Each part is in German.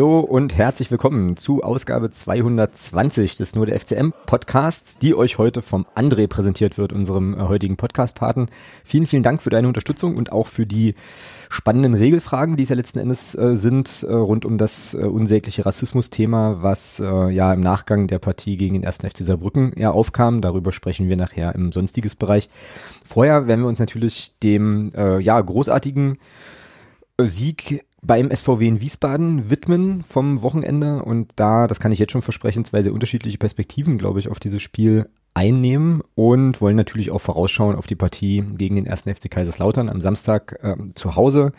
Hallo und herzlich willkommen zu Ausgabe 220 des Nur der FCM Podcasts, die euch heute vom André präsentiert wird, unserem äh, heutigen Podcast-Paten. Vielen, vielen Dank für deine Unterstützung und auch für die spannenden Regelfragen, die es ja letzten Endes äh, sind, äh, rund um das äh, unsägliche Rassismus-Thema, was äh, ja im Nachgang der Partie gegen den ersten FC Saarbrücken ja aufkam. Darüber sprechen wir nachher im sonstiges Bereich. Vorher werden wir uns natürlich dem äh, ja großartigen Sieg beim SVW in Wiesbaden widmen vom Wochenende und da, das kann ich jetzt schon versprechen, zwei sehr unterschiedliche Perspektiven, glaube ich, auf dieses Spiel einnehmen und wollen natürlich auch vorausschauen auf die Partie gegen den ersten FC Kaiserslautern am Samstag äh, zu Hause.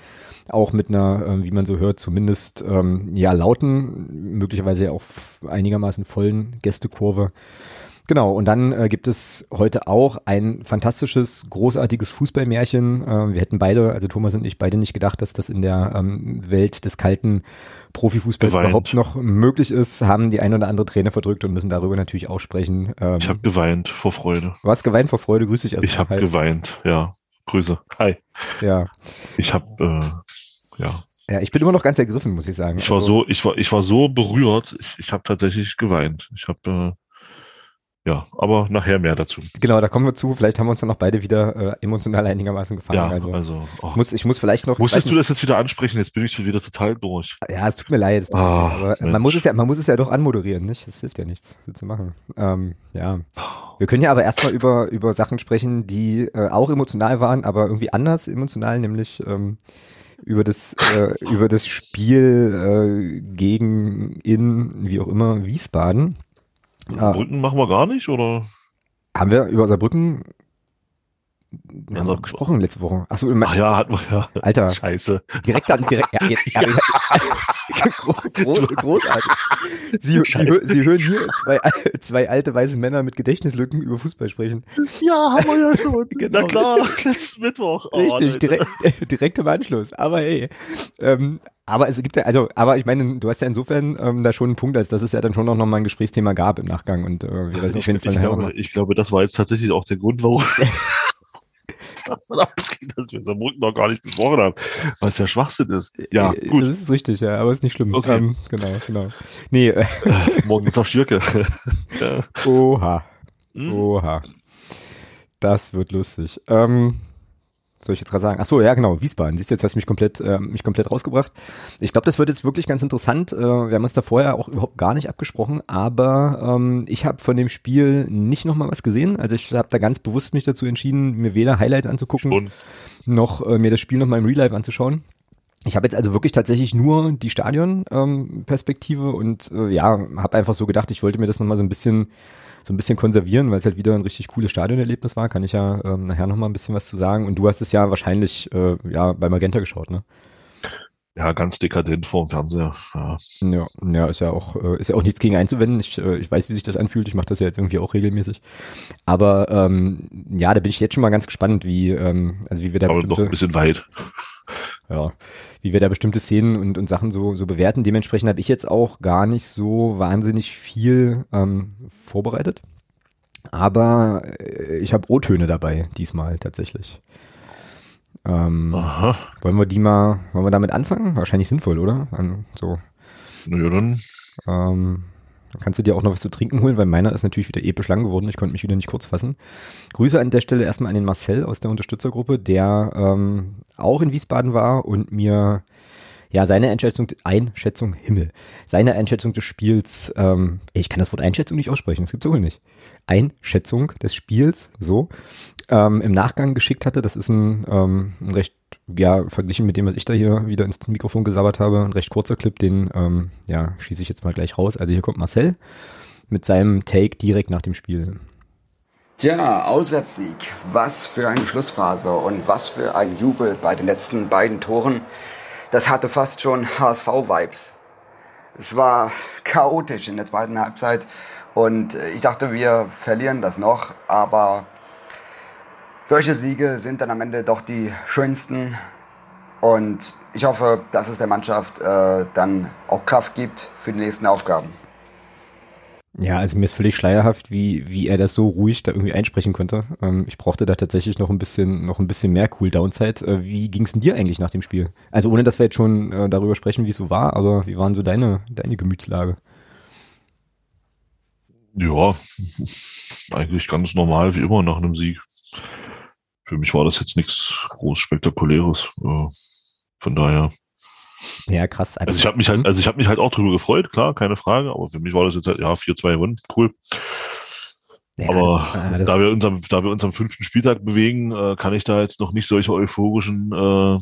Auch mit einer, äh, wie man so hört, zumindest ähm, ja lauten, möglicherweise auch einigermaßen vollen Gästekurve. Genau, und dann äh, gibt es heute auch ein fantastisches, großartiges Fußballmärchen. Äh, wir hätten beide, also Thomas und ich, beide nicht gedacht, dass das in der ähm, Welt des kalten Profifußballs geweint. überhaupt noch möglich ist, haben die ein oder andere Träne verdrückt und müssen darüber natürlich auch sprechen. Ähm, ich habe geweint vor Freude. Du hast geweint vor Freude, grüß dich erstmal. Ich habe geweint, ja. Grüße. Hi. Ja. Ich habe, äh, ja. Ja, ich bin immer noch ganz ergriffen, muss ich sagen. Ich war also, so, ich war, ich war so berührt. Ich, ich habe tatsächlich geweint. Ich habe, äh, ja, aber nachher mehr dazu. Genau, da kommen wir zu. Vielleicht haben wir uns dann noch beide wieder äh, emotional einigermaßen gefangen. Ja, also, also oh. ich, muss, ich muss vielleicht noch. Musstest du das jetzt wieder ansprechen? Jetzt bin ich schon wieder total durch. Ja, es tut mir leid. Oh, aber man muss es ja, man muss es ja doch anmoderieren, nicht? Das hilft ja nichts, das zu machen. Ähm, ja, wir können ja aber erstmal über über Sachen sprechen, die äh, auch emotional waren, aber irgendwie anders emotional, nämlich ähm, über das äh, über das Spiel äh, gegen in wie auch immer Wiesbaden. Saarbrücken ah. machen wir gar nicht, oder? Haben wir über Saarbrücken wir haben doch gesprochen letzte Woche. Achso, Ach ja, hatten wir ja. Alter. Scheiße. Direkt dann, direkt, ja, jetzt, ja, groß, großartig. Sie, Sie, Sie, hören hier zwei, zwei alte weiße Männer mit Gedächtnislücken über Fußball sprechen. Ja, haben wir ja schon. genau. Na klar, letzten Mittwoch. Oh, Richtig, direkt, direkt im Anschluss. Aber hey, ähm, aber es gibt ja, also, aber ich meine, du hast ja insofern ähm, da schon einen Punkt, als dass es ja dann schon noch mal ein Gesprächssthema gab im Nachgang und äh, wir das auf jeden Fall ich, glaube, ich glaube, das war jetzt tatsächlich auch der Grund, warum davon ausgeht, dass wir Saarbrücken noch gar nicht besprochen haben, was ja Schwachsinn ist. Ja, äh, gut. Das ist richtig, ja, aber ist nicht schlimm. Okay. Ähm, genau, genau. Nee. Äh, Morgen geht's auf Schirke. ja. Oha. Hm? Oha. Das wird lustig. Ähm, soll ich jetzt gerade sagen? Ach so, ja genau, Wiesbaden. Siehst du, jetzt hast du mich komplett, äh, mich komplett rausgebracht. Ich glaube, das wird jetzt wirklich ganz interessant. Äh, wir haben uns da vorher auch überhaupt gar nicht abgesprochen, aber ähm, ich habe von dem Spiel nicht nochmal was gesehen. Also ich habe da ganz bewusst mich dazu entschieden, mir weder Highlights anzugucken, Schon. noch äh, mir das Spiel nochmal im Real Life anzuschauen. Ich habe jetzt also wirklich tatsächlich nur die Stadion-Perspektive ähm, und äh, ja, habe einfach so gedacht, ich wollte mir das nochmal so ein bisschen so ein bisschen konservieren, weil es halt wieder ein richtig cooles Stadionerlebnis war. Kann ich ja ähm, nachher nochmal ein bisschen was zu sagen. Und du hast es ja wahrscheinlich äh, ja bei Magenta geschaut, ne? Ja, ganz dekadent vor dem Fernseher. Ja, ja, ja ist ja auch äh, ist ja auch nichts gegen einzuwenden. Ich, äh, ich weiß, wie sich das anfühlt. Ich mache das ja jetzt irgendwie auch regelmäßig. Aber ähm, ja, da bin ich jetzt schon mal ganz gespannt, wie ähm, also wie wir da Aber noch ein bisschen weit. Ja, wie wir da bestimmte Szenen und, und Sachen so, so bewerten. Dementsprechend habe ich jetzt auch gar nicht so wahnsinnig viel ähm, vorbereitet. Aber äh, ich habe O-Töne dabei, diesmal tatsächlich. Ähm, Aha. Wollen wir die mal, wollen wir damit anfangen? Wahrscheinlich sinnvoll, oder? An, so. Na ja, dann. Ähm, dann kannst du dir auch noch was zu trinken holen, weil meiner ist natürlich wieder episch lang geworden. Ich konnte mich wieder nicht kurz fassen. Grüße an der Stelle erstmal an den Marcel aus der Unterstützergruppe, der ähm, auch in Wiesbaden war und mir ja seine Einschätzung, Einschätzung, Himmel, seine Einschätzung des Spiels, ähm, ich kann das Wort Einschätzung nicht aussprechen, das gibt's wohl nicht. Einschätzung des Spiels, so, ähm, im Nachgang geschickt hatte. Das ist ein, ähm, ein recht ja, verglichen mit dem, was ich da hier wieder ins Mikrofon gesabbert habe, ein recht kurzer Clip, den ähm, ja, schieße ich jetzt mal gleich raus. Also hier kommt Marcel mit seinem Take direkt nach dem Spiel. Tja, Auswärtssieg. Was für eine Schlussphase und was für ein Jubel bei den letzten beiden Toren. Das hatte fast schon HSV-Vibes. Es war chaotisch in der zweiten Halbzeit und ich dachte, wir verlieren das noch, aber solche Siege sind dann am Ende doch die schönsten. Und ich hoffe, dass es der Mannschaft äh, dann auch Kraft gibt für die nächsten Aufgaben. Ja, also mir ist völlig schleierhaft, wie, wie er das so ruhig da irgendwie einsprechen konnte. Ähm, ich brauchte da tatsächlich noch ein bisschen, noch ein bisschen mehr Cooldown-Zeit. Äh, wie ging's denn dir eigentlich nach dem Spiel? Also ohne, dass wir jetzt schon äh, darüber sprechen, wie es so war, aber wie waren so deine, deine Gemütslage? Ja, eigentlich ganz normal wie immer nach einem Sieg. Für mich war das jetzt nichts groß spektakuläres. Äh, von daher. Ja, krass. Also, also ich habe mich halt, also ich habe mich halt auch drüber gefreut, klar, keine Frage. Aber für mich war das jetzt halt ja 4-2 gewonnen, cool. Ja, aber äh, da wir uns am, da wir uns am fünften Spieltag bewegen, äh, kann ich da jetzt noch nicht solche euphorischen äh,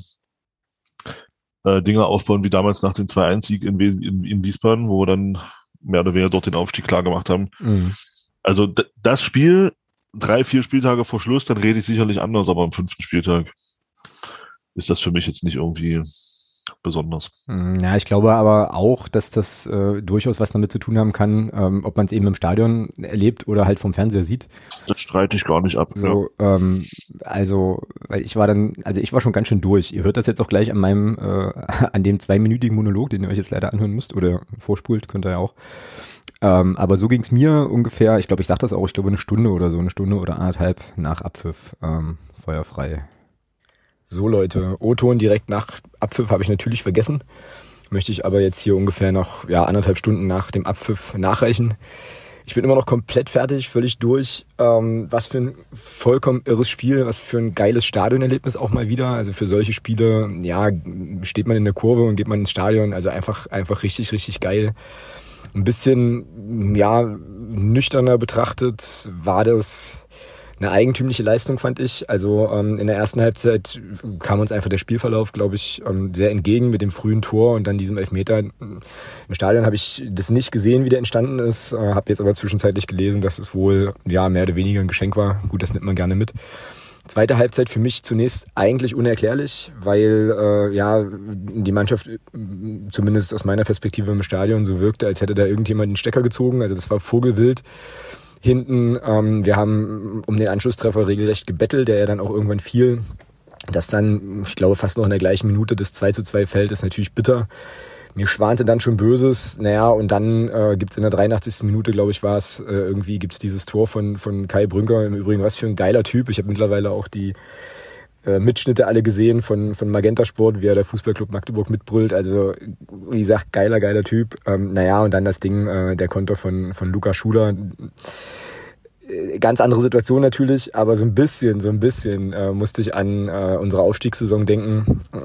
äh, Dinge aufbauen wie damals nach dem 2-1-Sieg in, in, in Wiesbaden, wo wir dann mehr oder weniger dort den Aufstieg klar gemacht haben. Mhm. Also das Spiel, drei, vier Spieltage vor Schluss, dann rede ich sicherlich anders, aber am fünften Spieltag ist das für mich jetzt nicht irgendwie besonders. Mm, ja, ich glaube aber auch, dass das äh, durchaus was damit zu tun haben kann, ähm, ob man es eben im Stadion erlebt oder halt vom Fernseher sieht. Das streite ich gar nicht ab. So, ja. ähm, also, weil ich war dann, also ich war schon ganz schön durch. Ihr hört das jetzt auch gleich an meinem, äh, an dem zweiminütigen Monolog, den ihr euch jetzt leider anhören müsst oder vorspult, könnt ihr ja auch. Ähm, aber so ging es mir ungefähr, ich glaube, ich sag das auch, ich glaube eine Stunde oder so, eine Stunde oder anderthalb nach Abpfiff ähm, feuerfrei. So Leute, O-Ton direkt nach Abpfiff habe ich natürlich vergessen. Möchte ich aber jetzt hier ungefähr noch ja, anderthalb Stunden nach dem Abpfiff nachreichen. Ich bin immer noch komplett fertig, völlig durch. Ähm, was für ein vollkommen irres Spiel, was für ein geiles Stadionerlebnis auch mal wieder. Also für solche Spiele, ja, steht man in der Kurve und geht man ins Stadion. Also einfach, einfach richtig, richtig geil. Ein bisschen, ja, nüchterner betrachtet war das eine eigentümliche Leistung, fand ich. Also ähm, in der ersten Halbzeit kam uns einfach der Spielverlauf, glaube ich, ähm, sehr entgegen mit dem frühen Tor und dann diesem Elfmeter. Im Stadion habe ich das nicht gesehen, wie der entstanden ist, äh, habe jetzt aber zwischenzeitlich gelesen, dass es wohl ja mehr oder weniger ein Geschenk war. Gut, das nimmt man gerne mit. Zweite Halbzeit für mich zunächst eigentlich unerklärlich, weil äh, ja die Mannschaft zumindest aus meiner Perspektive im Stadion so wirkte, als hätte da irgendjemand den Stecker gezogen. Also das war vogelwild hinten. Ähm, wir haben um den Anschlusstreffer regelrecht gebettelt, der ja dann auch irgendwann fiel. Das dann, ich glaube, fast noch in der gleichen Minute das 2 zu 2 fällt, ist natürlich bitter. Mir schwante dann schon Böses. Naja, und dann äh, gibt in der 83. Minute, glaube ich, war es, äh, irgendwie gibt's dieses Tor von, von Kai Brünker. Im Übrigen, was für ein geiler Typ. Ich habe mittlerweile auch die äh, Mitschnitte alle gesehen von, von Magenta Sport, wie er der Fußballclub Magdeburg mitbrüllt. Also, wie gesagt, geiler, geiler Typ. Ähm, naja, und dann das Ding, äh, der Konter von, von Luca Schuler. Äh, ganz andere Situation natürlich, aber so ein bisschen, so ein bisschen äh, musste ich an äh, unsere Aufstiegssaison denken, äh,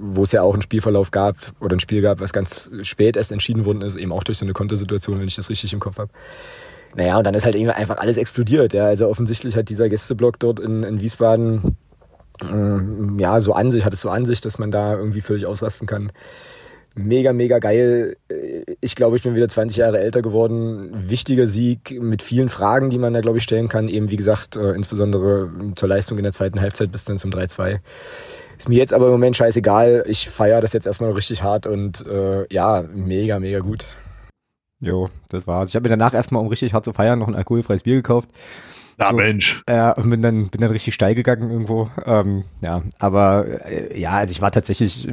wo es ja auch einen Spielverlauf gab oder ein Spiel gab, was ganz spät erst entschieden worden ist, eben auch durch so eine Kontersituation, wenn ich das richtig im Kopf habe. Naja, und dann ist halt irgendwie einfach alles explodiert. Ja. Also offensichtlich hat dieser Gästeblock dort in, in Wiesbaden äh, ja, so an sich, hat es so an sich, dass man da irgendwie völlig ausrasten kann. Mega, mega geil. Ich glaube, ich bin wieder 20 Jahre älter geworden. Wichtiger Sieg mit vielen Fragen, die man da, glaube ich, stellen kann. Eben, wie gesagt, äh, insbesondere zur Leistung in der zweiten Halbzeit bis dann zum 3-2. Ist mir jetzt aber im Moment scheißegal. Ich feiere das jetzt erstmal richtig hart und äh, ja, mega, mega gut. Jo, das war's. Ich habe mir danach erstmal, um richtig hart zu feiern, noch ein alkoholfreies Bier gekauft. Na so, Mensch. Ja, und bin dann, bin dann richtig steil gegangen irgendwo. Ähm, ja, aber äh, ja, also ich war tatsächlich,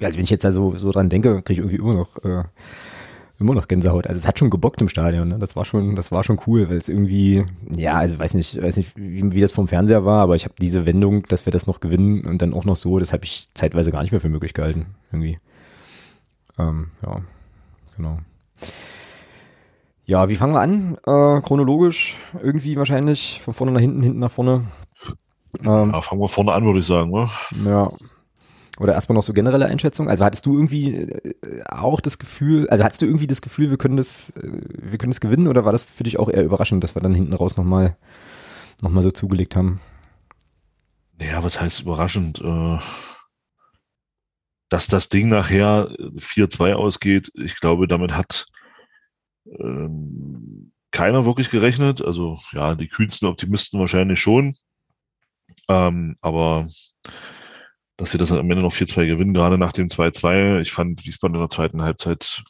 also wenn ich jetzt da so, so dran denke, kriege ich irgendwie immer noch, äh, immer noch Gänsehaut. Also es hat schon gebockt im Stadion, ne? Das war schon, das war schon cool, weil es irgendwie, ja, also weiß nicht, weiß nicht, wie, wie das vom Fernseher war, aber ich habe diese Wendung, dass wir das noch gewinnen und dann auch noch so, das habe ich zeitweise gar nicht mehr für möglich gehalten, irgendwie. Ähm, ja, genau. Ja, wie fangen wir an? Äh, chronologisch irgendwie wahrscheinlich von vorne nach hinten, hinten nach vorne. Ähm, ja, fangen wir vorne an, würde ich sagen. Ne? Ja. Oder erstmal noch so generelle Einschätzung. Also hattest du irgendwie äh, auch das Gefühl, also hattest du irgendwie das Gefühl, wir können das, äh, wir können das gewinnen oder war das für dich auch eher überraschend, dass wir dann hinten raus nochmal noch mal so zugelegt haben? Naja, was heißt überraschend? Äh, dass das Ding nachher 4-2 ausgeht, ich glaube, damit hat ähm, keiner wirklich gerechnet. Also ja, die kühnsten Optimisten wahrscheinlich schon. Ähm, aber dass sie das am Ende noch 4-2 gewinnen, gerade nach dem 2-2. Ich fand Wiesbaden in der zweiten Halbzeit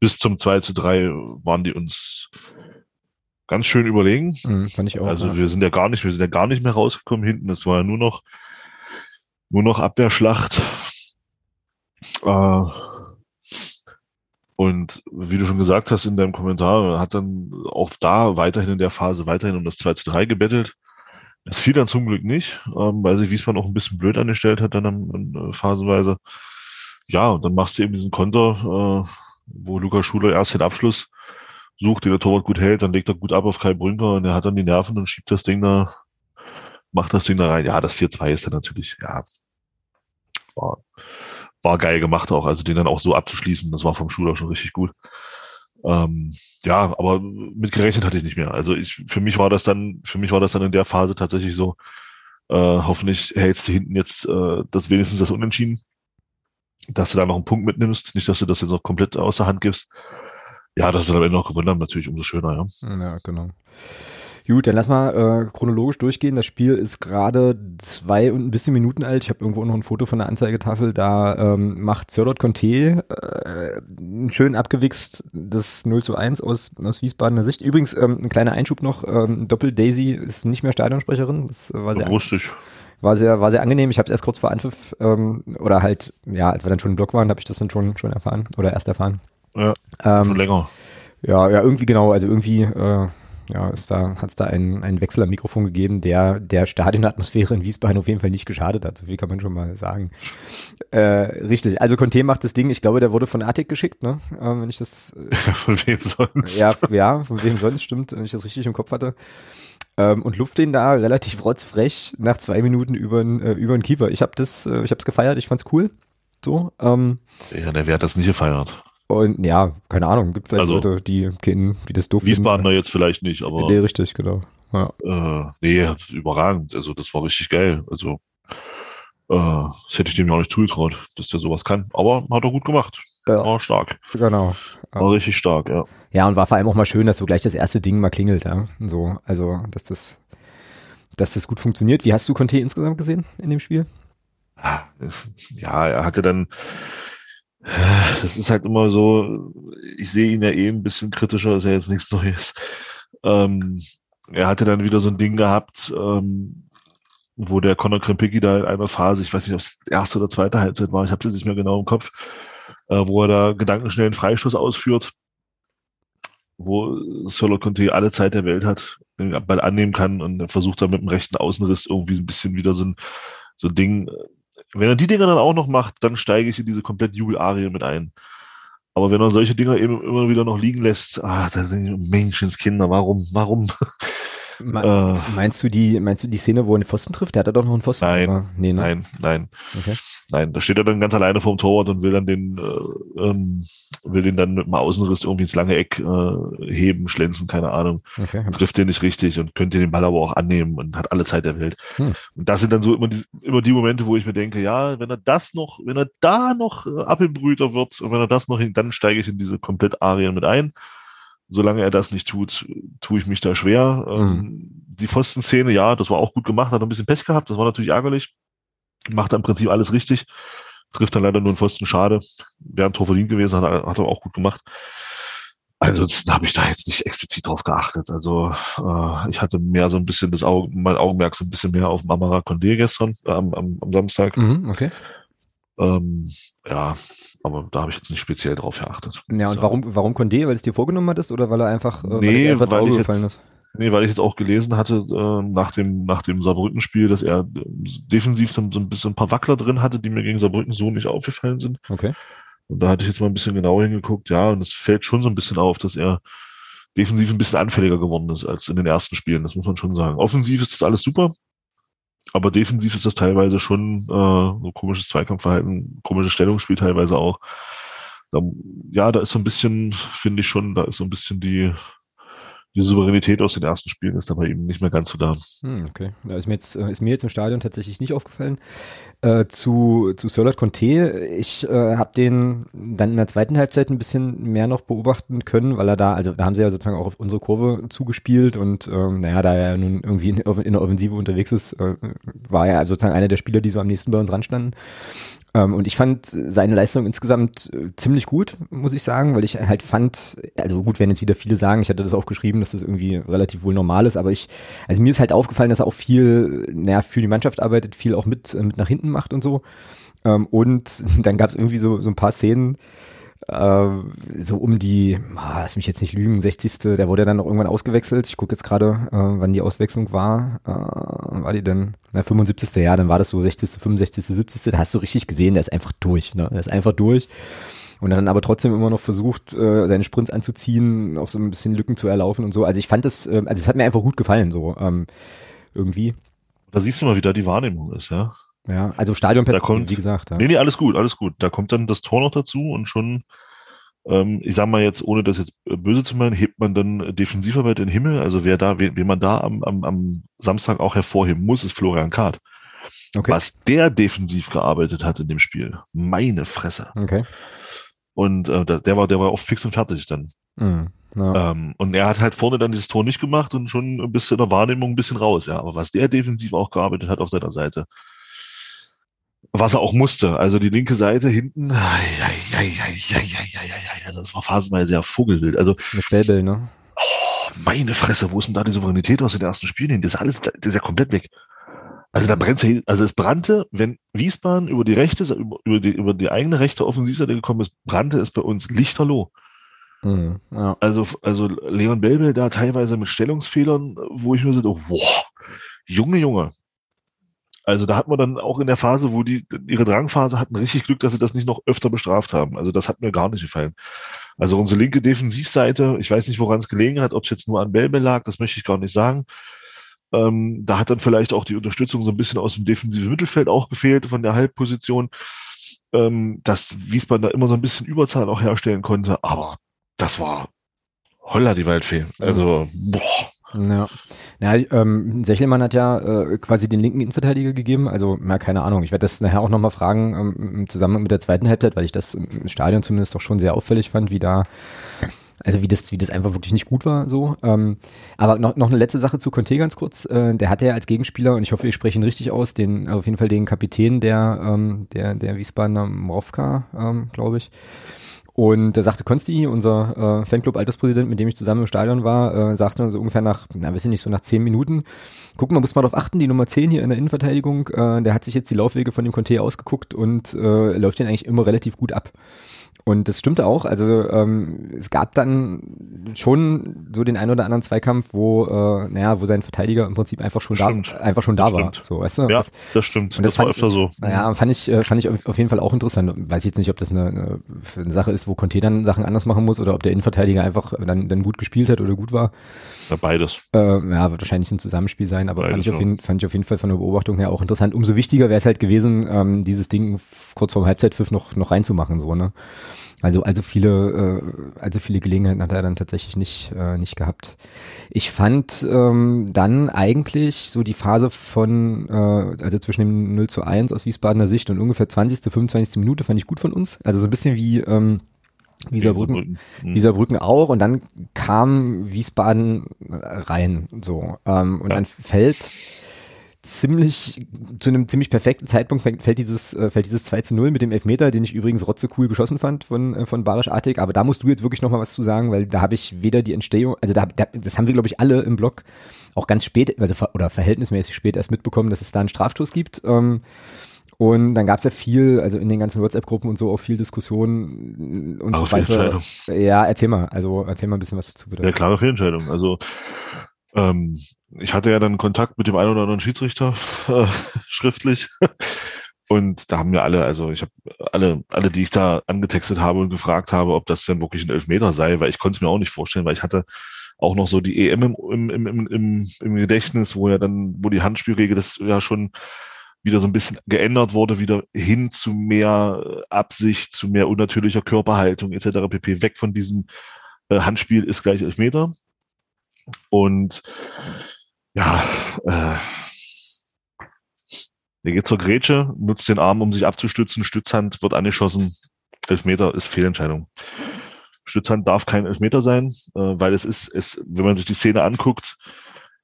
bis zum 2-3 waren die uns ganz schön überlegen. Mhm, fand ich auch, also ja. wir sind ja gar nicht, wir sind ja gar nicht mehr rausgekommen hinten. Es war ja nur noch, nur noch Abwehrschlacht. Äh, Und wie du schon gesagt hast in deinem Kommentar, hat dann auch da weiterhin in der Phase weiterhin um das 2 zu 3 gebettelt. Es fiel dann zum Glück nicht, ähm, weil sich Wiesbaden auch ein bisschen blöd angestellt hat dann, dann äh, phasenweise. Ja, und dann machst du eben diesen Konter, äh, wo Lukas Schuler erst den Abschluss sucht, den der Torwart gut hält, dann legt er gut ab auf Kai Brünker und er hat dann die Nerven und schiebt das Ding da, macht das Ding da rein. Ja, das 4-2 ist dann natürlich, ja, war, war geil gemacht auch. Also den dann auch so abzuschließen, das war vom Schuler schon richtig gut. Ähm, ja, aber mit gerechnet hatte ich nicht mehr. Also ich, für mich war das dann, für mich war das dann in der Phase tatsächlich so, äh, hoffentlich hältst du hinten jetzt äh, das wenigstens das Unentschieden, dass du da noch einen Punkt mitnimmst, nicht, dass du das jetzt noch komplett außer Hand gibst. Ja, dass sie am Ende noch gewonnen natürlich umso schöner, ja. Ja, genau. Gut, dann lass mal äh, chronologisch durchgehen. Das Spiel ist gerade zwei und ein bisschen Minuten alt. Ich habe irgendwo noch ein Foto von der Anzeigetafel. Da ähm, macht Serdot Conte äh, schön abgewichst das 0 zu 1 aus, aus Wiesbadener Sicht. Übrigens, ähm, ein kleiner Einschub noch. Ähm, Doppel Daisy ist nicht mehr Stadionsprecherin. Das war sehr, Lustig. war sehr, war sehr angenehm. Ich habe es erst kurz vor Anpfiff ähm, oder halt, ja, als wir dann schon im Blog waren, habe ich das dann schon, schon erfahren oder erst erfahren. Ja, ähm, schon länger. Ja, ja, irgendwie genau. Also irgendwie äh, ja, ist da, hat es da einen, einen Wechsel am Mikrofon gegeben, der der Stadionatmosphäre in Wiesbaden auf jeden Fall nicht geschadet hat. So viel kann man schon mal sagen. Äh, richtig. Also Conte macht das Ding. Ich glaube, der wurde von Attic geschickt, ne? Ähm, wenn ich das. Äh, von wem sonst? Ja, ja, von wem sonst stimmt, wenn ich das richtig im Kopf hatte. Ähm, und luft den da relativ rotzfrech nach zwei Minuten über äh, über Keeper. Ich habe das, äh, ich habe es gefeiert. Ich fand's cool. So. Ähm, ja, der Wer hat das nicht gefeiert. Und ja, keine Ahnung, gibt vielleicht also, Leute, die kennen, wie das doof Wiesbadener jetzt vielleicht nicht, aber. Nee, richtig, genau. Ja. Äh, nee, überragend. Also das war richtig geil. Also äh, das hätte ich dem ja auch nicht zugetraut, dass der sowas kann. Aber hat er gut gemacht. Ja. War stark. Genau. War richtig stark, ja. Ja, und war vor allem auch mal schön, dass so gleich das erste Ding mal klingelt, ja. So, also, dass das, dass das gut funktioniert. Wie hast du Conte insgesamt gesehen in dem Spiel? Ja, er hatte dann das ist halt immer so, ich sehe ihn ja eh ein bisschen kritischer, ist ja jetzt nichts Neues. Ähm, er hatte dann wieder so ein Ding gehabt, ähm, wo der Conor Krempicki da in einer Phase, ich weiß nicht, ob es erste oder zweite Halbzeit war, ich habe es nicht mehr genau im Kopf, äh, wo er da gedankenschnell einen Freistoß ausführt, wo Solo Conte alle Zeit der Welt hat, den Ball annehmen kann und versucht dann mit dem rechten Außenriss irgendwie ein bisschen wieder so ein, so ein Ding wenn er die Dinger dann auch noch macht, dann steige ich in diese komplett Jubelarie mit ein. Aber wenn er solche Dinger eben immer wieder noch liegen lässt, ah, da sind Menschenskinder, warum, warum? Me äh, meinst du die, meinst du die Szene, wo er einen Pfosten trifft? Der hat er doch noch einen Pfosten. Nein, nee, ne? nein, nein. Okay. Nein, da steht er dann ganz alleine vorm Torwart und will dann den, äh, ähm, will den dann mit dem Außenriss irgendwie ins lange Eck äh, heben, schlänzen, keine Ahnung. Okay. Trifft den nicht richtig und könnte den Ball aber auch annehmen und hat alle Zeit der Welt. Hm. Und das sind dann so immer die, immer die Momente, wo ich mir denke, ja, wenn er das noch, wenn er da noch äh, Appelbrüter wird und wenn er das noch hin, dann steige ich in diese komplett Arien mit ein solange er das nicht tut, tue ich mich da schwer. Ähm, mhm. Die Pfostenszene, ja, das war auch gut gemacht, hat ein bisschen Pech gehabt, das war natürlich ärgerlich. Macht im Prinzip alles richtig, trifft dann leider nur einen Pfosten, schade. Wäre ein Tor verdient gewesen, hat, hat er auch gut gemacht. Ansonsten habe ich da jetzt nicht explizit drauf geachtet. Also äh, ich hatte mehr so ein bisschen das Auge, mein Augenmerk so ein bisschen mehr auf Amara Condé gestern, äh, am, am, am Samstag. Mhm, okay. Ähm, ja, aber da habe ich jetzt nicht speziell drauf geachtet. Ja, und so. warum, warum Condé? Weil es dir vorgenommen hattest oder weil er einfach, äh, nee, weil, weil Auge gefallen ist? Nee, weil ich jetzt auch gelesen hatte äh, nach dem nach dem Saarbrücken-Spiel, dass er äh, defensiv so, so, ein bisschen ein paar Wackler drin hatte, die mir gegen Saarbrücken so nicht aufgefallen sind. Okay. Und da hatte ich jetzt mal ein bisschen genauer hingeguckt, ja, und es fällt schon so ein bisschen auf, dass er defensiv ein bisschen anfälliger geworden ist als in den ersten Spielen, das muss man schon sagen. Offensiv ist das alles super, aber defensiv ist das teilweise schon äh, so komisches Zweikampfverhalten, komisches Stellungsspiel teilweise auch. Da, ja, da ist so ein bisschen, finde ich schon, da ist so ein bisschen die, die Souveränität aus den ersten Spielen ist aber eben nicht mehr ganz so da. Hm, okay. Da ist mir jetzt, äh, ist mir jetzt im Stadion tatsächlich nicht aufgefallen. Äh, zu, zu Solat Conte, ich äh, habe den dann in der zweiten Halbzeit ein bisschen mehr noch beobachten können, weil er da, also da haben sie ja sozusagen auch auf unsere Kurve zugespielt und ähm, naja, da er nun irgendwie in, in der Offensive unterwegs ist, äh, war er sozusagen einer der Spieler, die so am nächsten bei uns ranstanden. Ähm, und ich fand seine Leistung insgesamt äh, ziemlich gut, muss ich sagen, weil ich halt fand, also gut, werden jetzt wieder viele sagen, ich hatte das auch geschrieben, dass das irgendwie relativ wohl normal ist, aber ich, also mir ist halt aufgefallen, dass er auch viel, naja, für die Mannschaft arbeitet, viel auch mit, äh, mit nach hinten macht und so. Ähm, und dann gab es irgendwie so, so ein paar Szenen, äh, so um die, ah, lass mich jetzt nicht lügen, 60. Der wurde dann noch irgendwann ausgewechselt. Ich gucke jetzt gerade, äh, wann die Auswechslung war. Äh, war die denn? Na, 75. Ja, dann war das so 60., 65., 70. Da hast du richtig gesehen, der ist einfach durch. Ne? Der ist einfach durch. Und dann aber trotzdem immer noch versucht, äh, seine Sprints anzuziehen, auch so ein bisschen Lücken zu erlaufen und so. Also ich fand das, äh, also es hat mir einfach gut gefallen, so ähm, irgendwie. Da siehst du mal, wie da die Wahrnehmung ist, ja. Ja, also Stadion, wie gesagt. Ja. Nee, nee, alles gut, alles gut. Da kommt dann das Tor noch dazu und schon, ähm, ich sag mal jetzt, ohne das jetzt böse zu meinen, hebt man dann Defensivarbeit in den Himmel. Also wer da, wen, wen man da am, am, am Samstag auch hervorheben muss, ist Florian Kahrt. Okay. Was der defensiv gearbeitet hat in dem Spiel. Meine Fresse. Okay. Und äh, der war, der war oft fix und fertig dann. Mhm. Ja. Ähm, und er hat halt vorne dann dieses Tor nicht gemacht und schon ein bisschen in der Wahrnehmung ein bisschen raus, ja. Aber was der defensiv auch gearbeitet hat auf seiner Seite, was er auch musste. Also die linke Seite hinten, ja, das war phasenweise sehr vogelwild. Also mit Bellbell, ne? Oh, meine Fresse, wo ist denn da die Souveränität aus den ersten Spielen hin? Das ist alles, das ist ja komplett weg. Also da brennt ja, also es brannte, wenn Wiesbaden über die rechte, über die, über die eigene rechte Offensivseite gekommen ist, brannte es bei uns lichterloh. Mhm, ja. Also, also Leon Belbel da teilweise mit Stellungsfehlern, wo ich mir so, wow, Junge, Junge. Also da hat man dann auch in der Phase, wo die ihre Drangphase hatten, richtig Glück, dass sie das nicht noch öfter bestraft haben. Also das hat mir gar nicht gefallen. Also unsere linke Defensivseite, ich weiß nicht, woran es gelegen hat, ob es jetzt nur an Belbel lag, das möchte ich gar nicht sagen. Ähm, da hat dann vielleicht auch die Unterstützung so ein bisschen aus dem defensiven Mittelfeld auch gefehlt von der Halbposition, ähm, dass Wiesbaden da immer so ein bisschen Überzahl auch herstellen konnte. Aber das war holla die Waldfee. Also, boah. Ja, ja ähm, Sechelmann hat ja äh, quasi den linken Innenverteidiger gegeben, also na, keine Ahnung. Ich werde das nachher auch nochmal fragen, ähm, zusammen mit der zweiten Halbzeit, weil ich das im Stadion zumindest doch schon sehr auffällig fand, wie da also wie das, wie das einfach wirklich nicht gut war, so. Ähm, aber noch, noch eine letzte Sache zu Conte ganz kurz. Äh, der hatte ja als Gegenspieler, und ich hoffe, ich spreche ihn richtig aus, den, auf jeden Fall den Kapitän der, ähm, der, der Wiesbadener Mrovka, ähm, glaube ich. Und da sagte Konsti, unser äh, Fanclub-Alterspräsident, mit dem ich zusammen im Stadion war, äh, sagte so ungefähr nach, na, weiß ich nicht, so nach zehn Minuten, guck mal, muss man darauf achten, die Nummer zehn hier in der Innenverteidigung, äh, der hat sich jetzt die Laufwege von dem Conte ausgeguckt und äh, läuft den eigentlich immer relativ gut ab. Und das stimmte auch. Also ähm, es gab dann schon so den ein oder anderen Zweikampf, wo, äh, naja, wo sein Verteidiger im Prinzip einfach schon stimmt. da, einfach schon da war. So, weißt du? Ja, das, das stimmt. Und das, das war öfter so. Naja, fand ich, äh, fand ich auf jeden Fall auch interessant. Weiß ich jetzt nicht, ob das eine, eine, eine Sache ist, wo Conte dann Sachen anders machen muss oder ob der Innenverteidiger einfach dann, dann gut gespielt hat oder gut war. Ja, beides. Äh, ja, wird wahrscheinlich ein Zusammenspiel sein, aber fand ich, auf jeden, fand ich auf jeden Fall von der Beobachtung her auch interessant. Umso wichtiger wäre es halt gewesen, ähm, dieses Ding kurz vorm Halbzeitpfiff noch, noch reinzumachen, so, ne? Also, also viele, äh, also viele Gelegenheiten hat er dann tatsächlich nicht, äh, nicht gehabt. Ich fand ähm, dann eigentlich so die Phase von, äh, also zwischen dem 0 zu 1 aus Wiesbadener Sicht und ungefähr 20., 25. Minute fand ich gut von uns. Also so ein bisschen wie, ähm, Wieserbrücken, Wieserbrücken auch und dann kam Wiesbaden rein so ähm, und ja. dann fällt ziemlich, zu einem ziemlich perfekten Zeitpunkt fällt dieses, äh, fällt dieses 2 zu 0 mit dem Elfmeter, den ich übrigens rotze cool geschossen fand von, äh, von Barisch Artig. Aber da musst du jetzt wirklich nochmal was zu sagen, weil da habe ich weder die Entstehung, also da, da das haben wir, glaube ich, alle im Blog auch ganz spät, also oder verhältnismäßig spät erst mitbekommen, dass es da einen Strafstoß gibt. Ähm, und dann gab es ja viel, also in den ganzen WhatsApp-Gruppen und so auch viel Diskussion und Aber so weiter. Ja, erzähl mal, also erzähl mal ein bisschen was dazu bitte. Ja, klare Fehlentscheidung. Also ähm, ich hatte ja dann Kontakt mit dem einen oder anderen Schiedsrichter äh, schriftlich. Und da haben wir alle, also ich habe alle, alle, die ich da angetextet habe und gefragt habe, ob das denn wirklich ein Elfmeter sei, weil ich konnte es mir auch nicht vorstellen, weil ich hatte auch noch so die EM im, im, im, im, im Gedächtnis, wo ja dann, wo die Handspielregel das ja schon wieder so ein bisschen geändert wurde, wieder hin zu mehr Absicht, zu mehr unnatürlicher Körperhaltung etc. pp. Weg von diesem äh, Handspiel ist gleich Elfmeter. Und ja, äh, der geht zur Grätsche, nutzt den Arm, um sich abzustützen, Stützhand wird angeschossen. Elfmeter ist Fehlentscheidung. Stützhand darf kein Elfmeter sein, äh, weil es ist, es, wenn man sich die Szene anguckt,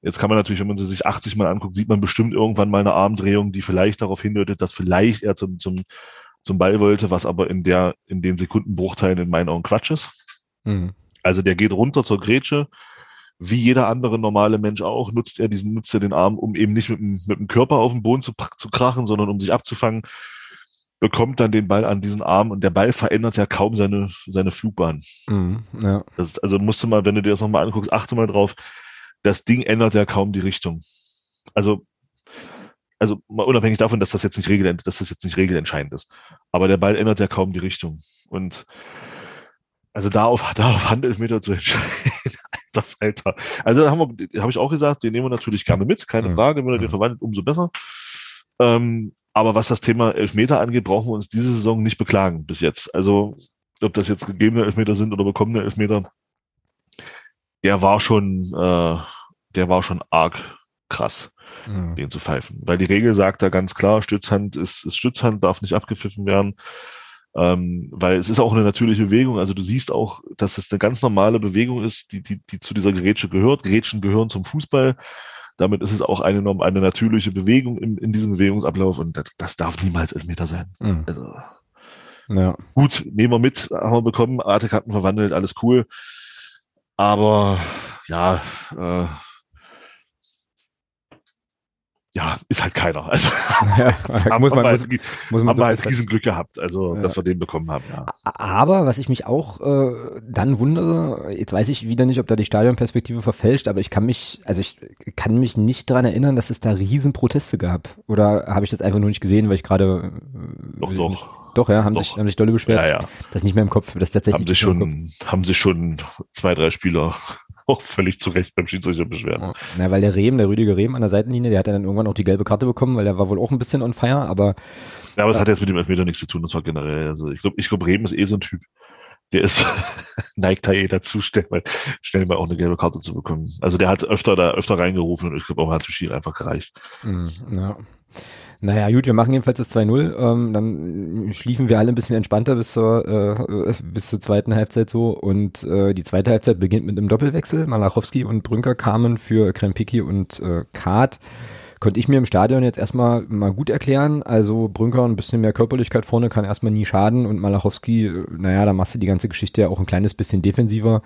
jetzt kann man natürlich, wenn man sie sich 80 Mal anguckt, sieht man bestimmt irgendwann mal eine Armdrehung, die vielleicht darauf hindeutet, dass vielleicht er zum, zum, zum Ball wollte, was aber in der, in den Sekundenbruchteilen in meinen Augen Quatsch ist. Mhm. Also der geht runter zur Grätsche, wie jeder andere normale Mensch auch, nutzt er diesen, nutzt er den Arm, um eben nicht mit dem, mit dem Körper auf den Boden zu, zu krachen, sondern um sich abzufangen. bekommt dann den Ball an diesen Arm und der Ball verändert ja kaum seine, seine Flugbahn. Mhm, ja. das, also musst du mal, wenn du dir das nochmal anguckst, achte mal drauf, das Ding ändert ja kaum die Richtung. Also, also mal unabhängig davon, dass das jetzt nicht regel, dass das jetzt nicht regelentscheidend ist. Aber der Ball ändert ja kaum die Richtung. Und also da auf, da auf Handelfmeter zu entscheiden, Alter, Alter. Also da haben wir, habe ich auch gesagt, den nehmen wir natürlich gerne mit, keine mhm. Frage. Wenn er den verwandelt, umso besser. Ähm, aber was das Thema Elfmeter angeht, brauchen wir uns diese Saison nicht beklagen bis jetzt. Also ob das jetzt gegebene Elfmeter sind oder bekommene Elfmeter, der war schon, äh, der war schon arg krass, mhm. den zu pfeifen. Weil die Regel sagt da ganz klar, Stützhand ist, ist Stützhand, darf nicht abgepfiffen werden. Ähm, weil es ist auch eine natürliche Bewegung. Also du siehst auch, dass es eine ganz normale Bewegung ist, die, die, die zu dieser Gerätsche gehört. Gerätschen gehören zum Fußball. Damit ist es auch eine, eine natürliche Bewegung in, in diesem Bewegungsablauf und das, das darf niemals Elfmeter sein. Mhm. Also, ja. Gut, nehmen wir mit, haben wir bekommen, Artekarten verwandelt, alles cool. Aber ja, äh, ja, ist halt keiner. Also ja, muss man, muss, muss man haben so wir halt Riesenglück gehabt, also ja. dass wir den bekommen haben. Ja. Aber was ich mich auch äh, dann wundere, jetzt weiß ich wieder nicht, ob da die Stadionperspektive verfälscht, aber ich kann mich, also ich kann mich nicht dran erinnern, dass es da Riesenproteste gab. Oder habe ich das einfach nur nicht gesehen, weil ich gerade äh, doch, doch. Nicht, doch, ja, haben doch. sich, haben sich dolle beschwert. Ja, ja. Das ist nicht mehr im Kopf. Das tatsächlich haben sich schon, haben sich schon zwei, drei Spieler auch völlig zu Recht beim Schiedsrichter beschweren. Na, weil der Rehm, der Rüdiger Rehm an der Seitenlinie, der hat dann irgendwann auch die gelbe Karte bekommen, weil der war wohl auch ein bisschen on fire, aber. Ja, aber das äh, hat jetzt mit dem Elfmeter nichts zu tun, das war generell. Also ich glaube, ich glaube, Rehm ist eh so ein Typ, der ist, neigt da eh dazu, schnell mal, schnell mal auch eine gelbe Karte zu bekommen. Also der hat öfter da, öfter reingerufen und ich glaube auch hat zu Schiel einfach gereicht. Mm, ja. Naja, gut, wir machen jedenfalls das 2-0. Ähm, dann schliefen wir alle ein bisschen entspannter bis zur, äh, bis zur zweiten Halbzeit so. Und äh, die zweite Halbzeit beginnt mit einem Doppelwechsel. Malachowski und Brünker kamen für Krempiki und äh, Kart. Konnte ich mir im Stadion jetzt erstmal mal gut erklären. Also Brünker ein bisschen mehr Körperlichkeit vorne kann erstmal nie schaden. Und Malachowski, äh, naja, da machst du die ganze Geschichte ja auch ein kleines bisschen defensiver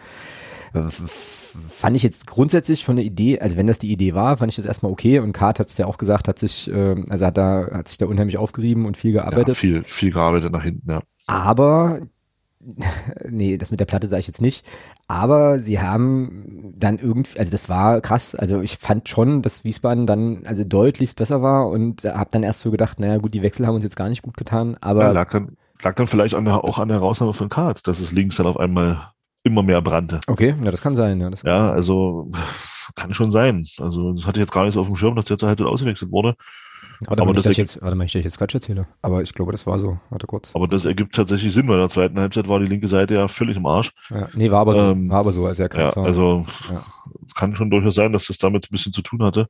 fand ich jetzt grundsätzlich von der Idee, also wenn das die Idee war, fand ich das erstmal okay und Kart hat es ja auch gesagt, hat sich, äh, also hat da, hat sich da unheimlich aufgerieben und viel gearbeitet. Ja, viel, viel gearbeitet nach hinten, ja. Aber nee, das mit der Platte sage ich jetzt nicht. Aber sie haben dann irgendwie, also das war krass. Also ich fand schon, dass Wiesbaden dann also deutlichst besser war und habe dann erst so gedacht, naja gut, die Wechsel haben uns jetzt gar nicht gut getan. Aber ja, lag dann lag dann vielleicht an der, auch an der Herausnahme von Kart, dass es links dann auf einmal immer mehr brannte. Okay, ja, das kann sein. Ja, das kann ja also kann schon sein. Also das hatte ich jetzt gar nicht so auf dem Schirm, dass der Halbzeit ausgewechselt wurde. Warte aber mal, das ich jetzt, warte mal, ich jetzt Quatsch erzähle. Aber ich glaube, das war so. Warte kurz. Aber das ergibt tatsächlich Sinn, weil in der zweiten Halbzeit war die linke Seite ja völlig im Arsch. Ja, nee, war aber so, ähm, war aber so als er ja, Also ja. kann schon durchaus sein, dass das damit ein bisschen zu tun hatte.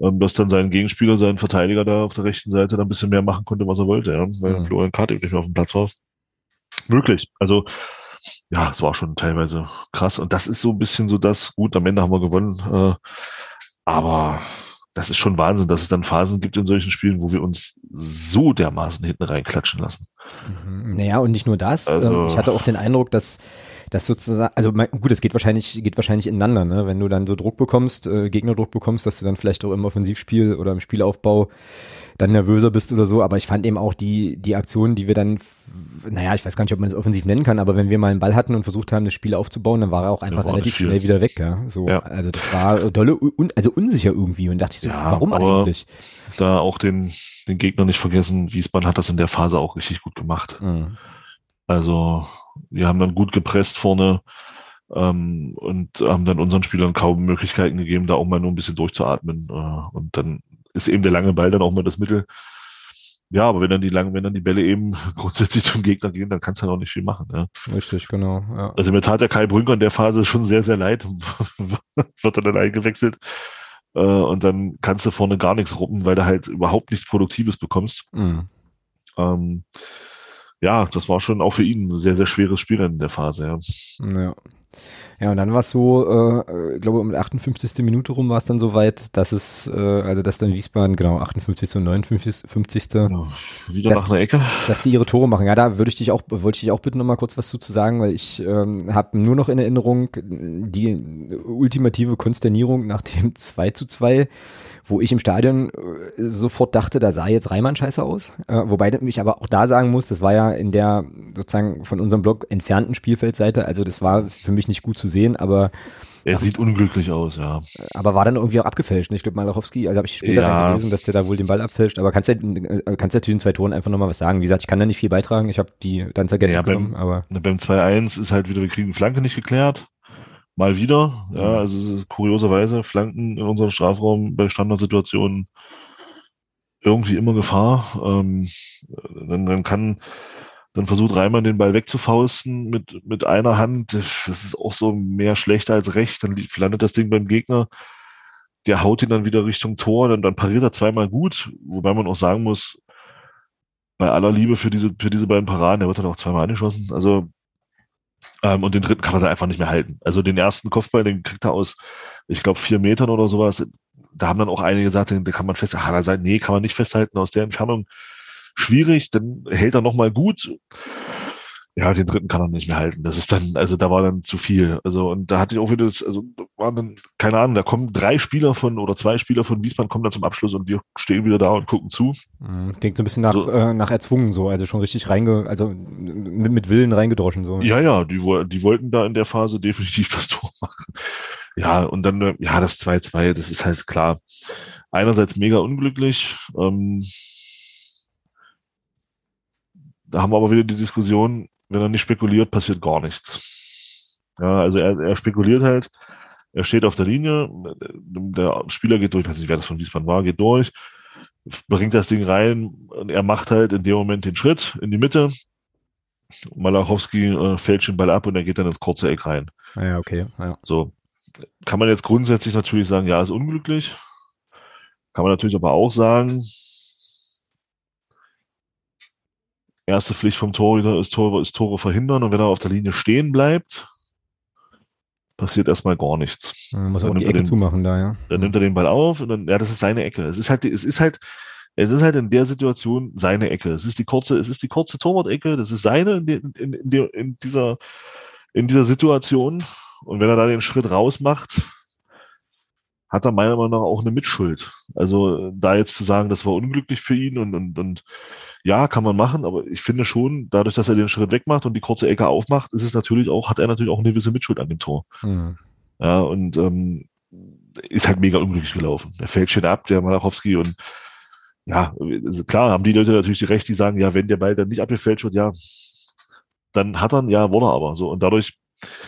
Ähm, dass dann sein Gegenspieler, sein Verteidiger da auf der rechten Seite dann ein bisschen mehr machen konnte, was er wollte, ja, weil mhm. Florian Kart eben nicht mehr auf dem Platz war. Möglich. Also ja, es war schon teilweise krass. Und das ist so ein bisschen so das, gut, am Ende haben wir gewonnen, äh, aber das ist schon Wahnsinn, dass es dann Phasen gibt in solchen Spielen, wo wir uns so dermaßen hinten reinklatschen lassen. Mhm. Naja, und nicht nur das. Ähm, also, ich hatte auch den Eindruck, dass das sozusagen, also gut, es geht wahrscheinlich, geht wahrscheinlich ineinander, ne? Wenn du dann so Druck bekommst, äh, Gegnerdruck bekommst, dass du dann vielleicht auch im Offensivspiel oder im Spielaufbau dann nervöser bist oder so. Aber ich fand eben auch die, die Aktionen, die wir dann, naja, ich weiß gar nicht, ob man es offensiv nennen kann, aber wenn wir mal einen Ball hatten und versucht haben, das Spiel aufzubauen, dann war er auch einfach relativ schnell wieder weg, ja. So, ja. also das war dolle, un, also unsicher irgendwie und dachte ich so, ja, warum eigentlich? Da auch den, den Gegner nicht vergessen, Wiesbaden hat das in der Phase auch richtig gut gemacht. Mhm. Also wir haben dann gut gepresst vorne ähm, und haben dann unseren Spielern kaum Möglichkeiten gegeben, da auch mal nur ein bisschen durchzuatmen. Äh, und dann ist eben der lange Ball dann auch mal das Mittel. Ja, aber wenn dann die langen, wenn dann die Bälle eben grundsätzlich zum Gegner gehen, dann kannst du halt auch nicht viel machen. Ja. Richtig, genau. Ja. Also mir tat der Kai Brünker in der Phase schon sehr, sehr leid. Wird er dann eingewechselt. Äh, und dann kannst du vorne gar nichts ruppen, weil du halt überhaupt nichts Produktives bekommst. Mhm. Ähm, ja, das war schon auch für ihn ein sehr, sehr schweres Spiel in der Phase. Ja. ja. Ja, und dann war es so, äh, ich glaube um 58. Minute rum war es dann so weit, dass es, äh, also dass dann Wiesbaden, genau, 58. und 59. 50. Ja, wieder nach einer Ecke. Dass die ihre Tore machen. Ja, da würde ich dich auch, wollte ich dich auch bitten, noch mal kurz was zu sagen, weil ich ähm, habe nur noch in Erinnerung die ultimative Konsternierung nach dem 2 zu 2 wo ich im Stadion äh, sofort dachte, da sah jetzt Reimann scheiße aus. Äh, wobei ich aber auch da sagen muss, das war ja in der sozusagen von unserem Blog entfernten Spielfeldseite, also das war für mich nicht gut zu sehen, aber er Ach, sieht unglücklich aus, ja. Aber war dann irgendwie auch abgefälscht. Ne? Ich glaube, Malachowski, also habe ich später ja. gelesen, dass der da wohl den Ball abfälscht. Aber kannst du äh, kannst du zu den zwei Toren einfach nochmal was sagen? Wie gesagt, ich kann da nicht viel beitragen. Ich habe die dann zur ja, genommen. Aber beim 2-1 ist halt wieder, wir kriegen die Flanke nicht geklärt. Mal wieder. Ja, also kurioserweise Flanken in unserem Strafraum bei Standardsituationen irgendwie immer Gefahr. Ähm, dann, dann kann dann versucht Reimann den Ball wegzufausten mit, mit einer Hand. Das ist auch so mehr schlechter als recht. Dann landet das Ding beim Gegner. Der haut ihn dann wieder Richtung Tor. Dann, dann pariert er zweimal gut. Wobei man auch sagen muss, bei aller Liebe für diese, für diese beiden Paraden, der wird dann auch zweimal angeschossen. Also, ähm, und den dritten kann er da einfach nicht mehr halten. Also den ersten Kopfball, den kriegt er aus, ich glaube, vier Metern oder sowas. Da haben dann auch einige gesagt, den, kann man festhalten. Ah, nee, kann man nicht festhalten aus der Entfernung schwierig, dann hält er nochmal gut. Ja, den dritten kann er nicht mehr halten. Das ist dann, also da war dann zu viel. Also, und da hatte ich auch wieder das, also waren dann, keine Ahnung, da kommen drei Spieler von oder zwei Spieler von Wiesbaden kommen dann zum Abschluss und wir stehen wieder da und gucken zu. Mhm, klingt so ein bisschen nach, so, äh, nach erzwungen so, also schon richtig reinge, also mit, mit Willen reingedroschen so. Ja, ja, die, die wollten da in der Phase definitiv das Tor machen. Ja, und dann, ja, das 2-2, das ist halt klar. Einerseits mega unglücklich, ähm, da haben wir aber wieder die Diskussion, wenn er nicht spekuliert, passiert gar nichts. Ja, also er, er spekuliert halt, er steht auf der Linie, der Spieler geht durch, ich weiß nicht, wer das von Wiesbaden war, geht durch, bringt das Ding rein und er macht halt in dem Moment den Schritt in die Mitte. Malachowski äh, fällt den Ball ab und er geht dann ins kurze Eck rein. Ah ja, okay. Ja. So. Kann man jetzt grundsätzlich natürlich sagen, ja, ist unglücklich. Kann man natürlich aber auch sagen, erste Pflicht vom Torhüter ist Tore, ist Tore verhindern und wenn er auf der Linie stehen bleibt, passiert erstmal gar nichts. Man muss auch die Ecke den, zumachen da, ja. Dann nimmt er den Ball auf und dann, ja, das ist seine Ecke. Es ist halt, es ist halt, es ist halt in der Situation seine Ecke. Es ist die kurze, es ist die kurze Torwart-Ecke, das ist seine in, in, in, in, in dieser, in dieser Situation. Und wenn er da den Schritt raus macht, hat er meiner Meinung nach auch eine Mitschuld. Also da jetzt zu sagen, das war unglücklich für ihn und, und, und ja, kann man machen, aber ich finde schon, dadurch, dass er den Schritt wegmacht und die kurze Ecke aufmacht, ist es natürlich auch, hat er natürlich auch eine gewisse Mitschuld an dem Tor. Mhm. Ja, und ähm, ist halt mega unglücklich gelaufen. Er fällt schön ab, der Malachowski und ja, also klar haben die Leute natürlich die Recht, die sagen, ja, wenn der Ball dann nicht abgefälscht wird, ja, dann hat er, ja, wurde er aber so. Und dadurch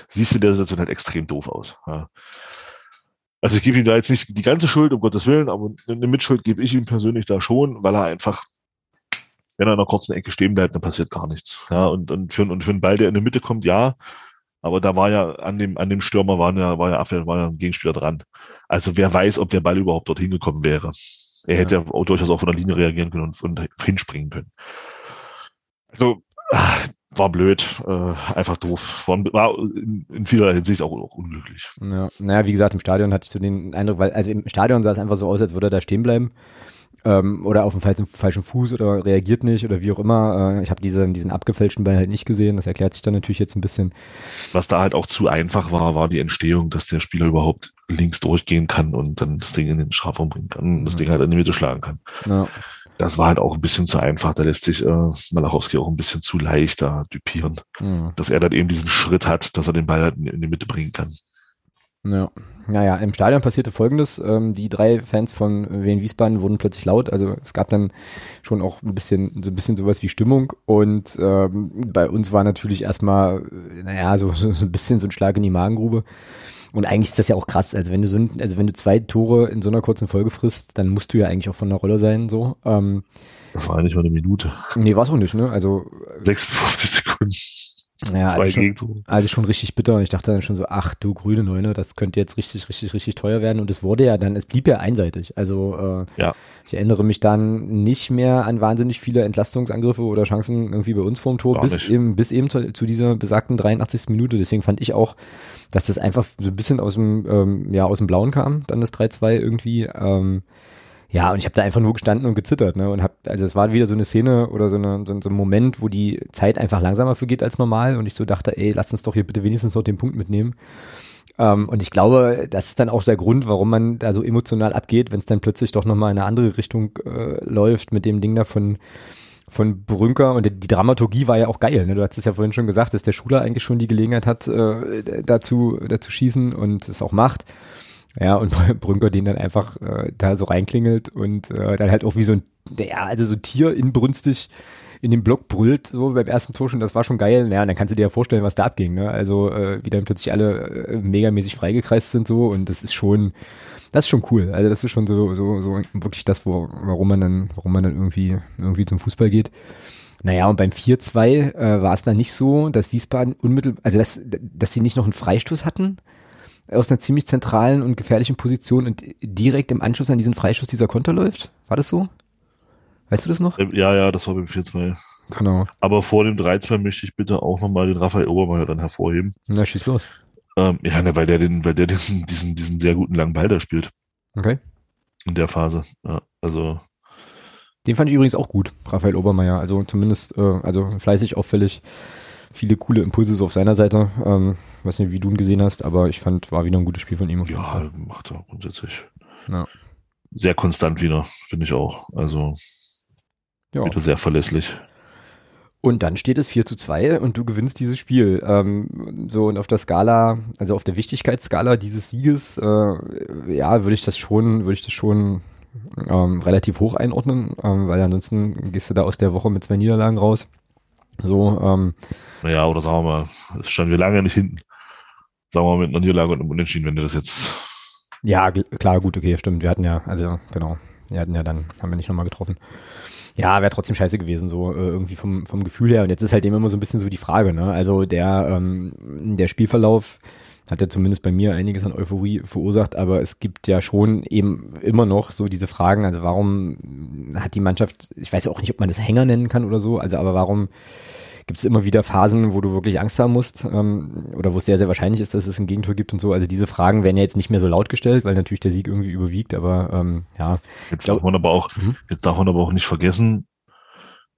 siehst du der Situation halt extrem doof aus. Ja. Also ich gebe ihm da jetzt nicht die ganze Schuld, um Gottes Willen, aber eine Mitschuld gebe ich ihm persönlich da schon, weil er einfach, wenn er in einer kurzen Ecke stehen bleibt, dann passiert gar nichts. Ja, und, und, für, und für einen Ball, der in der Mitte kommt, ja, aber da war ja an dem, an dem Stürmer war ja, war ja Abwehr, war ja ein Gegenspieler dran. Also wer weiß, ob der Ball überhaupt dorthin gekommen wäre. Er hätte ja, auch durchaus auch von der Linie reagieren können und, und hinspringen können. Also, war blöd, äh, einfach doof. War, war in, in, vieler Hinsicht auch, auch, unglücklich. Ja, naja, wie gesagt, im Stadion hatte ich so den Eindruck, weil, also im Stadion sah es einfach so aus, als würde er da stehen bleiben. Ähm, oder auf dem falschen, falschen Fuß oder reagiert nicht oder wie auch immer. Äh, ich habe diese, diesen abgefälschten Ball halt nicht gesehen. Das erklärt sich dann natürlich jetzt ein bisschen. Was da halt auch zu einfach war, war die Entstehung, dass der Spieler überhaupt links durchgehen kann und dann das Ding in den Strafraum bringen kann und das Ding halt in die Mitte schlagen kann. Ja das war halt auch ein bisschen zu einfach. Da lässt sich äh, Malachowski auch ein bisschen zu leicht da düpieren. Mhm. Dass er dann eben diesen Schritt hat, dass er den Ball halt in, in die Mitte bringen kann. Ja. Naja, im Stadion passierte folgendes. Ähm, die drei Fans von Wien Wiesbaden wurden plötzlich laut. Also es gab dann schon auch ein bisschen, so ein bisschen sowas wie Stimmung. Und ähm, bei uns war natürlich erstmal, naja, so, so ein bisschen so ein Schlag in die Magengrube. Und eigentlich ist das ja auch krass. Also wenn du so, also wenn du zwei Tore in so einer kurzen Folge frisst, dann musst du ja eigentlich auch von der Rolle sein, so. Ähm, das war ja nicht mal eine Minute. Nee, war es auch nicht, ne? Also. 56 Sekunden. Ja, Zwei also schon, also schon richtig bitter. Ich dachte dann schon so, ach du grüne Neune, das könnte jetzt richtig, richtig, richtig teuer werden. Und es wurde ja dann, es blieb ja einseitig. Also äh, ja. ich erinnere mich dann nicht mehr an wahnsinnig viele Entlastungsangriffe oder Chancen irgendwie bei uns vorm Tor, bis eben, bis eben zu, zu, dieser besagten 83. Minute. Deswegen fand ich auch, dass das einfach so ein bisschen aus dem, ähm, ja, aus dem Blauen kam, dann das 3-2 irgendwie. Ähm, ja, und ich habe da einfach nur gestanden und gezittert, ne? Und hab, also es war wieder so eine Szene oder so, eine, so, so ein Moment, wo die Zeit einfach langsamer vergeht als normal und ich so dachte, ey, lass uns doch hier bitte wenigstens noch den Punkt mitnehmen. Ähm, und ich glaube, das ist dann auch der Grund, warum man da so emotional abgeht, wenn es dann plötzlich doch nochmal in eine andere Richtung äh, läuft mit dem Ding da von von Brünker und die Dramaturgie war ja auch geil. Ne? Du hast es ja vorhin schon gesagt, dass der Schuler eigentlich schon die Gelegenheit hat, äh, dazu, dazu schießen und es auch macht. Ja, und Brünker den dann einfach äh, da so reinklingelt und äh, dann halt auch wie so ein, ja, also so Tier inbrünstig in den Block brüllt, so beim ersten Tor schon, das war schon geil. Naja, dann kannst du dir ja vorstellen, was da abging, ne? Also, äh, wie dann plötzlich alle äh, megamäßig freigekreist sind so und das ist schon, das ist schon cool. Also das ist schon so, so, so wirklich das, wo, warum man dann, warum man dann irgendwie, irgendwie zum Fußball geht. Naja, und beim 4-2 äh, war es dann nicht so, dass Wiesbaden unmittelbar, also dass, dass sie nicht noch einen Freistoß hatten, aus einer ziemlich zentralen und gefährlichen Position und direkt im Anschluss an diesen Freischuss dieser Konter läuft? War das so? Weißt du das noch? Ja, ja, das war beim 4-2. Genau. Aber vor dem 3-2 möchte ich bitte auch nochmal den Raphael Obermeier dann hervorheben. Na, schieß los. Ähm, ja, ne, weil der den, weil der diesen, diesen, diesen sehr guten langen Ball da spielt. Okay. In der Phase. Ja, also. Den fand ich übrigens auch gut, Raphael Obermeier. Also zumindest, äh, also fleißig, auffällig viele coole Impulse so auf seiner Seite. Ähm, weiß nicht, wie du ihn gesehen hast, aber ich fand, war wieder ein gutes Spiel von ihm. Ja, macht er grundsätzlich. Ja. Sehr konstant wieder, finde ich auch. Also ja. wieder sehr verlässlich. Und dann steht es 4 zu 2 und du gewinnst dieses Spiel. Ähm, so und auf der Skala, also auf der Wichtigkeitsskala dieses Sieges, äh, ja, würde ich das schon, würde ich das schon ähm, relativ hoch einordnen, ähm, weil ansonsten gehst du da aus der Woche mit zwei Niederlagen raus. So, ähm, naja, oder sagen wir mal, standen wir lange nicht hinten. Sagen wir mal mit einer Niederlage und einem Unentschieden, wenn du das jetzt. Ja, klar, gut, okay, stimmt. Wir hatten ja, also genau, wir hatten ja dann, haben wir nicht nochmal getroffen. Ja, wäre trotzdem scheiße gewesen, so äh, irgendwie vom, vom Gefühl her. Und jetzt ist halt immer so ein bisschen so die Frage, ne? Also der, ähm, der Spielverlauf hat ja zumindest bei mir einiges an Euphorie verursacht, aber es gibt ja schon eben immer noch so diese Fragen, also warum hat die Mannschaft, ich weiß ja auch nicht, ob man das Hänger nennen kann oder so, also aber warum gibt es immer wieder Phasen, wo du wirklich Angst haben musst ähm, oder wo es sehr, sehr wahrscheinlich ist, dass es ein Gegentor gibt und so. Also diese Fragen werden ja jetzt nicht mehr so laut gestellt, weil natürlich der Sieg irgendwie überwiegt, aber ähm, ja. Jetzt darf man aber auch, mhm. jetzt darf man aber auch nicht vergessen,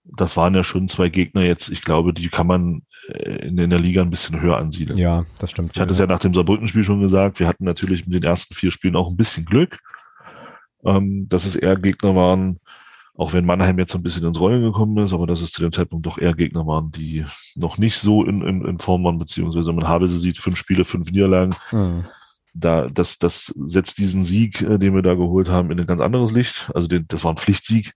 das waren ja schon zwei Gegner jetzt, ich glaube, die kann man in, in der Liga ein bisschen höher ansiedeln. Ja, das stimmt. Ich hatte es ja nach dem Saarbrücken-Spiel schon gesagt, wir hatten natürlich mit den ersten vier Spielen auch ein bisschen Glück, ähm, dass es eher Gegner waren, auch wenn Mannheim jetzt ein bisschen ins Rollen gekommen ist, aber dass es zu dem Zeitpunkt doch eher Gegner waren, die noch nicht so in, in, in Form waren, beziehungsweise man habe sie sieht, fünf Spiele, fünf Niederlagen. Mhm. Da, das, das setzt diesen Sieg, äh, den wir da geholt haben, in ein ganz anderes Licht. Also den, das war ein Pflichtsieg.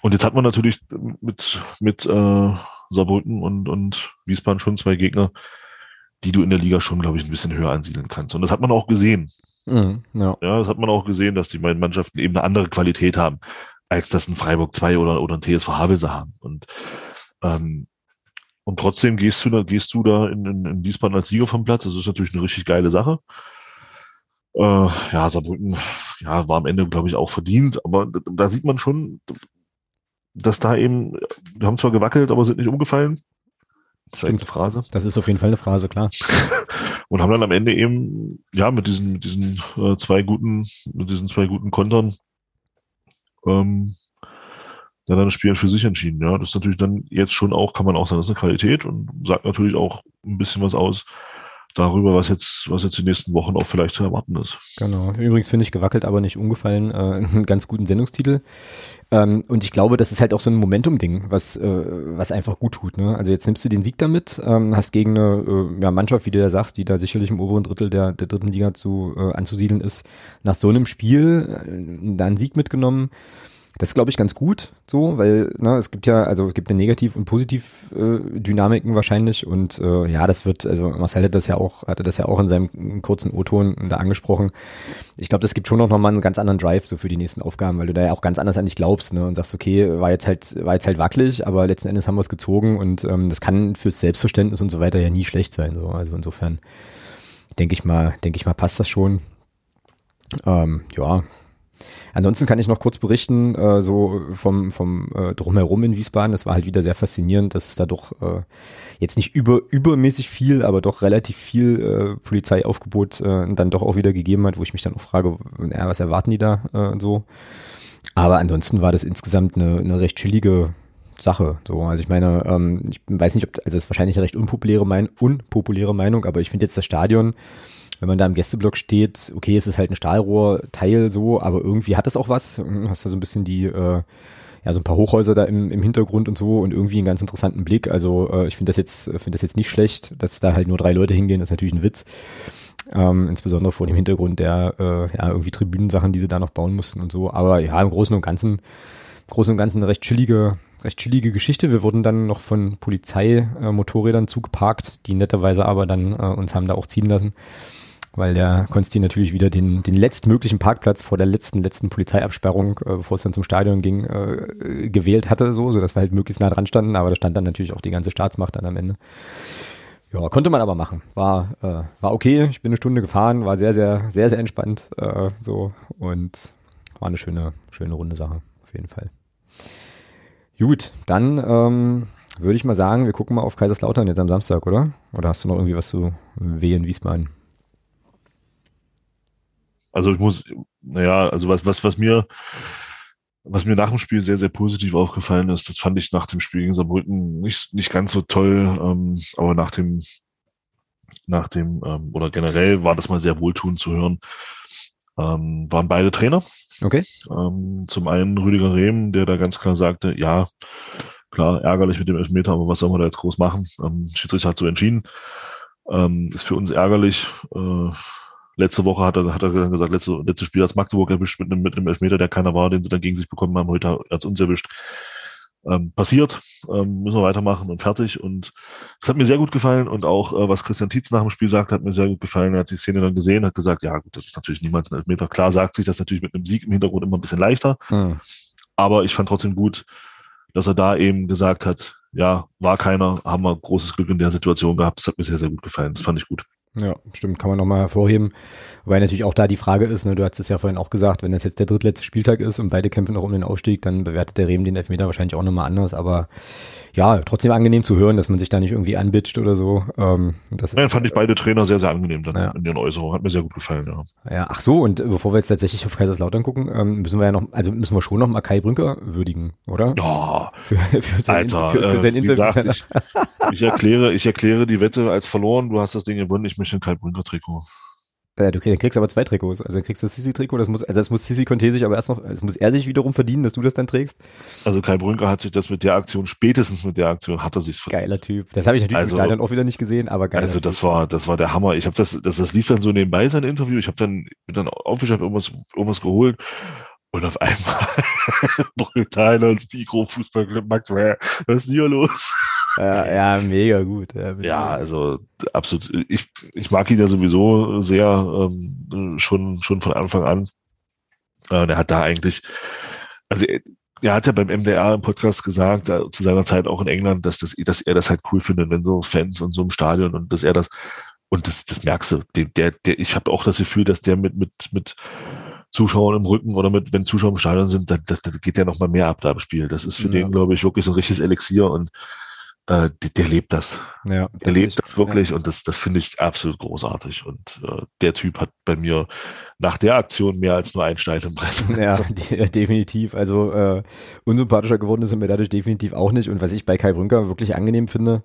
Und jetzt hat man natürlich mit, mit äh, Saarbrücken und, und Wiesbaden schon zwei Gegner, die du in der Liga schon, glaube ich, ein bisschen höher ansiedeln kannst. Und das hat man auch gesehen. Mhm, ja. ja, das hat man auch gesehen, dass die beiden Mannschaften eben eine andere Qualität haben, als das ein Freiburg 2 oder, oder ein TSV Havelse haben. Und, ähm, und trotzdem gehst du da, gehst du da in, in, in Wiesbaden als Sieger vom Platz. Das ist natürlich eine richtig geile Sache. Äh, ja, Saarbrücken, ja, war am Ende, glaube ich, auch verdient, aber da, da sieht man schon, dass da eben, wir haben zwar gewackelt, aber sind nicht umgefallen. Das Stimmt. ist eine Phrase. Das ist auf jeden Fall eine Phrase, klar. und haben dann am Ende eben, ja, mit diesen, mit diesen äh, zwei guten, mit diesen zwei guten Kontern, ähm, dann das Spiel für sich entschieden. Ja, das ist natürlich dann jetzt schon auch, kann man auch sagen, das ist eine Qualität und sagt natürlich auch ein bisschen was aus, darüber, was jetzt, was jetzt die nächsten Wochen auch vielleicht zu erwarten ist. Genau. Übrigens finde ich gewackelt, aber nicht umgefallen, äh, einen ganz guten Sendungstitel. Ähm, und ich glaube, das ist halt auch so ein Momentum-Ding, was, äh, was einfach gut tut. Ne? Also jetzt nimmst du den Sieg damit, ähm, hast gegen eine äh, ja, Mannschaft, wie du ja sagst, die da sicherlich im oberen Drittel der, der dritten Liga zu äh, anzusiedeln ist, nach so einem Spiel äh, da einen Sieg mitgenommen Das glaube ich, ganz gut so, weil ne, es gibt ja, also es gibt eine Negativ- und Positiv-Dynamiken wahrscheinlich und äh, ja, das wird, also Marcel hat das ja auch, hatte das ja auch in seinem kurzen O-Ton da angesprochen. Ich glaube, das gibt schon noch mal einen ganz anderen Drive so für die nächsten Aufgaben, weil du da ja auch ganz anders an dich glaubst ne, und sagst, okay, war jetzt halt, war jetzt halt wackelig, aber letzten Endes haben wir es gezogen und ähm, das kann fürs Selbstverständnis und so weiter ja nie schlecht sein. So. Also insofern denke ich mal, denke ich mal, passt das schon. Ähm, ja, Ansonsten kann ich noch kurz berichten, äh, so vom, vom äh, Drumherum in Wiesbaden. Das war halt wieder sehr faszinierend, dass es da doch äh, jetzt nicht über, übermäßig viel, aber doch relativ viel äh, Polizeiaufgebot äh, dann doch auch wieder gegeben hat, wo ich mich dann auch frage, ja, was erwarten die da äh, so. Aber ansonsten war das insgesamt eine, eine recht chillige Sache. So, also ich meine, ähm, ich weiß nicht, ob, also es ist wahrscheinlich eine recht unpopuläre, mein, unpopuläre Meinung, aber ich finde jetzt das Stadion wenn man da im Gästeblock steht, okay, es ist halt ein Stahlrohrteil so, aber irgendwie hat es auch was. Hast da so ein bisschen die, äh, ja, so ein paar Hochhäuser da im, im Hintergrund und so und irgendwie einen ganz interessanten Blick. Also äh, ich finde das jetzt, finde das jetzt nicht schlecht, dass da halt nur drei Leute hingehen, das ist natürlich ein Witz. Ähm, insbesondere vor dem Hintergrund der äh, ja, irgendwie Tribünensachen, die sie da noch bauen mussten und so. Aber ja, im Großen und Ganzen, im Großen und Ganzen eine recht chillige, recht chillige Geschichte. Wir wurden dann noch von Polizeimotorrädern äh, zugeparkt, die netterweise aber dann äh, uns haben da auch ziehen lassen weil der Konsti natürlich wieder den, den letztmöglichen Parkplatz vor der letzten, letzten Polizeiabsperrung, äh, bevor es dann zum Stadion ging, äh, gewählt hatte, so, so dass wir halt möglichst nah dran standen, aber da stand dann natürlich auch die ganze Staatsmacht dann am Ende. Ja, konnte man aber machen. War, äh, war okay. Ich bin eine Stunde gefahren, war sehr, sehr, sehr, sehr entspannt, äh, so, und war eine schöne, schöne runde Sache, auf jeden Fall. Gut, dann, ähm, würde ich mal sagen, wir gucken mal auf Kaiserslautern jetzt am Samstag, oder? Oder hast du noch irgendwie was zu Wehen Wiesbaden? Also ich muss, naja, also was, was, was mir, was mir nach dem Spiel sehr, sehr positiv aufgefallen ist, das fand ich nach dem Spiel gegen Saarbrücken nicht, nicht ganz so toll, ähm, aber nach dem, nach dem, ähm, oder generell war das mal sehr wohltuend zu hören, ähm, waren beide Trainer. Okay. Ähm, zum einen Rüdiger Rehm, der da ganz klar sagte, ja, klar, ärgerlich mit dem Elfmeter, aber was soll man da jetzt groß machen? Ähm, Schiedsrichter hat so entschieden. Ähm, ist für uns ärgerlich. Äh, Letzte Woche hat er, hat er dann gesagt, letzte, letzte Spiel hat Magdeburg erwischt mit einem, mit einem Elfmeter, der keiner war, den sie dann gegen sich bekommen haben. Heute hat es uns erwischt. Ähm, passiert, ähm, müssen wir weitermachen und fertig. Und es hat mir sehr gut gefallen und auch, äh, was Christian Tietz nach dem Spiel sagt, hat mir sehr gut gefallen. Er hat die Szene dann gesehen, hat gesagt, ja gut, das ist natürlich niemals ein Elfmeter. Klar sagt sich das natürlich mit einem Sieg im Hintergrund immer ein bisschen leichter. Hm. Aber ich fand trotzdem gut, dass er da eben gesagt hat, ja, war keiner, haben wir großes Glück in der Situation gehabt. Das hat mir sehr, sehr gut gefallen. Das fand ich gut. Ja, stimmt, kann man nochmal hervorheben. Weil natürlich auch da die Frage ist, ne, du hast es ja vorhin auch gesagt, wenn das jetzt der drittletzte Spieltag ist und beide kämpfen noch um den Aufstieg, dann bewertet der Rehm den Elfmeter wahrscheinlich auch nochmal anders, aber ja, trotzdem angenehm zu hören, dass man sich da nicht irgendwie anbitscht oder so. Ähm, das ja, fand ich beide Trainer sehr, sehr angenehm dann ja. in den Äußerungen. Hat mir sehr gut gefallen, ja. Ja, ach so, und bevor wir jetzt tatsächlich auf Kaiserslautern gucken, ähm, müssen wir ja noch, also müssen wir schon noch mal Kai Brünker würdigen, oder? Ja. Für, für sein, Alter, für, für sein äh, Interview. Gesagt, ich, ich, erkläre, ich erkläre die Wette als verloren, du hast das Ding gewonnen, ich möchte ein Kai Brünker Trikot. Ja, du kriegst aber zwei Trikots. Also kriegst du das Sissi-Trikot, das muss, also das muss Sissi Conte sich aber erst noch, es muss er sich wiederum verdienen, dass du das dann trägst. Also Kai Brünker hat sich das mit der Aktion, spätestens mit der Aktion, hat er sich verdient. Geiler Typ. Das habe ich natürlich also, im Stadion auch wieder nicht gesehen, aber geil. Also das typ. war, das war der Hammer. Ich habe das, das, das lief dann so nebenbei sein Interview. Ich habe dann, bin dann aufgeschafft, irgendwas, irgendwas geholt. Und auf einmal brüllt einer ins Mikro, Fußballclub Max, was ist hier los? Ja, ja mega gut. Ja, ja, also absolut. Ich, ich mag ihn ja sowieso sehr ähm, schon, schon von Anfang an. Äh, der hat da eigentlich, also er, er hat ja beim MDR im Podcast gesagt, äh, zu seiner Zeit auch in England, dass, das, dass er das halt cool findet, wenn so Fans und so im Stadion und dass er das, und das, das merkst du, der, der, der ich habe auch das Gefühl, dass der mit, mit, mit Zuschauern im Rücken oder mit, wenn Zuschauer im Stadion sind, dann, das, das geht der noch mal mehr ab da im Spiel. Das ist für ja. den, glaube ich, wirklich so ein richtiges Elixier und äh, der, der lebt das. Ja, der lebt das wirklich ja. und das, das finde ich absolut großartig. Und äh, der Typ hat bei mir nach der Aktion mehr als nur ein Stein im Pressen. Ja, definitiv. Also äh, unsympathischer geworden ist er mir dadurch definitiv auch nicht. Und was ich bei Kai Brünker wirklich angenehm finde,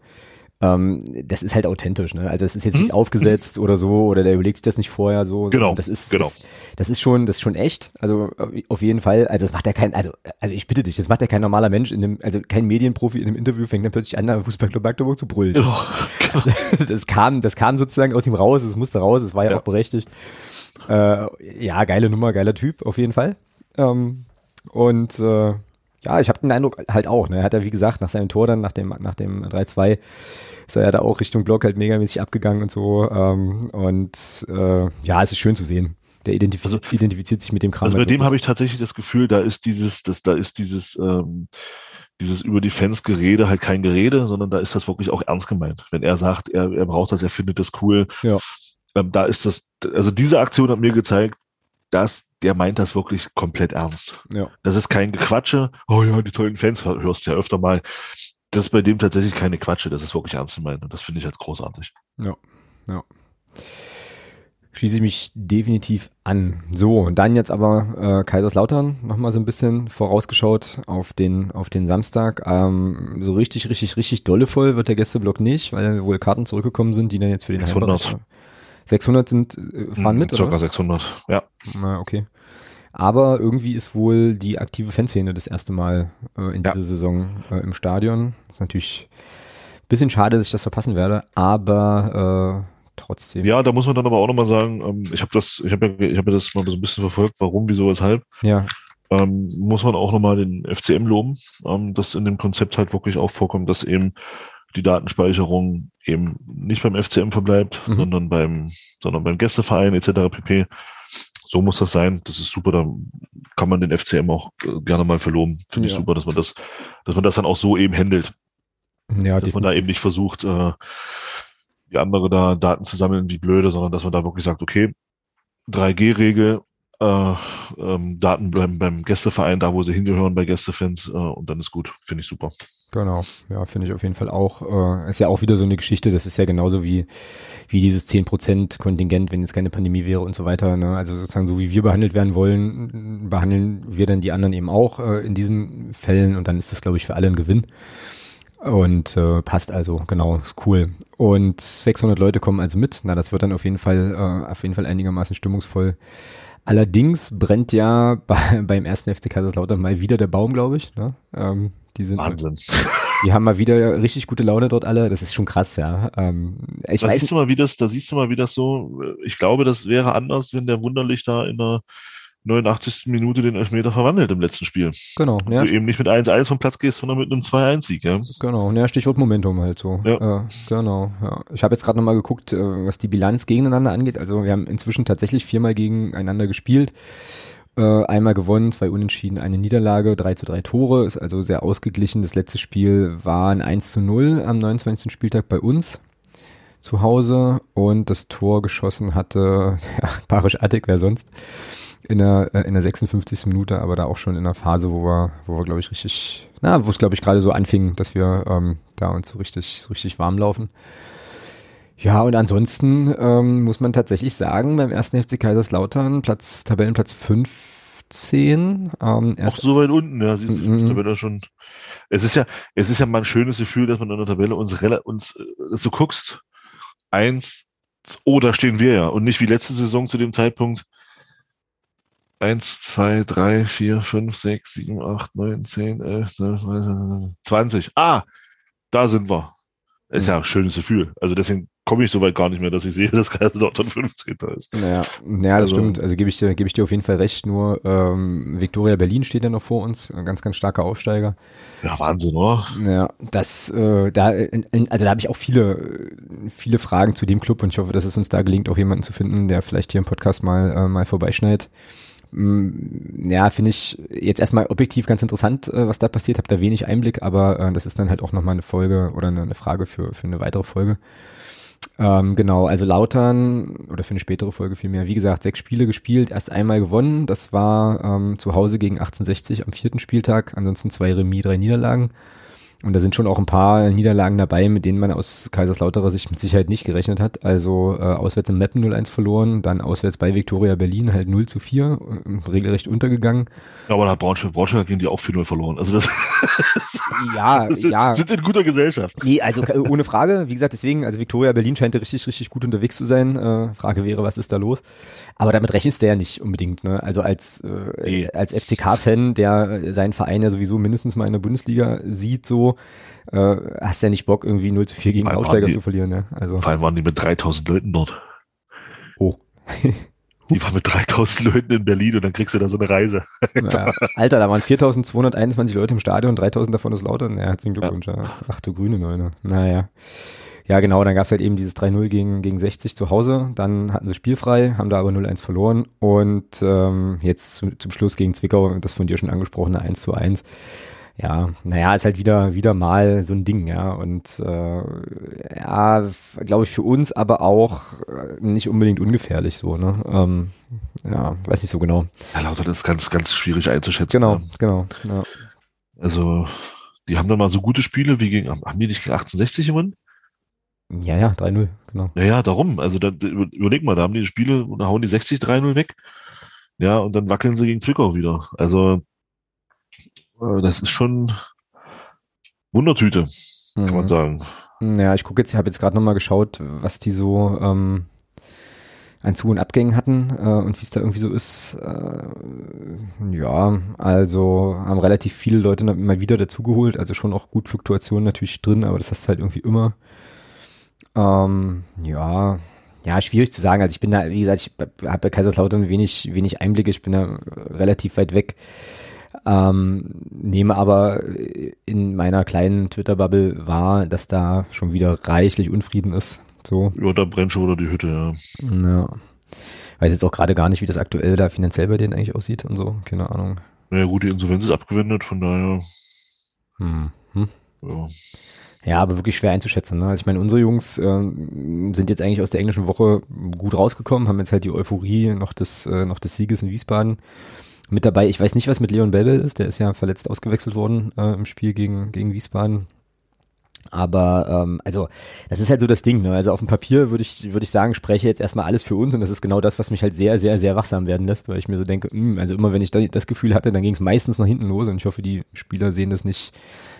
ähm, das ist halt authentisch, ne? Also es ist jetzt nicht mhm. aufgesetzt oder so, oder der überlegt sich das nicht vorher so. Genau. Das ist, genau. Das, das, ist schon, das ist schon echt. Also auf jeden Fall. Also das macht ja kein, also, also ich bitte dich, das macht ja kein normaler Mensch in dem, also kein Medienprofi in einem Interview fängt dann plötzlich an, Fußballclub Magdeburg zu brüllen. Oh, das kam, das kam sozusagen aus ihm raus, es musste raus, es war ja, ja. auch berechtigt. Äh, ja, geile Nummer, geiler Typ, auf jeden Fall. Ähm, Und äh, ja, ich habe den Eindruck halt auch. Ne? Er hat ja, wie gesagt, nach seinem Tor dann, nach dem, nach dem 3-2, ist er ja da auch Richtung Block halt megamäßig abgegangen und so. Ähm, und äh, ja, es ist schön zu sehen. Der identif also, identifiziert sich mit dem Kram. Also bei dem habe ich tatsächlich das Gefühl, da ist dieses, das, da ist dieses, ähm, dieses über die Fans Gerede halt kein Gerede, sondern da ist das wirklich auch ernst gemeint. Wenn er sagt, er, er braucht das, er findet das cool. Ja. Ähm, da ist das, also diese Aktion hat mir gezeigt, dass der meint das wirklich komplett ernst. Ja. Das ist kein Gequatsche, oh ja, die tollen Fans hörst du ja öfter mal. Das ist bei dem tatsächlich keine Quatsche, das ist wirklich ernst gemeint und das finde ich halt großartig. Ja, ja schließe ich mich definitiv an. So, dann jetzt aber äh, Kaiserslautern nochmal so ein bisschen vorausgeschaut auf den, auf den Samstag. Ähm, so richtig, richtig, richtig dolle voll wird der Gästeblock nicht, weil wohl Karten zurückgekommen sind, die dann jetzt für den 600. 600 sind, äh, fahren hm, mit, Circa oder? 600, ja. Na, okay. Aber irgendwie ist wohl die aktive Fanszene das erste Mal äh, in ja. dieser Saison äh, im Stadion. Ist natürlich ein bisschen schade, dass ich das verpassen werde, aber äh, trotzdem. Ja, da muss man dann aber auch nochmal sagen, ähm, ich habe das, ich habe ja, ich habe das mal so ein bisschen verfolgt, warum, wieso, weshalb. Ja. Ähm, muss man auch nochmal den FCM loben, ähm, dass in dem Konzept halt wirklich auch vorkommt, dass eben die Datenspeicherung eben nicht beim FCM verbleibt, mhm. sondern beim, sondern beim Gästeverein etc. pp. So muss das sein. Das ist super. Da kann man den FCM auch äh, gerne mal verloben. Finde ja. ich super, dass man das, dass man das dann auch so eben handelt. Ja, dass definitiv. man da eben nicht versucht, äh, wie andere da Daten zu sammeln wie blöde, sondern dass man da wirklich sagt, okay, 3G-Regel, äh, ähm, Daten bleiben beim Gästeverein, da wo sie hingehören bei Gästefans äh, und dann ist gut. Finde ich super. Genau, ja, finde ich auf jeden Fall auch. Äh, ist ja auch wieder so eine Geschichte, das ist ja genauso wie, wie dieses 10% Kontingent, wenn jetzt keine Pandemie wäre und so weiter. Ne? Also sozusagen so wie wir behandelt werden wollen, behandeln wir dann die anderen eben auch äh, in diesen Fällen und dann ist das, glaube ich, für alle ein Gewinn. Und äh, passt also, genau, ist cool. Und 600 Leute kommen also mit. Na, das wird dann auf jeden Fall, äh, auf jeden Fall einigermaßen stimmungsvoll. Allerdings brennt ja bei, beim ersten FC Kaiserslautern mal wieder der Baum, glaube ich. Ne? Ähm, die sind, Wahnsinn. Die haben mal wieder richtig gute Laune dort alle. Das ist schon krass, ja. Ähm, ich da weiß siehst du mal, wie das, da siehst du mal, wie das so. Ich glaube, das wäre anders, wenn der Wunderlich da in der 89. Minute den Elfmeter verwandelt im letzten Spiel. Genau. Ja. Du eben nicht mit 1-1 vom Platz gehst, sondern mit einem 2-1-Sieg. Ja. Genau, ja, Stichwort Momentum halt so. Ja. Äh, genau. Ja. Ich habe jetzt gerade nochmal geguckt, äh, was die Bilanz gegeneinander angeht. Also wir haben inzwischen tatsächlich viermal gegeneinander gespielt. Äh, einmal gewonnen, zwei Unentschieden, eine Niederlage, 3 zu 3 Tore, ist also sehr ausgeglichen. Das letzte Spiel war ein 1 zu 0 am 29. Spieltag bei uns zu Hause und das Tor geschossen hatte ja, Parisch Attic, wer sonst in der, äh, in der 56. Minute, aber da auch schon in der Phase, wo wir, wo wir, glaube ich, richtig, na, wo es, glaube ich, gerade so anfing, dass wir ähm, da uns so richtig, so richtig warm laufen. Ja, und ansonsten ähm, muss man tatsächlich sagen, beim ersten FC Kaiserslautern, Platz, Tabellenplatz 15, ähm, erst. Auch so weit unten, ja, siehst du, mm Tabelle schon. Es ist ja, es ist ja mal ein schönes Gefühl, dass man in der Tabelle uns, uns, äh, du guckst, eins, oh, da stehen wir ja. Und nicht wie letzte Saison zu dem Zeitpunkt, 1, 2, 3, 4, 5, 6, 7, 8, 9, 10, 11, 12, 20. Ah, da sind wir. Ist ja ein schönes Gefühl. Also deswegen komme ich so weit gar nicht mehr, dass ich sehe, dass Kaiserslautern 15. ist. Naja, ja, das also, stimmt. Also gebe ich dir, gebe ich dir auf jeden Fall recht. Nur ähm, Victoria Berlin steht ja noch vor uns, ein ganz, ganz starker Aufsteiger. Ja, Wahnsinn, oder? Ja, das, äh, da, also da habe ich auch viele, viele Fragen zu dem Club und ich hoffe, dass es uns da gelingt, auch jemanden zu finden, der vielleicht hier im Podcast mal, äh, mal vorbeischneidet. Mm, ja, finde ich jetzt erstmal objektiv ganz interessant, äh, was da passiert. Habe da wenig Einblick, aber äh, das ist dann halt auch nochmal eine Folge oder eine, Frage für, für eine weitere Folge. Ähm, genau, also Lautern, oder für eine spätere Folge vielmehr, wie gesagt, sechs Spiele gespielt, erst einmal gewonnen. Das war ähm, zu Hause gegen 1860 am vierten Spieltag, ansonsten zwei Remis, drei Niederlagen. Und da sind schon auch ein paar Niederlagen dabei, mit denen man aus Kaiserslauterer Sicht mit Sicherheit nicht gerechnet hat. Also äh, auswärts im Meppen 0-1 verloren, dann auswärts bei Viktoria Berlin halt 0 zu 4, äh, regelrecht untergegangen. Ja, aber da hat Braunschweig, Braunschweig gegen die auch 4-0 verloren. Also das, ja, das sind, ja. sind in guter Gesellschaft. Nee, also äh, ohne Frage. Wie gesagt, deswegen, also Viktoria Berlin scheint ja richtig, richtig gut unterwegs zu sein. Äh, Frage wäre, was ist da los? Aber damit rechnest du ja nicht unbedingt. Ne? Also als, äh, nee. als FCK-Fan, der seinen Verein ja sowieso mindestens mal in der Bundesliga sieht, so, äh, hast ja nicht Bock, irgendwie 0 zu 4 gegen Aufsteiger die, zu verlieren. Ja? Also. Vor allem waren die mit 3000 Leuten dort. Oh. Die war mit 3000 Leuten in Berlin und dann kriegst du da so eine Reise. Ja, Alter, da waren 4221 Leute im Stadion, 3000 davon ist Lautern. Ja, herzlichen Glückwunsch. Ja. Ach du grüne Neune. Naja. Ja, genau, dann gab's halt eben dieses 3-0 gegen, gegen 60 zu Hause. Dann hatten sie spielfrei, haben da aber 0-1 verloren. Und ähm, jetzt zum, zum Schluss gegen Zwickau, das von dir schon angesprochene 1 zu 1 ja, naja, ist halt wieder, wieder mal so ein Ding, ja. Und äh, ja, glaube ich, für uns aber auch äh, nicht unbedingt ungefährlich so, ne? Ähm, ja, weiß nicht so genau. Ja, lauter das ist ganz, ganz schwierig einzuschätzen. Genau, ne? genau. Ja. Also, die haben dann mal so gute Spiele wie gegen, haben die nicht gegen 1860 gewonnen? Ja, ja, 3-0, genau. Ja, ja, darum. Also da, überleg mal, da haben die Spiele und da hauen die 60 3-0 weg. Ja, und dann wackeln sie gegen Zwickau wieder. Also das ist schon Wundertüte, kann mhm. man sagen. Ja, ich gucke jetzt, ich habe jetzt gerade nochmal geschaut, was die so ähm, an Zu- und Abgängen hatten äh, und wie es da irgendwie so ist. Äh, ja, also haben relativ viele Leute immer wieder dazugeholt, also schon auch gut Fluktuation natürlich drin, aber das hast du halt irgendwie immer. Ähm, ja, ja, schwierig zu sagen. Also ich bin da, wie gesagt, ich habe bei Kaiserslautern wenig, wenig Einblicke, ich bin da relativ weit weg. Ähm, nehme aber in meiner kleinen Twitter-Bubble wahr, dass da schon wieder reichlich Unfrieden ist. So. Ja, da brennt schon wieder die Hütte, ja. Ja. Weiß jetzt auch gerade gar nicht, wie das aktuell da finanziell bei denen eigentlich aussieht und so. Keine Ahnung. Naja, gut, die Insolvenz ist abgewendet, von daher. Hm. hm. Ja. Ja, aber wirklich schwer einzuschätzen. Ne? Also ich meine, unsere Jungs äh, sind jetzt eigentlich aus der englischen Woche gut rausgekommen, haben jetzt halt die Euphorie noch des, äh, noch des Sieges in Wiesbaden mit dabei. Ich weiß nicht, was mit Leon Belbel ist. Der ist ja verletzt ausgewechselt worden äh, im Spiel gegen, gegen Wiesbaden. Aber ähm, also das ist halt so das Ding. Ne? Also auf dem Papier würde ich würde ich sagen, spreche jetzt erstmal alles für uns und das ist genau das, was mich halt sehr sehr sehr wachsam werden lässt, weil ich mir so denke, mh, hm, also immer wenn ich das Gefühl hatte, dann ging es meistens nach hinten los und ich hoffe, die Spieler sehen das nicht,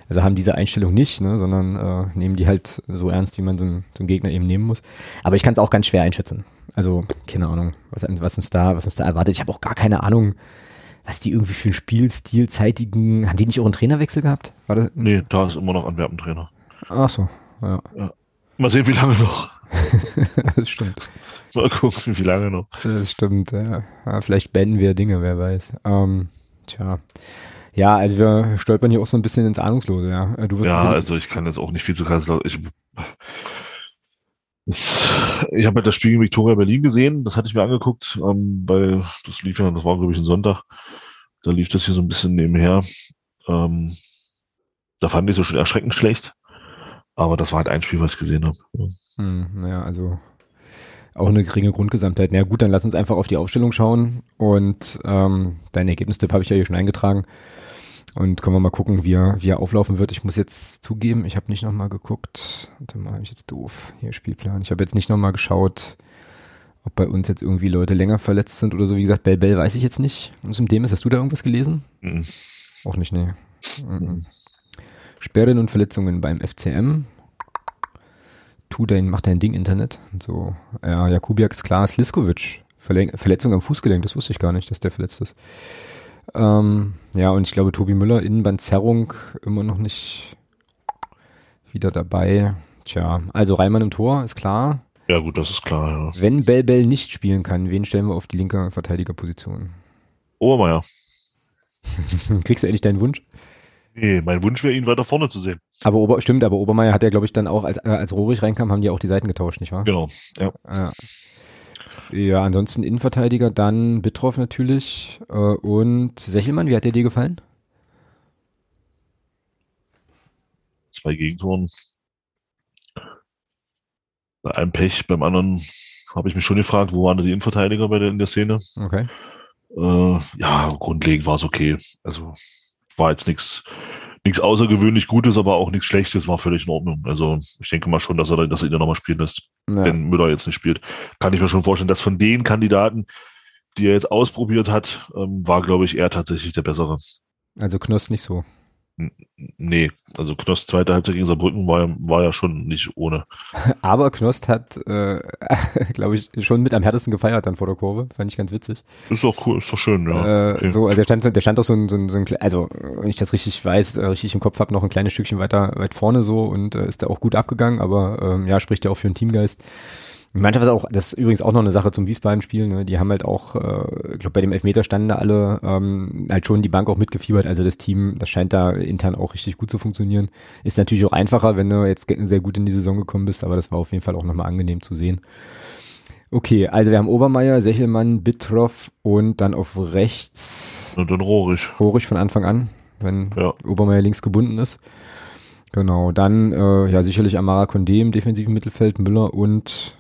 also haben diese Einstellung nicht, ne, sondern äh, nehmen die halt so ernst, wie man so, einen, so einen Gegner eben nehmen muss. Aber ich kann es auch ganz schwer einschätzen. Also keine Ahnung, was, was uns da was uns da erwartet. Ich habe auch gar keine Ahnung was die irgendwie für einen Spielstil zeitigen, haben die nicht auch einen Trainerwechsel gehabt? War das, nee, da ist immer noch Antwerpen-Trainer. Ach so, ja. ja. Mal sehen, wie lange noch. das stimmt. Mal gucken, wie lange noch. Das stimmt, ja. ja vielleicht beenden wir Dinge, wer weiß. Ähm, tja. Ja, also wir stolpern hier auch so ein bisschen ins Ahnungslose, ja. Du wirst ja, also ich kann jetzt auch nicht viel zu krass. Ich, ich habe halt das Spiel in Victoria Berlin gesehen, das hatte ich mir angeguckt, ähm, weil das lief ja, das war glaube ich ein Sonntag, da lief das hier so ein bisschen nebenher. Ähm, da fand ich es so schon erschreckend schlecht, aber das war halt ein Spiel, was ich gesehen habe. Hm, ja, also auch eine geringe Grundgesamtheit. Na gut, dann lass uns einfach auf die Aufstellung schauen und ähm, dein Ergebnistipp habe ich ja hier schon eingetragen. Und können wir mal gucken, wie er, wie er auflaufen wird. Ich muss jetzt zugeben, ich habe nicht nochmal geguckt. Warte mal, habe ich jetzt doof. Hier Spielplan. Ich habe jetzt nicht nochmal geschaut, ob bei uns jetzt irgendwie Leute länger verletzt sind oder so. Wie gesagt, Bell Bell weiß ich jetzt nicht. Und zum Demis, hast du da irgendwas gelesen? Mhm. Auch nicht, nee. Mhm. Sperren und Verletzungen beim FCM. Tu dein, mach dein Ding Internet. Und so. Ja, Jakubiak ist klar. Sliskovic. Verletzung am Fußgelenk, das wusste ich gar nicht, dass der verletzt ist. Ähm, ja, und ich glaube, Tobi Müller, Innenbandzerrung, immer noch nicht wieder dabei. Tja, also Reimann im Tor, ist klar. Ja, gut, das ist klar, ja. Wenn Bell Bell nicht spielen kann, wen stellen wir auf die linke Verteidigerposition? Obermeier. Kriegst du endlich deinen Wunsch? Nee, mein Wunsch wäre, ihn weiter vorne zu sehen. Aber Ober, stimmt, aber Obermeier hat ja, glaube ich, dann auch, als, äh, als Rohrig reinkam, haben die auch die Seiten getauscht, nicht wahr? Genau, ja. ja. Ja, ansonsten Innenverteidiger, dann Bittroff natürlich äh, und Sechelmann, wie hat der dir gefallen? Zwei Gegentoren. Bei einem Pech, beim anderen habe ich mich schon gefragt, wo waren da die Innenverteidiger bei der, in der Szene? Okay. Äh, ja, grundlegend war es okay. Also war jetzt nichts nichts außergewöhnlich Gutes, aber auch nichts Schlechtes, war völlig in Ordnung. Also ich denke mal schon, dass er, dass er ihn nochmal spielen lässt, ja. wenn Müller jetzt nicht spielt. Kann ich mir schon vorstellen, dass von den Kandidaten, die er jetzt ausprobiert hat, ähm, war, glaube ich, er tatsächlich der bessere. Also Knoss nicht so. Nee, also Knost zweite Halbzeit gegen Saarbrücken war, war ja schon nicht ohne. Aber Knost hat, äh, glaube ich, schon mit am härtesten gefeiert dann vor der Kurve. Fand ich ganz witzig. Ist doch cool, ist doch schön, ja. Äh, okay. So, also der stand, der stand auch so ein, so ein, so ein, also wenn ich das richtig weiß, äh, richtig im Kopf habe, noch ein kleines Stückchen weiter weit vorne so und äh, ist da auch gut abgegangen, aber ähm, ja, spricht ja auch für den Teamgeist. Die Mannschaft ist auch, das ist übrigens auch noch eine Sache zum Wiesbaden-Spiel, ne? die haben halt auch, äh, ich glaube bei dem Elfmeter standen da alle ähm, halt schon die Bank auch mitgefiebert, also das Team, das scheint da intern auch richtig gut zu funktionieren. Ist natürlich auch einfacher, wenn du jetzt sehr gut in die Saison gekommen bist, aber das war auf jeden Fall auch nochmal angenehm zu sehen. Okay, also wir haben Obermeier, Sechelmann, Bittroff und dann auf rechts. Und dann Rohrig. Rohrig von Anfang an, wenn ja. Obermeier links gebunden ist. Genau, dann äh, ja sicherlich Amara Condé im defensiven Mittelfeld, Müller und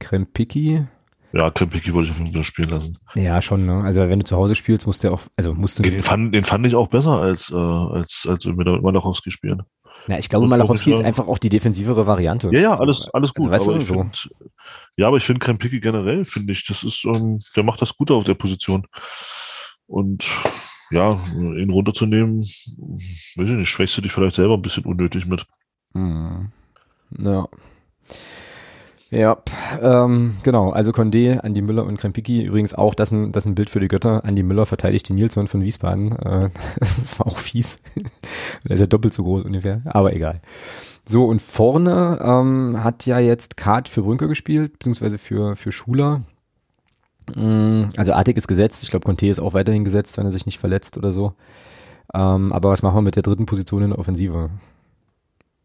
Krempicki. Ja, Krempicki wollte ich auf jeden Fall spielen lassen. Ja, schon, ne? Also wenn du zu Hause spielst, musst du auch, also musst du. Den fand, den fand ich auch besser als, äh, als, als mit Malachowski spielen. Ja, ich glaube, Malachowski ist einfach auch die defensivere Variante. Ja, ja, alles, alles gut. Also, weißt du, so. find, ja, aber ich finde Krempicki generell, finde ich, das ist, ähm, der macht das gut auf der Position. Und ja, ihn runterzunehmen, weiß ich nicht, schwächst du dich vielleicht selber ein bisschen unnötig mit. Hm. Ja. Ja, ähm, genau. Also Condé, Andi Müller und Krempicki. Übrigens auch das ein, das ein Bild für die Götter. Andi Müller verteidigt die Nilsson von Wiesbaden. Äh, das war auch fies. Der ist ja doppelt so groß ungefähr. Aber egal. So, und vorne ähm, hat ja jetzt Kart für Brünker gespielt, beziehungsweise für, für Schuler. Mm, also Artig ist gesetzt. Ich glaube, Conte ist auch weiterhin gesetzt, wenn er sich nicht verletzt oder so. Ähm, aber was machen wir mit der dritten Position in der Offensive?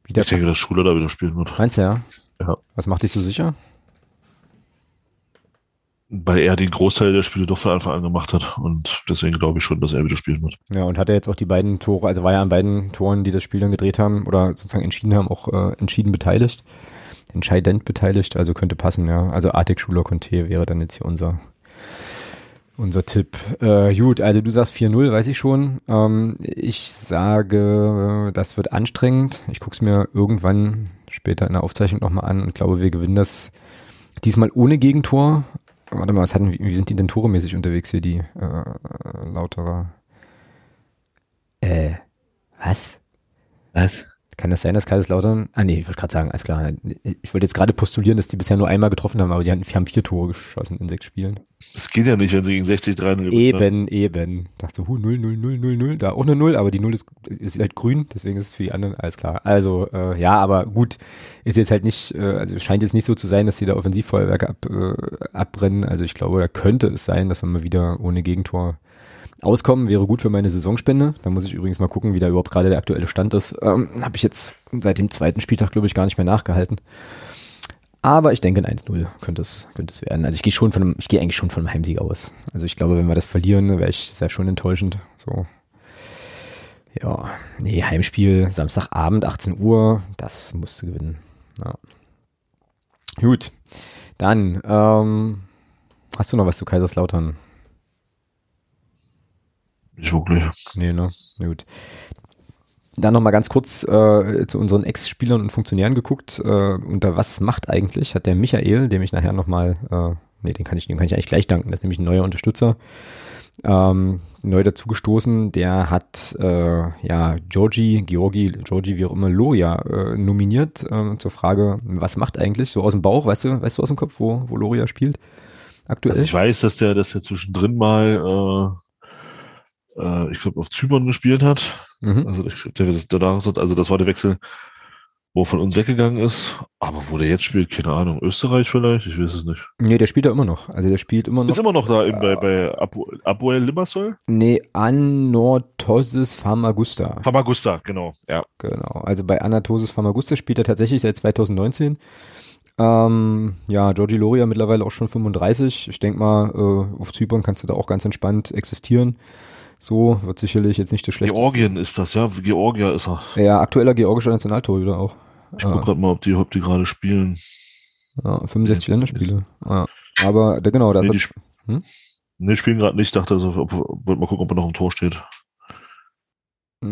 Wieder ich denke, dass Schuler da wieder spielen wird. Meinst du ja? Ja. Was macht dich so sicher? Weil er den Großteil der Spiele doch von Anfang an gemacht hat und deswegen glaube ich schon, dass er wieder spielen wird. Ja, und hat er jetzt auch die beiden Tore, also war er an beiden Toren, die das Spiel dann gedreht haben oder sozusagen entschieden haben, auch äh, entschieden beteiligt, entscheidend beteiligt, also könnte passen, ja. Also Artik, Schuler, Conte wäre dann jetzt hier unser unser Tipp. Äh, gut, also du sagst 4-0, weiß ich schon. Ähm, ich sage, das wird anstrengend. Ich gucke es mir irgendwann später in der Aufzeichnung nochmal an und glaube, wir gewinnen das diesmal ohne Gegentor. Warte mal, was hatten, wie, wie sind die denn toremäßig unterwegs hier, die äh, Lauterer? Äh, was? Was? Kann das sein, dass Kaiserslautern, ah nee, ich wollte gerade sagen, alles klar, ich wollte jetzt gerade postulieren, dass die bisher nur einmal getroffen haben, aber die haben, die haben vier Tore geschossen in sechs Spielen. Das geht ja nicht, wenn sie gegen 60 3 0 Eben, eben. Dachte so, hu, 0, 0, 0, 0, 0, da auch eine 0, aber die 0 ist, ist halt grün, deswegen ist es für die anderen alles klar. Also, äh, ja, aber gut, ist jetzt halt nicht, äh, also scheint jetzt nicht so zu sein, dass die da Offensivfeuerwerke ab, äh, abbrennen. Also ich glaube, da könnte es sein, dass wir mal wieder ohne Gegentor Auskommen wäre gut für meine Saisonspende. Da muss ich übrigens mal gucken, wie da überhaupt gerade der aktuelle Stand ist. Ähm, Habe ich jetzt seit dem zweiten Spieltag, glaube ich, gar nicht mehr nachgehalten. Aber ich denke, ein 1-0 könnte es, könnte es werden. Also ich gehe schon von einem, ich gehe eigentlich schon von einem Heimsieg aus. Also ich glaube, wenn wir das verlieren, wäre ich, wäre schon enttäuschend. So. Ja, nee, Heimspiel, Samstagabend, 18 Uhr, das musste gewinnen. Ja. Gut. Dann, ähm, hast du noch was zu Kaiserslautern? Nicht wirklich. Nee, ne? Gut. Dann nochmal ganz kurz äh, zu unseren Ex-Spielern und Funktionären geguckt. Äh, unter was macht eigentlich, hat der Michael, dem ich nachher nochmal, äh, nee, den kann ich, dem kann ich eigentlich gleich danken, das ist nämlich ein neuer Unterstützer, ähm, neu dazugestoßen, der hat äh, ja Georgi, Georgi, Georgi, wie auch immer, Loria äh, nominiert äh, zur Frage, was macht eigentlich so aus dem Bauch, weißt du, weißt du aus dem Kopf, wo, wo Loria spielt? Aktuell? Also ich weiß, dass der, dass der zwischendrin mal äh, äh, ich glaube, auf Zypern gespielt hat. Mhm. Also, ich, der, der, also das war der Wechsel, wo von uns weggegangen ist. Aber wo der jetzt spielt, keine Ahnung, Österreich vielleicht, ich weiß es nicht. Nee, der spielt da immer noch. Also der spielt immer noch. Ist immer noch da in, bei, bei Abuel Limassol? Nee, Anorthosis Pharmagusta. Pharmagusta, genau, ja. Genau, also bei Anatosis Pharmagusta spielt er tatsächlich seit 2019. Ähm, ja, Georgi Loria mittlerweile auch schon 35. Ich denke mal, äh, auf Zypern kannst du da auch ganz entspannt existieren. So, wird sicherlich jetzt nicht das schlechteste. Georgien ist das, ja. Georgia ist er. Ja, aktueller georgischer Nationaltorhüter auch. Ich guck ah. gerade mal, ob die, ob die gerade spielen. Ja, 65 Länderspiele. Ja. Aber der, genau, da nee, ist die, hm? nee, spielen gerade nicht. Ich dachte, also, ob, wollte mal gucken, ob er noch im Tor steht.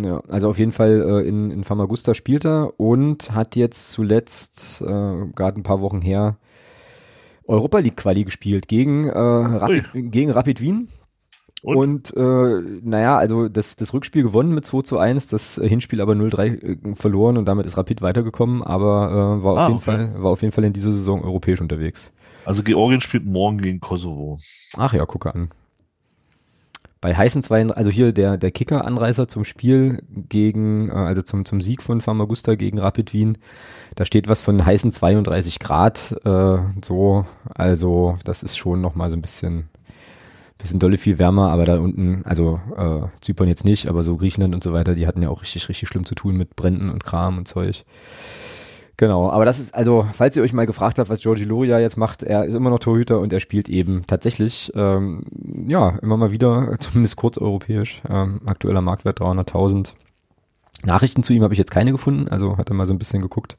Ja, also auf jeden Fall äh, in, in Famagusta spielt er und hat jetzt zuletzt, äh, gerade ein paar Wochen her, Europa League Quali gespielt gegen, äh, Rapid, gegen Rapid Wien. Und, und äh, naja, also das, das Rückspiel gewonnen mit 2 zu 1, das Hinspiel aber 0-3 äh, verloren und damit ist Rapid weitergekommen, aber äh, war, ah, auf jeden okay. Fall, war auf jeden Fall in dieser Saison europäisch unterwegs. Also Georgien spielt morgen gegen Kosovo. Ach ja, gucke an. bei heißen zwei, also hier der, der Kicker-Anreißer zum Spiel gegen, äh, also zum, zum Sieg von Famagusta gegen Rapid Wien, da steht was von heißen 32 Grad, äh, so, also das ist schon nochmal so ein bisschen, bisschen dolle viel wärmer, aber da unten, also äh, Zypern jetzt nicht, aber so Griechenland und so weiter, die hatten ja auch richtig, richtig schlimm zu tun mit Bränden und Kram und Zeug. Genau, aber das ist, also, falls ihr euch mal gefragt habt, was Georgi Loria jetzt macht, er ist immer noch Torhüter und er spielt eben tatsächlich, ähm, ja, immer mal wieder, zumindest kurz europäisch, ähm, aktueller Marktwert 300.000. Nachrichten zu ihm habe ich jetzt keine gefunden, also hat er mal so ein bisschen geguckt,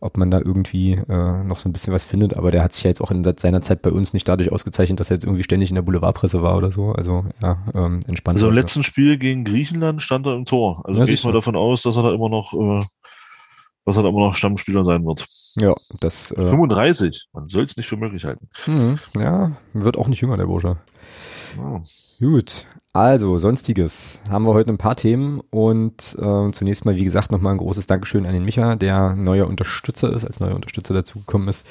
ob man da irgendwie äh, noch so ein bisschen was findet, aber der hat sich ja jetzt auch in seiner Zeit bei uns nicht dadurch ausgezeichnet, dass er jetzt irgendwie ständig in der Boulevardpresse war oder so, also ja, ähm, entspannt. Also im letzten Spiel gegen Griechenland stand er im Tor, also ja, gehe ich mal davon aus, dass er da immer noch äh, was halt immer noch Stammspieler sein wird. Ja, das. Äh, 35, man soll es nicht für möglich halten. Mh, ja, wird auch nicht jünger, der Bursche. Oh. Gut, also sonstiges haben wir heute ein paar Themen und äh, zunächst mal, wie gesagt, nochmal ein großes Dankeschön an den Micha, der neuer Unterstützer ist, als neuer Unterstützer dazugekommen ist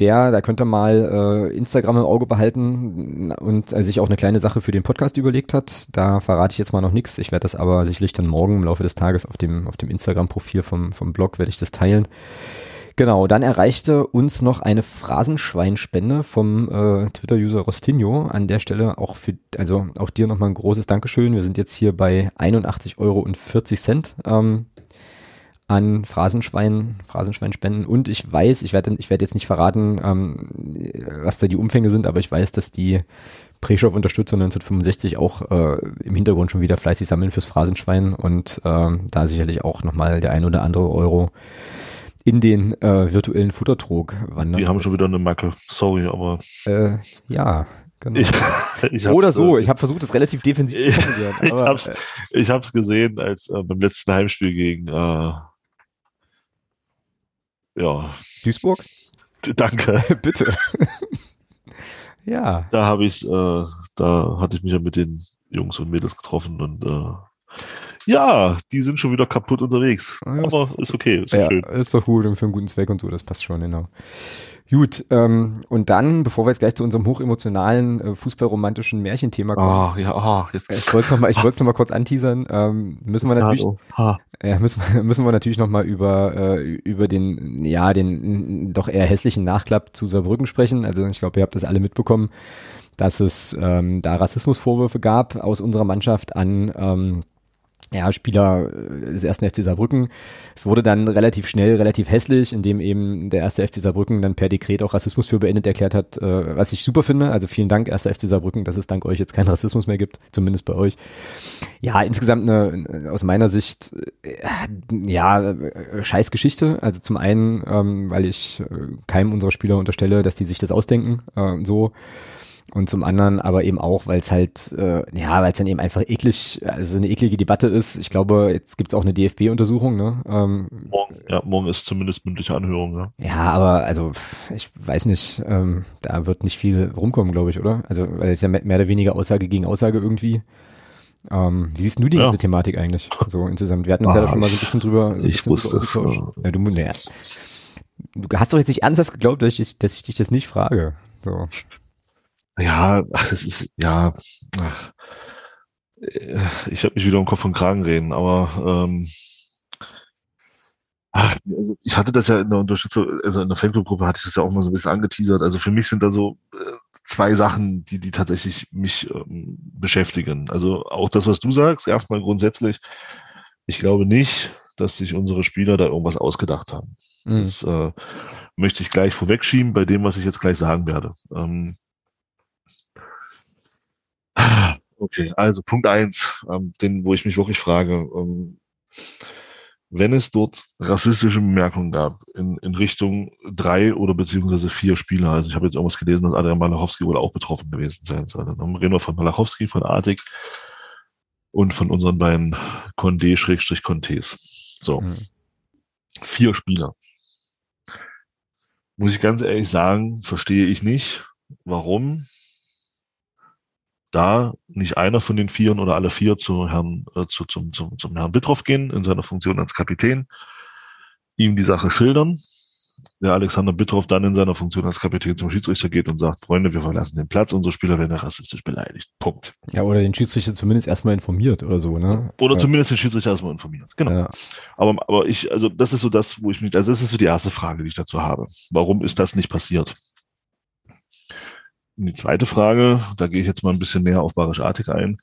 der, da könnt ihr mal äh, Instagram im Auge behalten und äh, sich auch eine kleine Sache für den Podcast überlegt hat. Da verrate ich jetzt mal noch nichts. Ich werde das aber sicherlich dann morgen im Laufe des Tages auf dem, auf dem Instagram-Profil vom, vom Blog werde ich das teilen. Genau, dann erreichte uns noch eine Phrasenschweinspende vom äh, Twitter-User Rostinho. An der Stelle auch für, also auch dir nochmal ein großes Dankeschön. Wir sind jetzt hier bei 81,40 Euro. Ähm, an Phrasenschwein, Phrasenschweinspenden und ich weiß, ich werde ich werde jetzt nicht verraten, ähm, was da die Umfänge sind, aber ich weiß, dass die Preschow-Unterstützer 1965 auch äh, im Hintergrund schon wieder fleißig sammeln fürs Phrasenschwein und äh, da sicherlich auch nochmal der ein oder andere Euro in den äh, virtuellen Futtertrog wandern. Die haben schon wieder eine Macke, sorry, aber. Äh, ja, Genau. Ich, ich Oder so, ich habe versucht, das relativ defensiv zu formulieren. ich habe es ich hab's gesehen, als äh, beim letzten Heimspiel gegen äh, ja. Duisburg? Danke. Bitte. ja. Da habe ich äh, da hatte ich mich ja mit den Jungs und Mädels getroffen und äh, ja, die sind schon wieder kaputt unterwegs. Ja, Aber ist, ist okay, ist ja, schön. Ist doch gut und für einen guten Zweck und so, das passt schon, genau. Gut, ähm, und dann, bevor wir jetzt gleich zu unserem hochemotionalen, äh, fußballromantischen Märchenthema kommen. Oh, ja, oh, jetzt. Ich wollte es nochmal, ich wollte noch mal kurz anteasern. Ähm, müssen wir natürlich, ja, müssen, müssen wir natürlich nochmal über, äh, über den, ja, den doch eher hässlichen Nachklapp zu Saarbrücken sprechen. Also ich glaube, ihr habt das alle mitbekommen, dass es ähm, da Rassismusvorwürfe gab aus unserer Mannschaft an ähm, ja, Spieler äh, des ersten FC Saarbrücken. Es wurde dann relativ schnell, relativ hässlich, indem eben der erste FC Saarbrücken dann per Dekret auch Rassismus für beendet erklärt hat, äh, was ich super finde. Also vielen Dank, erster FC Saarbrücken, dass es dank euch jetzt keinen Rassismus mehr gibt, zumindest bei euch. Ja, insgesamt eine, aus meiner Sicht, äh, ja, scheiß Geschichte. Also zum einen, ähm, weil ich keinem unserer Spieler unterstelle, dass die sich das ausdenken, so. Und zum anderen aber eben auch, weil es halt, äh, ja, weil es dann eben einfach eklig, also eine eklige Debatte ist. Ich glaube, jetzt gibt's auch eine DFB-Untersuchung, ne? Ähm, morgen, ja, morgen ist zumindest mündliche Anhörung, ja. Ja, aber also, ich weiß nicht, ähm, da wird nicht viel rumkommen, glaube ich, oder? Also, weil es ja mehr oder weniger Aussage gegen Aussage irgendwie. Ähm, wie siehst du die ja. ganze Thematik eigentlich? So insgesamt. Wir hatten uns ah, ja da schon mal so ein bisschen drüber. So ich bisschen wusste es. Ja, du, ja. du hast doch jetzt nicht ernsthaft geglaubt, dass ich, dass ich dich das nicht frage. So. Ja, es ist, ja, ich habe mich wieder um Kopf und Kragen reden, aber ähm, ach, also ich hatte das ja in der Unterstützung, also in der Fanclub-Gruppe hatte ich das ja auch mal so ein bisschen angeteasert. Also für mich sind da so äh, zwei Sachen, die, die tatsächlich mich ähm, beschäftigen. Also auch das, was du sagst, erstmal grundsätzlich, ich glaube nicht, dass sich unsere Spieler da irgendwas ausgedacht haben. Mhm. Das äh, möchte ich gleich vorwegschieben bei dem, was ich jetzt gleich sagen werde. Ähm, Okay, also Punkt eins, ähm, den, wo ich mich wirklich frage, ähm, wenn es dort rassistische Bemerkungen gab in, in Richtung drei oder beziehungsweise vier Spieler, also ich habe jetzt irgendwas gelesen, dass Adrian Malachowski wohl auch betroffen gewesen sein soll. Dann reden wir von Malachowski, von Artig und von unseren beiden Condé-Contés. So. Mhm. Vier Spieler. Muss ich ganz ehrlich sagen, verstehe ich nicht, warum da nicht einer von den Vieren oder alle vier zu Herrn, äh, zu, zum, zum, zum Herrn Bittroff gehen in seiner Funktion als Kapitän, ihm die Sache schildern, der Alexander Bittroff dann in seiner Funktion als Kapitän zum Schiedsrichter geht und sagt, Freunde, wir verlassen den Platz, unsere Spieler werden rassistisch beleidigt. Punkt. Ja, oder den Schiedsrichter zumindest erstmal informiert oder so, ne? Oder ja. zumindest den Schiedsrichter erstmal informiert. Genau. Ja. Aber, aber ich, also das ist so das, wo ich mich, also das ist so die erste Frage, die ich dazu habe. Warum ist das nicht passiert? Und die zweite Frage, da gehe ich jetzt mal ein bisschen mehr auf Barisch Artig ein.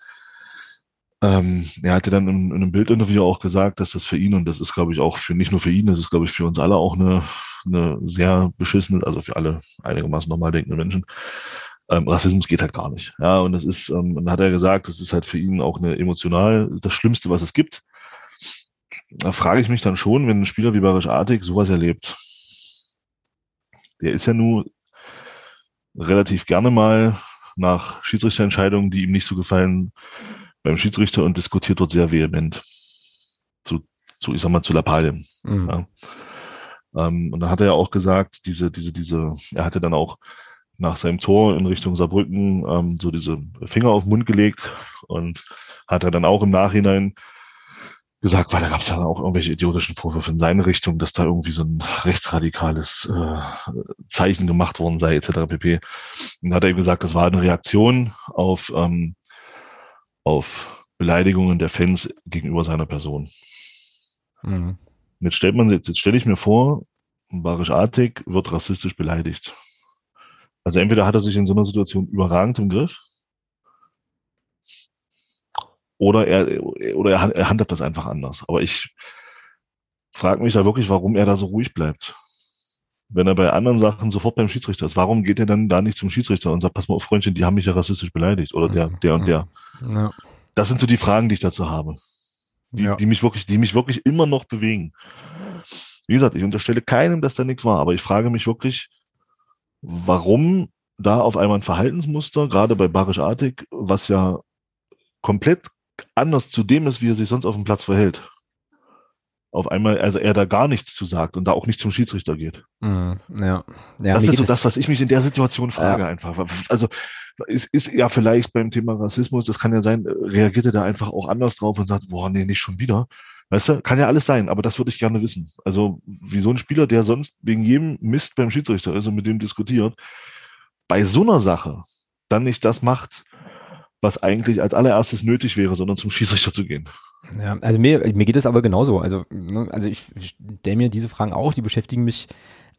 Ähm, er hatte dann in, in, einem Bildinterview auch gesagt, dass das für ihn, und das ist, glaube ich, auch für nicht nur für ihn, das ist, glaube ich, für uns alle auch eine, eine sehr beschissene, also für alle einigermaßen normal denkende Menschen, ähm, Rassismus geht halt gar nicht. Ja, und das ist, ähm, dann hat er gesagt, das ist halt für ihn auch eine emotional das Schlimmste, was es gibt. Da frage ich mich dann schon, wenn ein Spieler wie Barisch Artig sowas erlebt. Der ist ja nur relativ gerne mal nach Schiedsrichterentscheidungen, die ihm nicht so gefallen, beim Schiedsrichter und diskutiert dort sehr vehement. Zu, zu ich sag mal, zu Lappalien. Mhm. Ja. Ähm, und da hat er ja auch gesagt, diese, diese, diese, er hatte dann auch nach seinem Tor in Richtung Saarbrücken ähm, so diese Finger auf den Mund gelegt und hat er dann auch im Nachhinein gesagt, weil da gab es ja auch irgendwelche idiotischen Vorwürfe in seine Richtung, dass da irgendwie so ein rechtsradikales äh, Zeichen gemacht worden sei, etc. pp. Und hat er eben gesagt, das war eine Reaktion auf, ähm, auf Beleidigungen der Fans gegenüber seiner Person. Mhm. Jetzt stellt man, jetzt stelle ich mir vor, Barisch Artig wird rassistisch beleidigt. Also entweder hat er sich in so einer Situation überragend im Griff, oder er, oder er, handelt das einfach anders. Aber ich frage mich da wirklich, warum er da so ruhig bleibt. Wenn er bei anderen Sachen sofort beim Schiedsrichter ist, warum geht er dann da nicht zum Schiedsrichter und sagt, pass mal auf, Freundchen, die haben mich ja rassistisch beleidigt oder der, der und der. Ja. Das sind so die Fragen, die ich dazu habe. Die, ja. die mich wirklich, die mich wirklich immer noch bewegen. Wie gesagt, ich unterstelle keinem, dass da nichts war, aber ich frage mich wirklich, warum da auf einmal ein Verhaltensmuster, gerade bei Barisch Artig, was ja komplett anders zu dem ist, wie er sich sonst auf dem Platz verhält. Auf einmal, also er da gar nichts zu sagt und da auch nicht zum Schiedsrichter geht. Mm, ja. ja. Das ist so das, was ich mich in der Situation frage ja. einfach. Also es ist ja vielleicht beim Thema Rassismus, das kann ja sein, reagiert er da einfach auch anders drauf und sagt, boah, nee, nicht schon wieder. Weißt du, kann ja alles sein, aber das würde ich gerne wissen. Also, wie so ein Spieler, der sonst wegen jedem Mist beim Schiedsrichter ist und mit dem diskutiert, bei so einer Sache dann nicht das macht, was eigentlich als allererstes nötig wäre, sondern zum Schiedsrichter zu gehen. Ja, also mir, mir geht es aber genauso. Also, ne, also ich stelle mir diese Fragen auch, die beschäftigen mich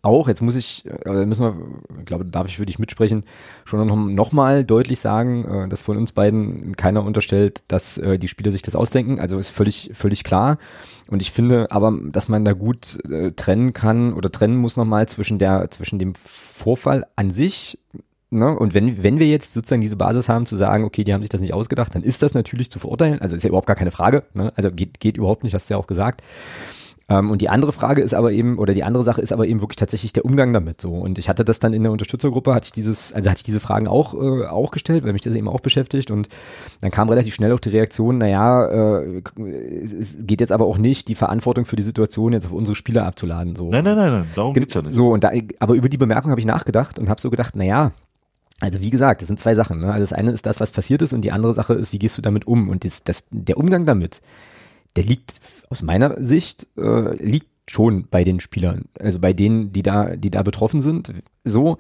auch. Jetzt muss ich, äh, müssen wir, glaube, darf ich für dich mitsprechen, schon noch, noch mal deutlich sagen, äh, dass von uns beiden keiner unterstellt, dass äh, die Spieler sich das ausdenken. Also ist völlig, völlig klar. Und ich finde aber, dass man da gut trennen kann oder trennen muss nochmal zwischen der, zwischen dem Vorfall an sich, Ne? Und wenn, wenn wir jetzt sozusagen diese Basis haben, zu sagen, okay, die haben sich das nicht ausgedacht, dann ist das natürlich zu verurteilen. Also ist ja überhaupt gar keine Frage. Ne? Also geht, geht überhaupt nicht, hast du ja auch gesagt. Ähm, und die andere Frage ist aber eben, oder die andere Sache ist aber eben wirklich tatsächlich der Umgang damit so. Und ich hatte das dann in der Unterstützergruppe, hatte ich dieses, also hatte ich diese Fragen auch, äh, auch gestellt, weil mich das eben auch beschäftigt. Und dann kam relativ schnell auch die Reaktion, naja, äh, es geht jetzt aber auch nicht, die Verantwortung für die Situation jetzt auf unsere Spieler abzuladen. So. Nein, nein, nein, nein, darum geht's ja nicht. So, und da, aber über die Bemerkung habe ich nachgedacht und habe so gedacht, naja, also wie gesagt, das sind zwei Sachen. Ne? Also das eine ist das, was passiert ist und die andere Sache ist, wie gehst du damit um? Und das, das, der Umgang damit, der liegt aus meiner Sicht, äh, liegt schon bei den Spielern. Also bei denen, die da, die da betroffen sind. So,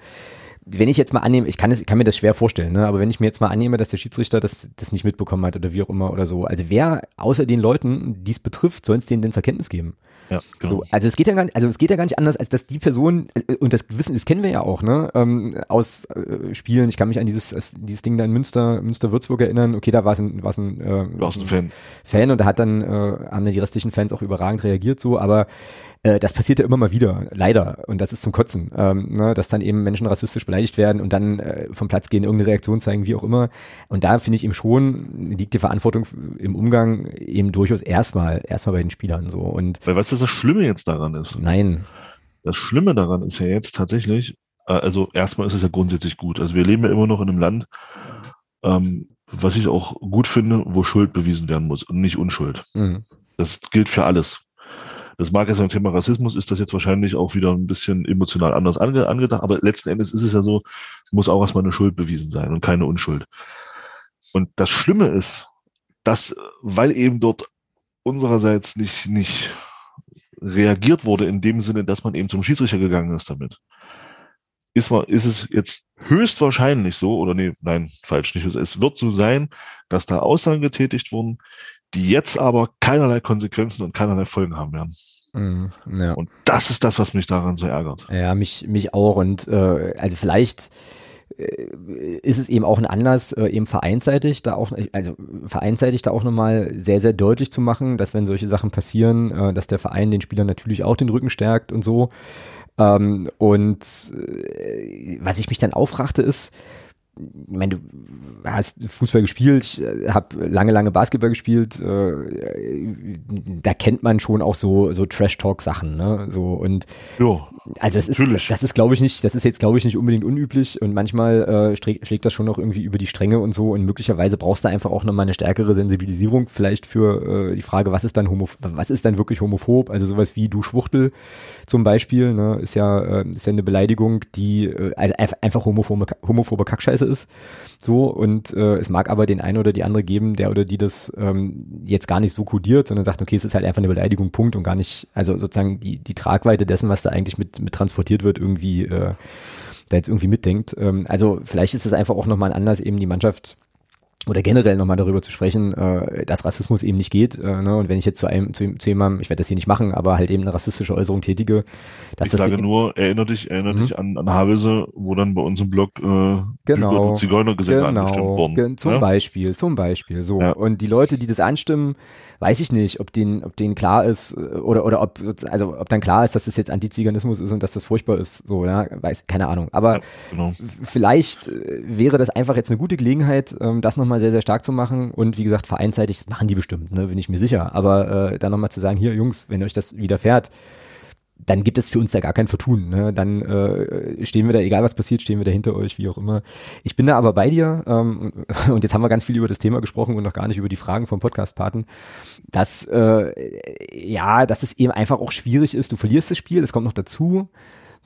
wenn ich jetzt mal annehme, ich kann, es, kann mir das schwer vorstellen, ne? aber wenn ich mir jetzt mal annehme, dass der Schiedsrichter das, das nicht mitbekommen hat oder wie auch immer oder so, also wer außer den Leuten, die es betrifft, soll es denen denn zur Kenntnis geben? Ja, genau. So, also es geht ja gar nicht, also es geht ja gar nicht anders, als dass die Person äh, und das wissen, das kennen wir ja auch, ne, ähm, aus äh, Spielen. Ich kann mich an dieses dieses Ding da in Münster, Münster Würzburg erinnern. Okay, da war es ein, war es ein, äh, ein Fan. Fan und da hat dann äh, haben dann die restlichen Fans auch überragend reagiert so, aber äh, das passiert ja immer mal wieder, leider. Und das ist zum Kotzen, ähm, ne, dass dann eben Menschen rassistisch beleidigt werden und dann äh, vom Platz gehen, irgendeine Reaktion zeigen, wie auch immer. Und da finde ich eben schon, liegt die Verantwortung im Umgang eben durchaus erstmal, erstmal bei den Spielern so. Und Weil weißt du, was das Schlimme jetzt daran ist? Nein. Das Schlimme daran ist ja jetzt tatsächlich, äh, also erstmal ist es ja grundsätzlich gut. Also wir leben ja immer noch in einem Land, ähm, was ich auch gut finde, wo Schuld bewiesen werden muss und nicht Unschuld. Mhm. Das gilt für alles. Das mag jetzt beim Thema Rassismus, ist das jetzt wahrscheinlich auch wieder ein bisschen emotional anders ange angedacht, aber letzten Endes ist es ja so, muss auch erstmal eine Schuld bewiesen sein und keine Unschuld. Und das Schlimme ist, dass, weil eben dort unsererseits nicht, nicht reagiert wurde in dem Sinne, dass man eben zum Schiedsrichter gegangen ist damit, ist, ist es jetzt höchstwahrscheinlich so, oder nee, nein, falsch, nicht. Es wird so sein, dass da Aussagen getätigt wurden, die jetzt aber keinerlei Konsequenzen und keinerlei Folgen haben werden. Mm, ja. Und das ist das, was mich daran so ärgert. Ja, mich, mich auch. Und äh, also vielleicht äh, ist es eben auch ein Anlass, äh, eben vereinsseitig da auch, also vereinsseitig da auch nochmal sehr, sehr deutlich zu machen, dass wenn solche Sachen passieren, äh, dass der Verein den Spielern natürlich auch den Rücken stärkt und so. Ähm, und was ich mich dann aufrachte ist, ich meine, du hast Fußball gespielt, äh, habe lange, lange Basketball gespielt, äh, da kennt man schon auch so so Trash-Talk-Sachen, ne? So und jo, also das natürlich. ist, das ist glaube ich nicht, das ist jetzt glaube ich nicht unbedingt unüblich und manchmal äh, schlägt, das schon noch irgendwie über die Stränge und so und möglicherweise brauchst du einfach auch nochmal eine stärkere Sensibilisierung vielleicht für äh, die Frage, was ist dann homo, was ist dann wirklich homophob? Also sowas wie du Schwuchtel zum Beispiel, ne? Ist ja äh, ist ja eine Beleidigung, die äh, also einfach homophobe homophobe Kackscheiße ist. So, und äh, es mag aber den einen oder die andere geben, der oder die das ähm, jetzt gar nicht so kodiert, sondern sagt, okay, es ist halt einfach eine Beleidigung, Punkt, und gar nicht, also sozusagen die, die Tragweite dessen, was da eigentlich mit, mit transportiert wird, irgendwie äh, da jetzt irgendwie mitdenkt. Ähm, also vielleicht ist es einfach auch nochmal ein Anlass, eben die Mannschaft oder generell nochmal darüber zu sprechen, äh, dass Rassismus eben nicht geht. Äh, ne? Und wenn ich jetzt zu einem, zu, zu jemandem, ich werde das hier nicht machen, aber halt eben eine rassistische Äußerung tätige, dass ich das. Ich sage nur, erinnere dich, erinnere mhm. dich an, an Havelse, wo dann bei uns im Blog äh, genau, Zigeunergesänge genau, angestimmt wurden. Zum ja? Beispiel, zum Beispiel. So. Ja. Und die Leute, die das anstimmen, weiß ich nicht, ob denen, ob denen klar ist, äh, oder, oder ob, also ob dann klar ist, dass das jetzt Antiziganismus ist und dass das furchtbar ist, so, ja, weiß, keine Ahnung. Aber ja, genau. vielleicht äh, wäre das einfach jetzt eine gute Gelegenheit, ähm, das nochmal sehr, sehr stark zu machen. Und wie gesagt, vereinsseitig, das machen die bestimmt, ne, bin ich mir sicher. Aber äh, dann nochmal zu sagen, hier, Jungs, wenn euch das widerfährt, dann gibt es für uns da gar kein Vertun. Ne? Dann äh, stehen wir da, egal was passiert, stehen wir da hinter euch, wie auch immer. Ich bin da aber bei dir ähm, und jetzt haben wir ganz viel über das Thema gesprochen und noch gar nicht über die Fragen vom Podcast-Paten, dass äh, ja, dass es eben einfach auch schwierig ist. Du verlierst das Spiel, es kommt noch dazu.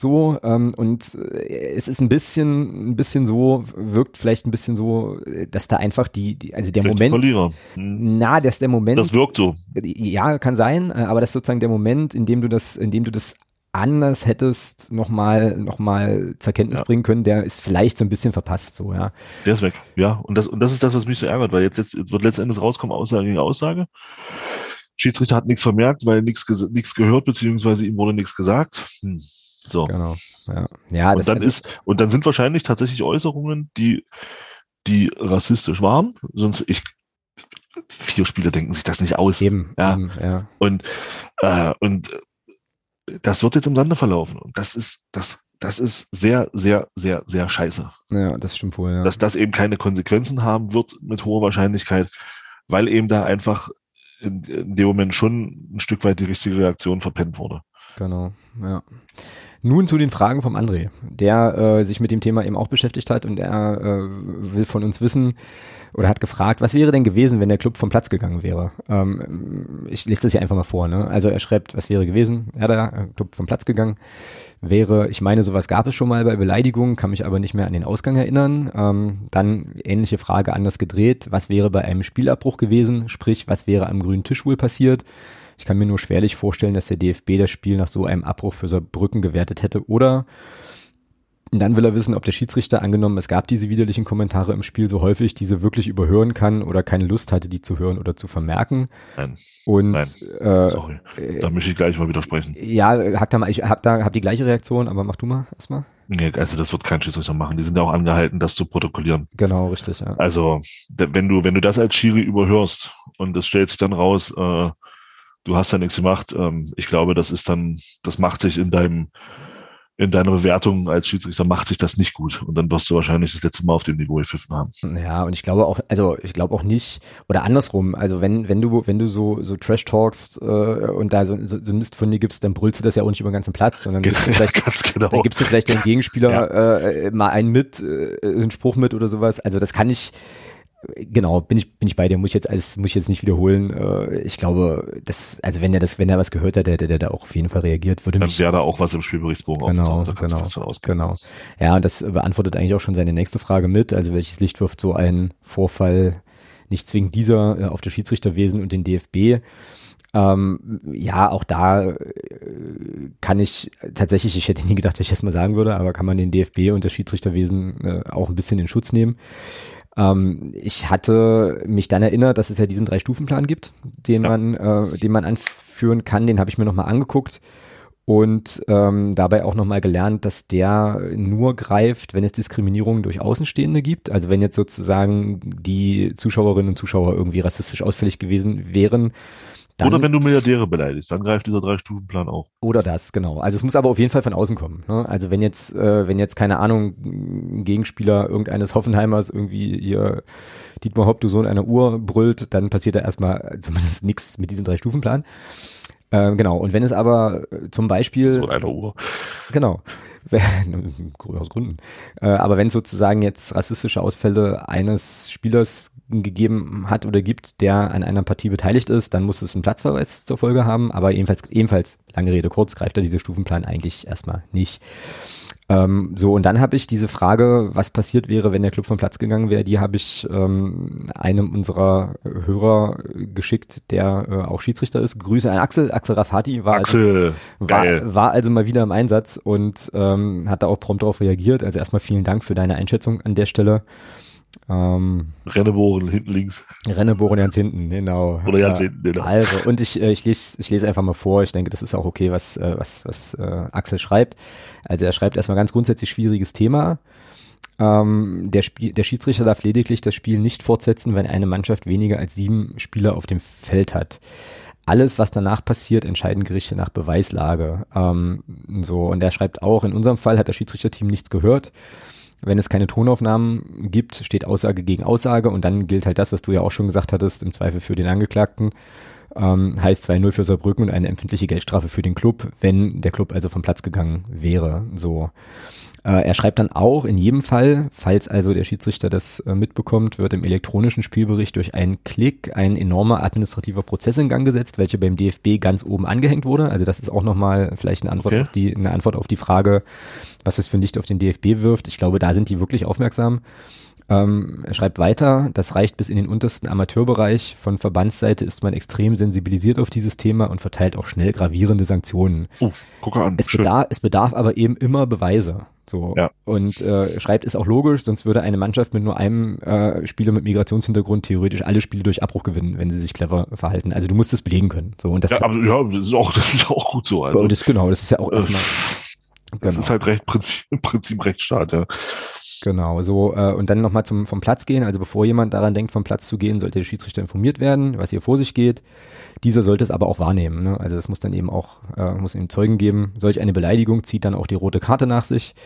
So, ähm, und äh, es ist ein bisschen, ein bisschen so, wirkt vielleicht ein bisschen so, dass da einfach die, die also der vielleicht Moment. Hm. Na, dass der Moment. Das wirkt so. Ja, kann sein, äh, aber das ist sozusagen der Moment, in dem du das, in dem du das anders hättest nochmal noch mal zur Kenntnis ja. bringen können, der ist vielleicht so ein bisschen verpasst, so, ja. Der ist weg, ja. Und das, und das ist das, was mich so ärgert, weil jetzt, jetzt wird letztendlich rauskommen, Aussage gegen Aussage. Schiedsrichter hat nichts vermerkt, weil nichts, nichts gehört, beziehungsweise ihm wurde nichts gesagt. Hm. So. Genau. Ja. ja und dann also ist, und dann sind wahrscheinlich tatsächlich Äußerungen, die, die rassistisch waren. Sonst, ich, vier Spieler denken sich das nicht aus. Eben, ja. Eben, ja. Und, äh, und das wird jetzt im Sande verlaufen. Und das ist, das, das ist sehr, sehr, sehr, sehr scheiße. Ja, das stimmt wohl, ja. Dass das eben keine Konsequenzen haben wird mit hoher Wahrscheinlichkeit, weil eben da einfach in, in dem Moment schon ein Stück weit die richtige Reaktion verpennt wurde. Genau, ja. Nun zu den Fragen vom André, der äh, sich mit dem Thema eben auch beschäftigt hat und er äh, will von uns wissen oder hat gefragt, was wäre denn gewesen, wenn der Club vom Platz gegangen wäre? Ähm, ich lese das hier einfach mal vor. Ne? Also er schreibt, was wäre gewesen? Ja, der Club vom Platz gegangen wäre, ich meine, sowas gab es schon mal bei Beleidigungen, kann mich aber nicht mehr an den Ausgang erinnern. Ähm, dann ähnliche Frage anders gedreht, was wäre bei einem Spielabbruch gewesen? Sprich, was wäre am grünen Tisch wohl passiert? Ich kann mir nur schwerlich vorstellen, dass der DFB das Spiel nach so einem Abbruch für Saarbrücken gewertet hätte. Oder dann will er wissen, ob der Schiedsrichter angenommen, es gab diese widerlichen Kommentare im Spiel so häufig, diese wirklich überhören kann oder keine Lust hatte, die zu hören oder zu vermerken. Nein. Und Nein. Äh, Sorry. Da möchte ich gleich mal widersprechen. Ja, hab da mal, ich hab da hab die gleiche Reaktion, aber mach du mal erstmal. Nee, also das wird kein Schiedsrichter machen. Die sind ja auch angehalten, das zu protokollieren. Genau, richtig, ja. Also, wenn du, wenn du das als Schiri überhörst und es stellt sich dann raus, äh, du hast ja nichts gemacht. Ähm, ich glaube, das ist dann, das macht sich in deinem, in deiner Bewertung als Schiedsrichter macht sich das nicht gut. Und dann wirst du wahrscheinlich das letzte Mal auf dem Niveau gepfiffen haben. Ja, und ich glaube auch, also ich glaube auch nicht, oder andersrum, also wenn, wenn du, wenn du so, so Trash talkst äh, und da so, so, so Mist von dir gibst, dann brüllst du das ja auch nicht über den ganzen Platz, sondern gibst du vielleicht, Ganz genau. dann gibst du vielleicht deinen Gegenspieler ja. äh, mal einen mit, äh, einen Spruch mit oder sowas. Also das kann ich, genau, bin ich, bin ich bei dir, muss ich jetzt alles, muss ich jetzt nicht wiederholen. Äh, ich glaube, das, also wenn er das, wenn er was gehört hat, der, der, da auch auf jeden Fall reagiert, würde Dann mich. wäre da auch was im Spielberichtsbogen genau, da genau, genau. Ja, und das beantwortet eigentlich auch schon seine nächste Frage mit. Also welches Licht wirft so ein Vorfall nicht zwingend dieser äh, auf das Schiedsrichterwesen und den DFB? Ähm, ja, auch da äh, kann ich tatsächlich, ich hätte nie gedacht, dass ich das mal sagen würde, aber kann man den DFB und das Schiedsrichterwesen äh, auch ein bisschen in Schutz nehmen. Ähm, ich hatte mich dann erinnert, dass es ja diesen Drei-Stufen-Plan gibt, den ja. man, äh, den man anführen kann. Den habe ich mir nochmal angeguckt und ähm, dabei auch nochmal gelernt, dass der nur greift, wenn es Diskriminierungen durch Außenstehende gibt. Also wenn jetzt sozusagen die Zuschauerinnen und Zuschauer irgendwie rassistisch ausfällig gewesen wären, dann, oder wenn du Milliardäre beleidigst, dann greift dieser Drei-Stufen-Plan auch. Oder das, genau. Also es muss aber auf jeden Fall von außen kommen. Ne? Also wenn jetzt, äh, wenn jetzt, keine Ahnung, ein Gegenspieler irgendeines Hoffenheimers irgendwie hier Dietmar Hopp, du Sohn einer Uhr, brüllt, dann passiert da erstmal zumindest nichts mit diesem Drei-Stufen-Plan. Ähm, genau. Und wenn es aber äh, zum Beispiel. So einer Uhr. Genau. aus Gründen. Äh, aber wenn sozusagen jetzt rassistische Ausfälle eines Spielers gegeben hat oder gibt, der an einer Partie beteiligt ist, dann muss es einen Platzverweis zur Folge haben. Aber ebenfalls, ebenfalls lange Rede kurz, greift er diese Stufenplan eigentlich erstmal nicht. Ähm, so, und dann habe ich diese Frage, was passiert wäre, wenn der Club vom Platz gegangen wäre, die habe ich ähm, einem unserer Hörer geschickt, der äh, auch Schiedsrichter ist. Grüße an Axel. Axel Rafati war, Axel, also, war, war, also mal wieder im Einsatz und ähm, hat da auch prompt darauf reagiert. Also erstmal vielen Dank für deine Einschätzung an der Stelle. Ähm, Rennebohren hinten links. Rennebohren ganz hinten, genau. Oder ganz äh, hinten, genau. Also, und ich, äh, ich, lese, ich lese einfach mal vor. Ich denke, das ist auch okay, was, äh, was, was äh, Axel schreibt. Also er schreibt erstmal ganz grundsätzlich schwieriges Thema. Ähm, der, Spiel, der Schiedsrichter darf lediglich das Spiel nicht fortsetzen, wenn eine Mannschaft weniger als sieben Spieler auf dem Feld hat. Alles, was danach passiert, entscheiden Gerichte nach Beweislage. Ähm, so, und er schreibt auch, in unserem Fall hat das Schiedsrichterteam nichts gehört. Wenn es keine Tonaufnahmen gibt, steht Aussage gegen Aussage und dann gilt halt das, was du ja auch schon gesagt hattest, im Zweifel für den Angeklagten. Ähm, heißt 2-0 für Saarbrücken und eine empfindliche Geldstrafe für den Club, wenn der Club also vom Platz gegangen wäre. So. Äh, er schreibt dann auch, in jedem Fall, falls also der Schiedsrichter das äh, mitbekommt, wird im elektronischen Spielbericht durch einen Klick ein enormer administrativer Prozess in Gang gesetzt, welcher beim DFB ganz oben angehängt wurde. Also das ist auch nochmal vielleicht eine Antwort, okay. auf die, eine Antwort auf die Frage, was das für ein Licht auf den DFB wirft. Ich glaube, da sind die wirklich aufmerksam. Ähm, er schreibt weiter, das reicht bis in den untersten Amateurbereich. Von Verbandsseite ist man extrem sensibilisiert auf dieses Thema und verteilt auch schnell gravierende Sanktionen. Oh, guck an. Es bedarf, es bedarf aber eben immer Beweise. So. Ja. Und äh, schreibt ist auch logisch, sonst würde eine Mannschaft mit nur einem äh, Spieler mit Migrationshintergrund theoretisch alle Spiele durch Abbruch gewinnen, wenn sie sich clever verhalten. Also du musst es belegen können. So, und das, ja, aber, ja, das ist auch, das ist auch gut so. Also. Das, genau, das ist ja auch äh, erstmal. Das genau. ist halt recht Prinzip, Prinzip Rechtsstaat, ja. Genau, so äh, und dann nochmal zum vom Platz gehen. Also bevor jemand daran denkt, vom Platz zu gehen, sollte der Schiedsrichter informiert werden, was hier vor sich geht. Dieser sollte es aber auch wahrnehmen. Ne? Also es muss dann eben auch äh, muss ihm Zeugen geben. Solch eine Beleidigung zieht dann auch die rote Karte nach sich.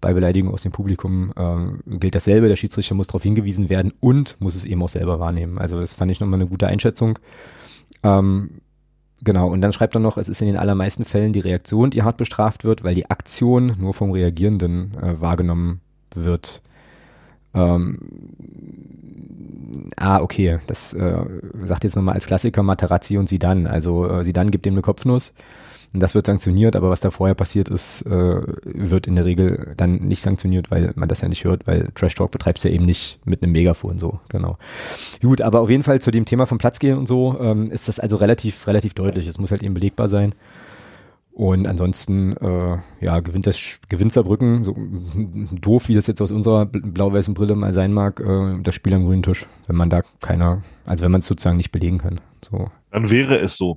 Bei Beleidigung aus dem Publikum äh, gilt dasselbe. Der Schiedsrichter muss darauf hingewiesen werden und muss es eben auch selber wahrnehmen. Also das fand ich nochmal eine gute Einschätzung. Ähm, Genau, und dann schreibt er noch, es ist in den allermeisten Fällen die Reaktion, die hart bestraft wird, weil die Aktion nur vom Reagierenden äh, wahrgenommen wird. Ähm, ah, okay, das äh, sagt jetzt nochmal als Klassiker Materazzi und Sidan. Also äh, Sidan gibt dem eine Kopfnuss und das wird sanktioniert, aber was da vorher passiert ist, äh, wird in der Regel dann nicht sanktioniert, weil man das ja nicht hört, weil Trash Talk betreibst ja eben nicht mit einem Megafon so, genau. Gut, aber auf jeden Fall zu dem Thema vom Platz gehen und so ähm, ist das also relativ, relativ deutlich. Es muss halt eben belegbar sein. Und ansonsten, äh, ja, gewinnt das, gewinnt Saarbrücken, so doof, wie das jetzt aus unserer blau-weißen Brille mal sein mag, äh, das Spiel am grünen Tisch, wenn man da keiner, also wenn man es sozusagen nicht belegen kann. So. Dann wäre es so.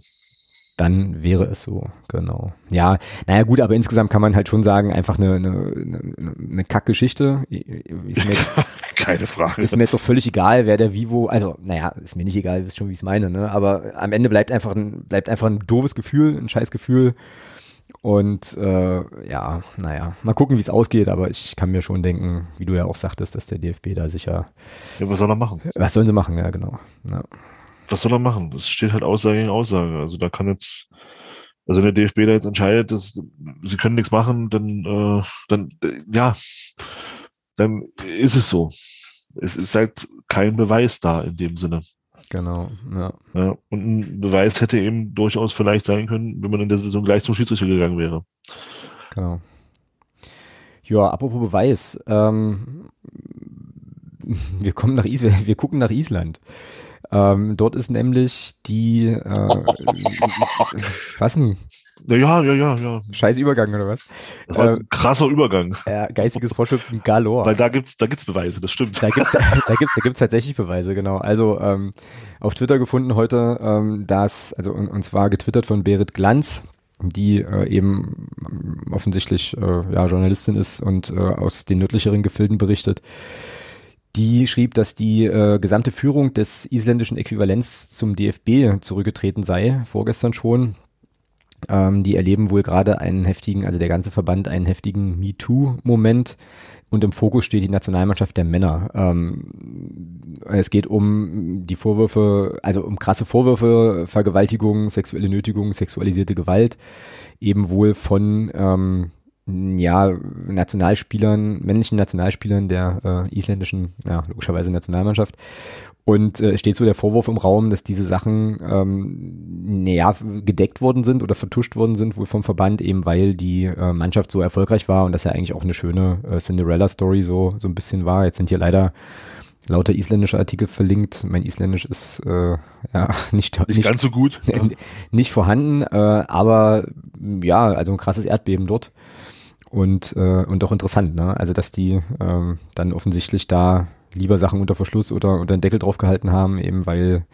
Dann wäre es so, genau. Ja, naja gut, aber insgesamt kann man halt schon sagen, einfach eine, eine, eine, Kackgeschichte. Keine Frage. Ist mir jetzt auch völlig egal, wer der Vivo, also naja, ist mir nicht egal, ihr wisst schon, wie ich es meine, ne? Aber am Ende bleibt einfach ein, bleibt einfach ein doofes Gefühl, ein scheiß Gefühl und äh, ja, naja, mal gucken, wie es ausgeht, aber ich kann mir schon denken, wie du ja auch sagtest, dass der DFB da sicher. Ja, was soll er machen? Was sollen sie machen, ja, genau. Ja. Was soll er machen? Es steht halt Aussage gegen Aussage. Also da kann jetzt, also wenn der DFB da jetzt entscheidet, dass sie können nichts machen, dann, äh, dann, äh, ja, dann ist es so. Es ist halt kein Beweis da in dem Sinne. Genau, ja. ja. Und ein Beweis hätte eben durchaus vielleicht sein können, wenn man in der Saison gleich zum Schiedsrichter gegangen wäre. Genau. Ja, apropos Beweis, ähm, wir kommen nach Island, wir gucken nach Island. Ähm, dort ist nämlich die, äh, was denn? Ja, ja, ja, ja. Scheiß Übergang oder was? Das war ein ähm, krasser Übergang. Ja, geistiges Vorschöpfen galore. Weil da gibt's, da gibt's Beweise, das stimmt. Da gibt's, da gibt's, da gibt's tatsächlich Beweise, genau. Also ähm, auf Twitter gefunden heute, ähm, dass, also und, und zwar getwittert von Berit Glanz, die äh, eben offensichtlich äh, ja Journalistin ist und äh, aus den nördlicheren Gefilden berichtet. Die schrieb, dass die äh, gesamte Führung des isländischen Äquivalents zum DFB zurückgetreten sei, vorgestern schon. Ähm, die erleben wohl gerade einen heftigen, also der ganze Verband einen heftigen MeToo-Moment und im Fokus steht die Nationalmannschaft der Männer. Ähm, es geht um die Vorwürfe, also um krasse Vorwürfe, Vergewaltigung, sexuelle Nötigung, sexualisierte Gewalt, eben wohl von ähm, ja, Nationalspielern, männlichen Nationalspielern der äh, isländischen, ja, logischerweise Nationalmannschaft. Und äh, steht so der Vorwurf im Raum, dass diese Sachen ähm, naja, gedeckt worden sind oder vertuscht worden sind, wohl vom Verband, eben weil die äh, Mannschaft so erfolgreich war und das ja eigentlich auch eine schöne äh, Cinderella-Story so, so ein bisschen war. Jetzt sind hier leider lauter isländische Artikel verlinkt. Mein Isländisch ist äh, ja nicht, nicht, nicht ganz so gut. nicht vorhanden, äh, aber ja, also ein krasses Erdbeben dort und äh, und auch interessant, ne? Also dass die ähm, dann offensichtlich da lieber Sachen unter Verschluss oder unter den Deckel drauf gehalten haben, eben weil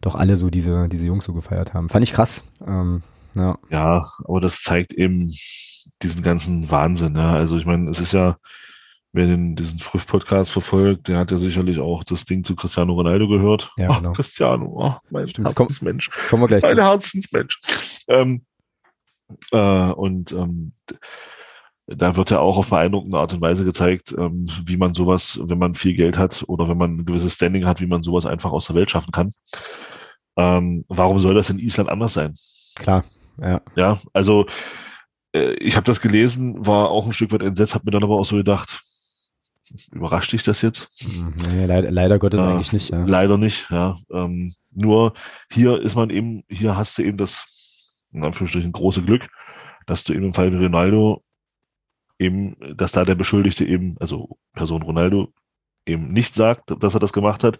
doch alle so diese diese Jungs so gefeiert haben. Fand ich krass. Ähm, ja. ja, aber das zeigt eben diesen ganzen Wahnsinn. Ne? Also ich meine, es ist ja wer den, diesen Früff-Podcast verfolgt, der hat ja sicherlich auch das Ding zu Cristiano Ronaldo gehört. Ja, Ach, genau. Cristiano, oh, mein Stimmt. Herzensmensch. Kommen wir gleich Mein Herzensmensch. Ähm, äh, und ähm, da wird ja auch auf beeindruckende Art und Weise gezeigt, ähm, wie man sowas, wenn man viel Geld hat oder wenn man ein gewisses Standing hat, wie man sowas einfach aus der Welt schaffen kann. Ähm, warum soll das in Island anders sein? Klar, ja. Ja, also äh, ich habe das gelesen, war auch ein Stück weit entsetzt, habe mir dann aber auch so gedacht, Überrascht dich das jetzt? Nee, leider, leider Gottes äh, eigentlich nicht. Ja. Leider nicht, ja. Ähm, nur hier ist man eben, hier hast du eben das, in Anführungsstrichen, große Glück, dass du eben im Fall Ronaldo eben, dass da der Beschuldigte eben, also Person Ronaldo, eben nicht sagt, dass er das gemacht hat.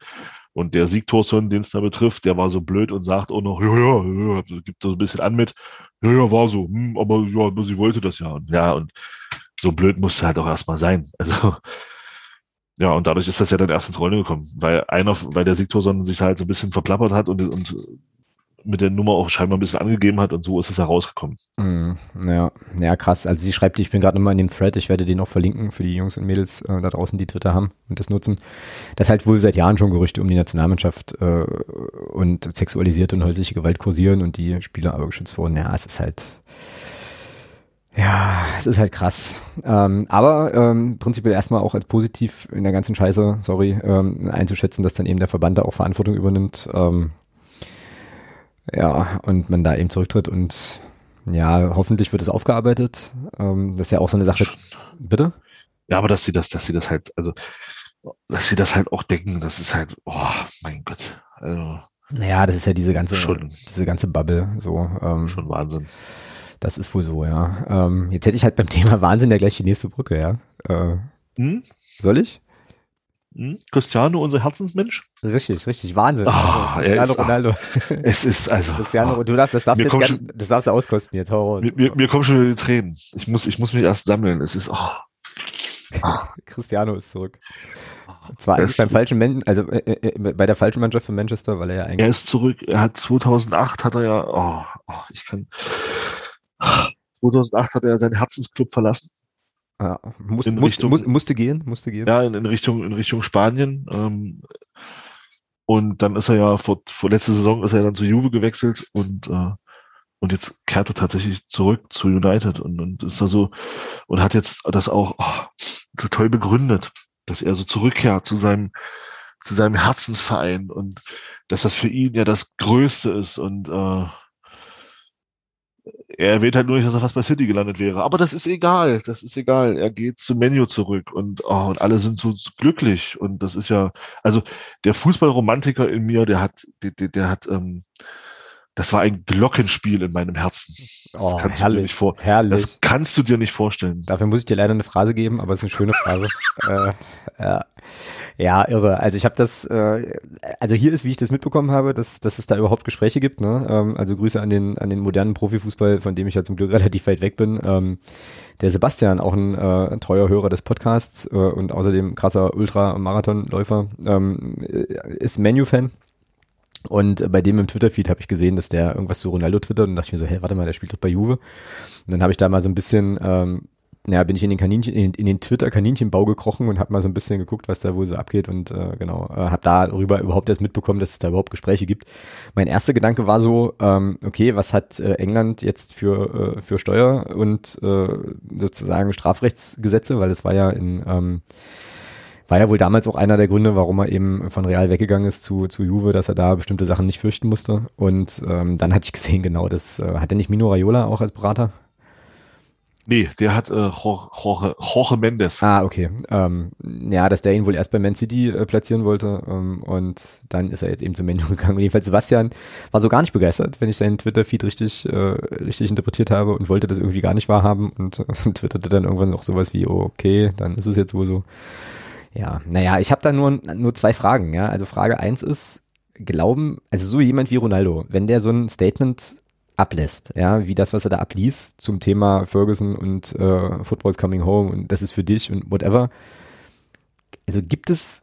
Und der Siegtorson, den es da betrifft, der war so blöd und sagt auch noch, ja, ja, ja, gibt so ein bisschen an mit, ja, ja, war so, hm, aber ja, sie wollte das ja. Und ja, und so blöd musste halt auch erstmal sein. Also ja, und dadurch ist das ja dann erst ins Rollen gekommen, weil einer, weil der Sigtorsson sich halt so ein bisschen verplappert hat und, und mit der Nummer auch scheinbar ein bisschen angegeben hat und so ist es herausgekommen. Mm, ja, ja, krass. Also sie schreibt, ich bin gerade nochmal in dem Thread, ich werde den auch verlinken für die Jungs und Mädels äh, da draußen, die Twitter haben und das nutzen. Das halt wohl seit Jahren schon Gerüchte um die Nationalmannschaft äh, und sexualisierte und häusliche Gewalt kursieren und die Spieler aber geschützt wurden. Ja, es ist halt, ja, es ist halt krass. Ähm, aber ähm, prinzipiell erstmal auch als positiv in der ganzen Scheiße, sorry, ähm, einzuschätzen, dass dann eben der Verband da auch Verantwortung übernimmt. Ähm, ja, und man da eben zurücktritt und ja, hoffentlich wird es aufgearbeitet. Ähm, das ist ja auch so eine Sache. Bitte? Ja, aber dass sie das, dass sie das halt, also, dass sie das halt auch denken, das ist halt, oh mein Gott. Also, naja, das ist ja diese ganze, schon, diese ganze Bubble, so. Ähm, schon Wahnsinn. Das ist wohl so, ja. Ähm, jetzt hätte ich halt beim Thema Wahnsinn ja gleich die nächste Brücke, ja. Äh, hm? Soll ich? Hm? Cristiano, unser Herzensmensch? Richtig, richtig, Wahnsinn. Oh, also, Cristiano ist, Ronaldo. Es ist also. Cristiano, oh, du darfst, das darfst, du schon, das darfst du auskosten jetzt. Hau mir, mir, mir kommen schon wieder die Tränen. Ich muss, ich muss mich erst sammeln. Es ist, oh. Ah. Cristiano ist zurück. Zwar eigentlich beim falschen Man also äh, äh, äh, bei der falschen Mannschaft von Manchester, weil er ja eigentlich. Er ist zurück. Er hat 2008 hat er ja. Oh, oh ich kann. 2008 hat er seinen Herzensclub verlassen. Ja, muss, in Richtung, muss, musste gehen, musste gehen. Ja, in, in Richtung, in Richtung Spanien. Ähm, und dann ist er ja vor, vor letzter Saison ist er dann zu Juve gewechselt und äh, und jetzt kehrt er tatsächlich zurück zu United und, und ist da so und hat jetzt das auch oh, so toll begründet, dass er so zurückkehrt zu seinem zu seinem Herzensverein und dass das für ihn ja das Größte ist und äh, er erwähnt halt nur nicht, dass er fast bei City gelandet wäre. Aber das ist egal. Das ist egal. Er geht zum Menu zurück und, oh, und alle sind so glücklich. Und das ist ja, also der Fußballromantiker in mir, der hat, der, der, der hat, ähm, das war ein Glockenspiel in meinem Herzen. Das oh, kannst herrlich, du dir nicht vor herrlich. Das kannst du dir nicht vorstellen. Dafür muss ich dir leider eine Phrase geben, aber es ist eine schöne Phrase. äh, ja. ja, irre. Also ich habe das, äh, also hier ist, wie ich das mitbekommen habe, dass, dass es da überhaupt Gespräche gibt. Ne? Ähm, also Grüße an den, an den modernen Profifußball, von dem ich ja zum Glück relativ weit weg bin. Ähm, der Sebastian, auch ein, äh, ein treuer Hörer des Podcasts äh, und außerdem krasser Ultra-Marathonläufer, ähm, ist Menu-Fan und bei dem im Twitter-Feed habe ich gesehen, dass der irgendwas zu Ronaldo twittert und dachte mir so, hey, warte mal, der spielt doch bei Juve. Und dann habe ich da mal so ein bisschen, ähm, naja, bin ich in den Kaninchen, in, in den Twitter-Kaninchenbau gekrochen und habe mal so ein bisschen geguckt, was da wohl so abgeht und äh, genau, äh, habe darüber überhaupt erst mitbekommen, dass es da überhaupt Gespräche gibt. Mein erster Gedanke war so, ähm, okay, was hat äh, England jetzt für, äh, für Steuer und äh, sozusagen Strafrechtsgesetze, weil es war ja in ähm, war ja wohl damals auch einer der Gründe, warum er eben von Real weggegangen ist zu, zu Juve, dass er da bestimmte Sachen nicht fürchten musste. Und ähm, dann hatte ich gesehen, genau, das äh, hat er nicht Mino Raiola auch als Berater? Nee, der hat äh, Jorge, Jorge Mendes. Ah, okay. Ähm, ja, dass der ihn wohl erst bei Man City äh, platzieren wollte ähm, und dann ist er jetzt eben zum Menu gegangen. Und jedenfalls Sebastian war so gar nicht begeistert, wenn ich seinen Twitter-Feed richtig, äh, richtig interpretiert habe und wollte das irgendwie gar nicht wahrhaben und äh, twitterte dann irgendwann noch sowas wie, oh, okay, dann ist es jetzt wohl so. Ja, naja, ich habe da nur, nur zwei Fragen. Ja, Also Frage eins ist, glauben, also so jemand wie Ronaldo, wenn der so ein Statement ablässt, ja, wie das, was er da abliest zum Thema Ferguson und äh, Football's coming home und das ist für dich und whatever. Also gibt es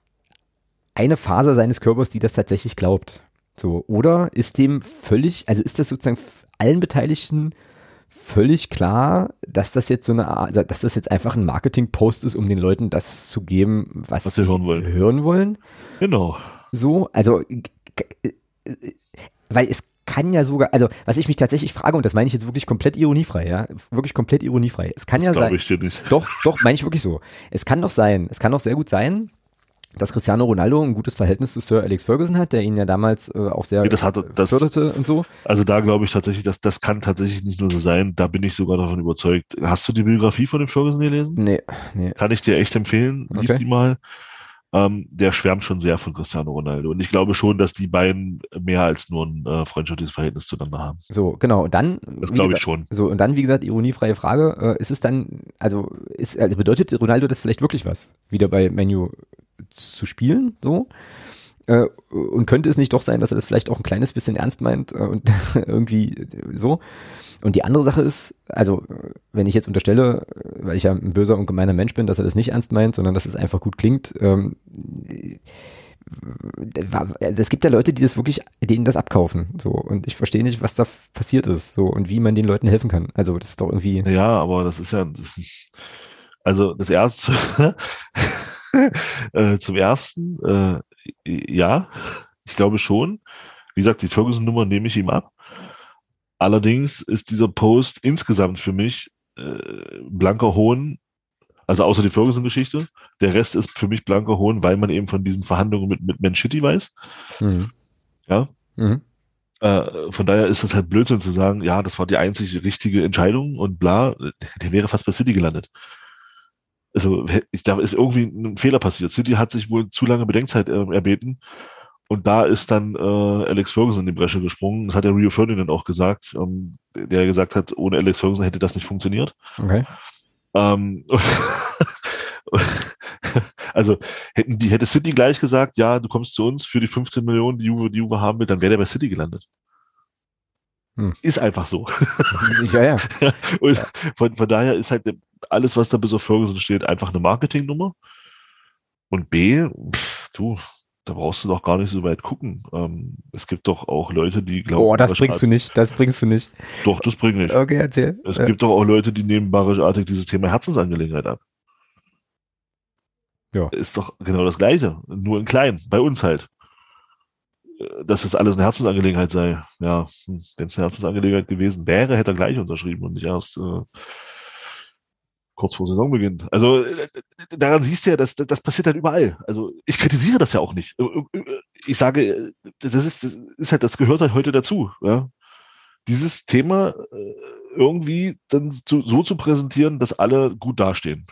eine Faser seines Körpers, die das tatsächlich glaubt? So, oder ist dem völlig, also ist das sozusagen allen Beteiligten völlig klar, dass das jetzt so eine Art, dass das jetzt einfach ein Marketing-Post ist, um den Leuten das zu geben, was, was sie hören wollen. hören wollen. Genau. So, also, weil es kann ja sogar, also was ich mich tatsächlich frage, und das meine ich jetzt wirklich komplett ironiefrei, ja, wirklich komplett ironiefrei. Es kann das ja sein. Ich dir nicht. Doch, doch, meine ich wirklich so. Es kann doch sein, es kann doch sehr gut sein, dass Cristiano Ronaldo ein gutes Verhältnis zu Sir Alex Ferguson hat, der ihn ja damals äh, auch sehr das hatte, das, förderte und so. Also da glaube ich tatsächlich, dass das kann tatsächlich nicht nur so sein. Da bin ich sogar davon überzeugt. Hast du die Biografie von dem Ferguson gelesen? Nee, nee. Kann ich dir echt empfehlen. Lies Okay. die mal. Ähm, der schwärmt schon sehr von Cristiano Ronaldo. Und ich glaube schon, dass die beiden mehr als nur ein äh, freundschaftliches Verhältnis zueinander haben. So, genau. Und dann. Das glaube ich schon. So, und dann, wie gesagt, ironiefreie Frage, äh, ist es dann, also, ist, also bedeutet Ronaldo das vielleicht wirklich was, wieder bei Menu zu spielen, so? Äh, und könnte es nicht doch sein, dass er das vielleicht auch ein kleines bisschen ernst meint äh, und irgendwie äh, so? Und die andere Sache ist, also, äh, wenn ich jetzt unterstelle, äh, weil ich ja ein böser und gemeiner Mensch bin, dass er das nicht ernst meint, sondern dass es einfach gut klingt, ähm, es gibt ja Leute, die das wirklich, denen das abkaufen, so. Und ich verstehe nicht, was da passiert ist, so. Und wie man den Leuten helfen kann. Also, das ist doch irgendwie, Ja, aber das ist ja, also das erste, äh, zum ersten, äh, ja, ich glaube schon. Wie gesagt, die Ferguson-Nummer nehme ich ihm ab. Allerdings ist dieser Post insgesamt für mich äh, blanker Hohn, also außer die Ferguson-Geschichte. Der Rest ist für mich blanker Hohn, weil man eben von diesen Verhandlungen mit, mit Man City weiß. mhm. Ja. Mhm. Äh, von daher ist es halt Blödsinn zu sagen, ja, das war die einzig richtige Entscheidung und bla, der wäre fast bei City gelandet. Also, ich, da ist irgendwie ein Fehler passiert. City hat sich wohl zu lange Bedenkzeit äh, erbeten und da ist dann äh, Alex Ferguson in die Bresche gesprungen. Das hat der Rio Ferdinand auch gesagt, ähm, der gesagt hat, ohne Alex Ferguson hätte das nicht funktioniert. Okay. Ähm, also hätten die, hätte City gleich gesagt, ja, du kommst zu uns für die 15 Millionen, die Juve, die Juve haben will, dann wäre der bei City gelandet. Hm. Ist einfach so. ja, ja. Und von, von daher ist halt alles, was da bis auf Ferguson steht, einfach eine Marketingnummer. Und B, pff, du, da brauchst du doch gar nicht so weit gucken. Ähm, es gibt doch auch Leute, die glauben. Oh, das bringst du nicht, das bringst du nicht. Doch, das bringe ich. Okay, erzähl. Es Äh, gibt doch auch Leute, die nehmen barischartig dieses Thema Herzensangelegenheit ab. Ja. Ist doch genau das Gleiche, nur in klein, bei uns halt. Dass das alles eine Herzensangelegenheit sei. Ja, wenn es eine Herzensangelegenheit gewesen wäre, hätte er gleich unterschrieben und nicht erst äh, kurz vor Saisonbeginn. Also äh, daran siehst du ja, dass das, passiert halt überall. Also ich kritisiere das ja auch nicht. Äh, äh, Ich sage, das ist, das ist halt, das gehört halt heute dazu. Ja? Dieses Thema irgendwie dann zu, so zu präsentieren, dass alle gut dastehen.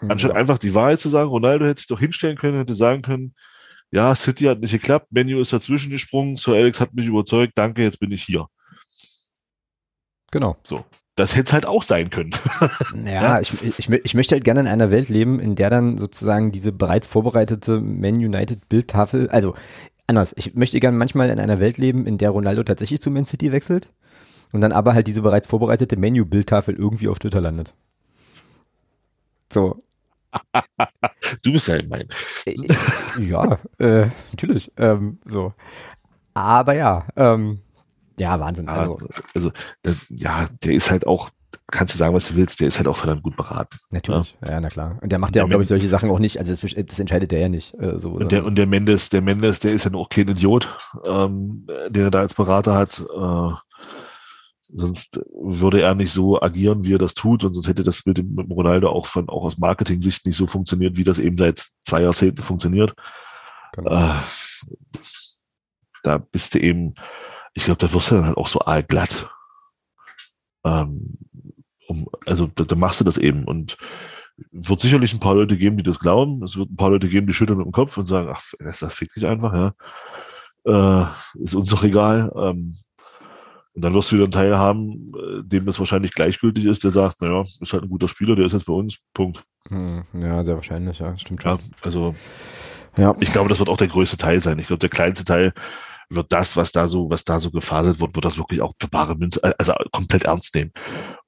Anstatt ja. einfach die Wahrheit zu sagen, Ronaldo hätte sich doch hinstellen können, hätte sagen können, ja, City hat nicht geklappt, Menu ist dazwischen gesprungen, Sir Alex hat mich überzeugt, danke, jetzt bin ich hier. Genau. So. Das hätte es halt auch sein können. Ja? Ich, ich, ich möchte halt gerne in einer Welt leben, in der dann sozusagen diese bereits vorbereitete Man United Bildtafel, also anders, ich möchte gerne manchmal in einer Welt leben, in der Ronaldo tatsächlich zu Man City wechselt und dann aber halt diese bereits vorbereitete Menu-Bildtafel irgendwie auf Twitter landet. So. Du bist ja mein. Äh, ja, äh, natürlich. Ähm, so. Aber ja, ähm, ja, Wahnsinn. Also, also das, ja, der ist halt auch, kannst du sagen, was du willst, der ist halt auch verdammt gut beraten. Natürlich, ja, ja na klar. Und der macht ja auch, glaube ich, solche Sachen auch nicht, also das, das entscheidet der ja nicht. Äh, so, und, der, und der Mendes, der Mendes, der ist ja auch kein Idiot, ähm, den er da als Berater hat. Äh, sonst würde er nicht so agieren, wie er das tut, und sonst hätte das mit dem, mit dem Ronaldo auch von auch aus Marketing-Sicht nicht so funktioniert, wie das eben seit zwei Jahrzehnten funktioniert. Genau. Äh, da bist du eben ich glaube, da wirst du dann halt auch so allglatt. Ähm, um, also da, da, machst du das eben und wird sicherlich ein paar Leute geben, die das glauben. Es wird ein paar Leute geben, die schütteln mit dem Kopf und sagen, ach, das, das fickt dich einfach, ja. Äh, ist uns doch egal. Ähm, und dann wirst du wieder einen Teil haben, äh, dem das wahrscheinlich gleichgültig ist, der sagt, naja, ist halt ein guter Spieler, der ist jetzt bei uns, Punkt. Hm, ja, sehr wahrscheinlich, ja, stimmt schon. Ja, also ja. ich glaube, das wird auch der größte Teil sein. Ich glaube, der kleinste Teil wird das, was da so, was da so gefaselt wird, wird das wirklich auch für bare Münze, also komplett ernst nehmen.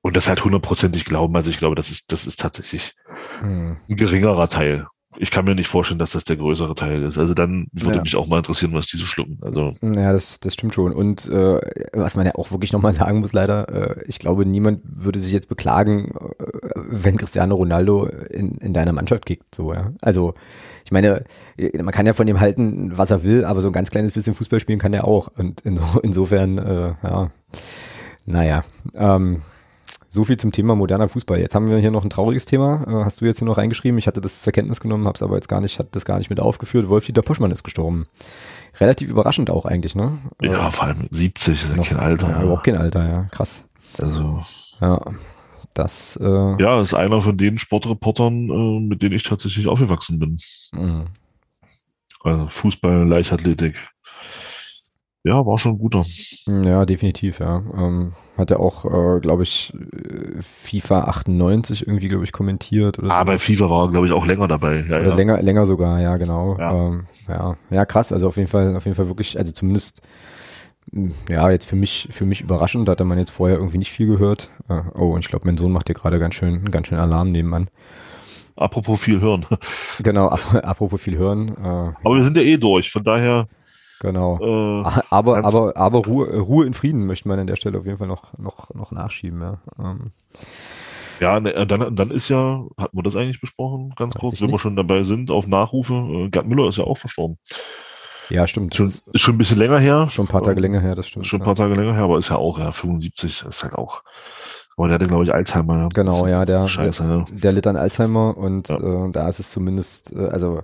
Und das halt hundertprozentig glauben. Also ich glaube, das ist, das ist tatsächlich hm. ein geringerer Teil. Ich kann mir nicht vorstellen, dass das der größere Teil ist. Also dann würde ja. mich auch mal interessieren, was diese schlucken. Also ja, das, das stimmt schon. Und äh, was man ja auch wirklich nochmal sagen muss, leider, äh, ich glaube, niemand würde sich jetzt beklagen, äh, wenn Cristiano Ronaldo in, in deiner Mannschaft kickt. So, ja. Also ich meine, man kann ja von dem halten, was er will, aber so ein ganz kleines bisschen Fußball spielen kann er auch. Und in, insofern, äh, ja, naja. Ähm, so viel zum Thema moderner Fußball. Jetzt haben wir hier noch ein trauriges Thema. Äh, hast du jetzt hier noch reingeschrieben? Ich hatte das zur Kenntnis genommen, habe es aber jetzt gar nicht, hat das gar nicht mit aufgeführt. Wolf-Dieter Poschmann ist gestorben. Relativ überraschend auch eigentlich, ne? Ja, vor allem 70 ist ja kein Alter. Ja, überhaupt kein Alter, ja. Krass. Also. Ja. Das, äh, ja, ist einer von den Sportreportern, äh, mit denen ich tatsächlich aufgewachsen bin. Mhm. Also Fußball, Leichtathletik. Ja, war schon ein guter. Ja, definitiv, ja. Ähm, hat er auch, äh, glaube ich, FIFA 98 irgendwie, glaube ich, kommentiert. Oder ah, so. bei FIFA war er, glaube ich, auch länger dabei. Ja, oder ja. länger, länger sogar, ja, genau. Ja. Ähm, ja. ja, krass. Also auf jeden Fall, auf jeden Fall wirklich, also zumindest ja, jetzt für mich, für mich überraschend, da hatte man jetzt vorher irgendwie nicht viel gehört. Äh, oh, und ich glaube, mein Sohn macht hier gerade ganz schön, ganz schön Alarm nebenan. Apropos viel hören. Genau, apropos viel hören. Äh, aber wir sind ja eh durch, von daher. Genau. Äh, aber, aber, aber Ruhe, Ruhe in Frieden möchte man an der Stelle auf jeden Fall noch, noch, noch nachschieben, ja. Ähm, ja, ne, dann, dann ist ja, hatten wir das eigentlich besprochen, ganz kurz, wenn nicht. wir schon dabei sind, auf Nachrufe. Äh, Gerd Müller ist ja auch verstorben. Ja, stimmt. Schon, ist schon ein bisschen länger her. Schon ein paar Tage länger her, das stimmt. Schon ein paar Tage länger her, aber ist ja auch, ja, 75, ist halt auch. Aber der hatte, glaube ich, Alzheimer. Genau, ja, der, Scheiße, der, der litt an Alzheimer und ja. äh, da ist es zumindest, äh, also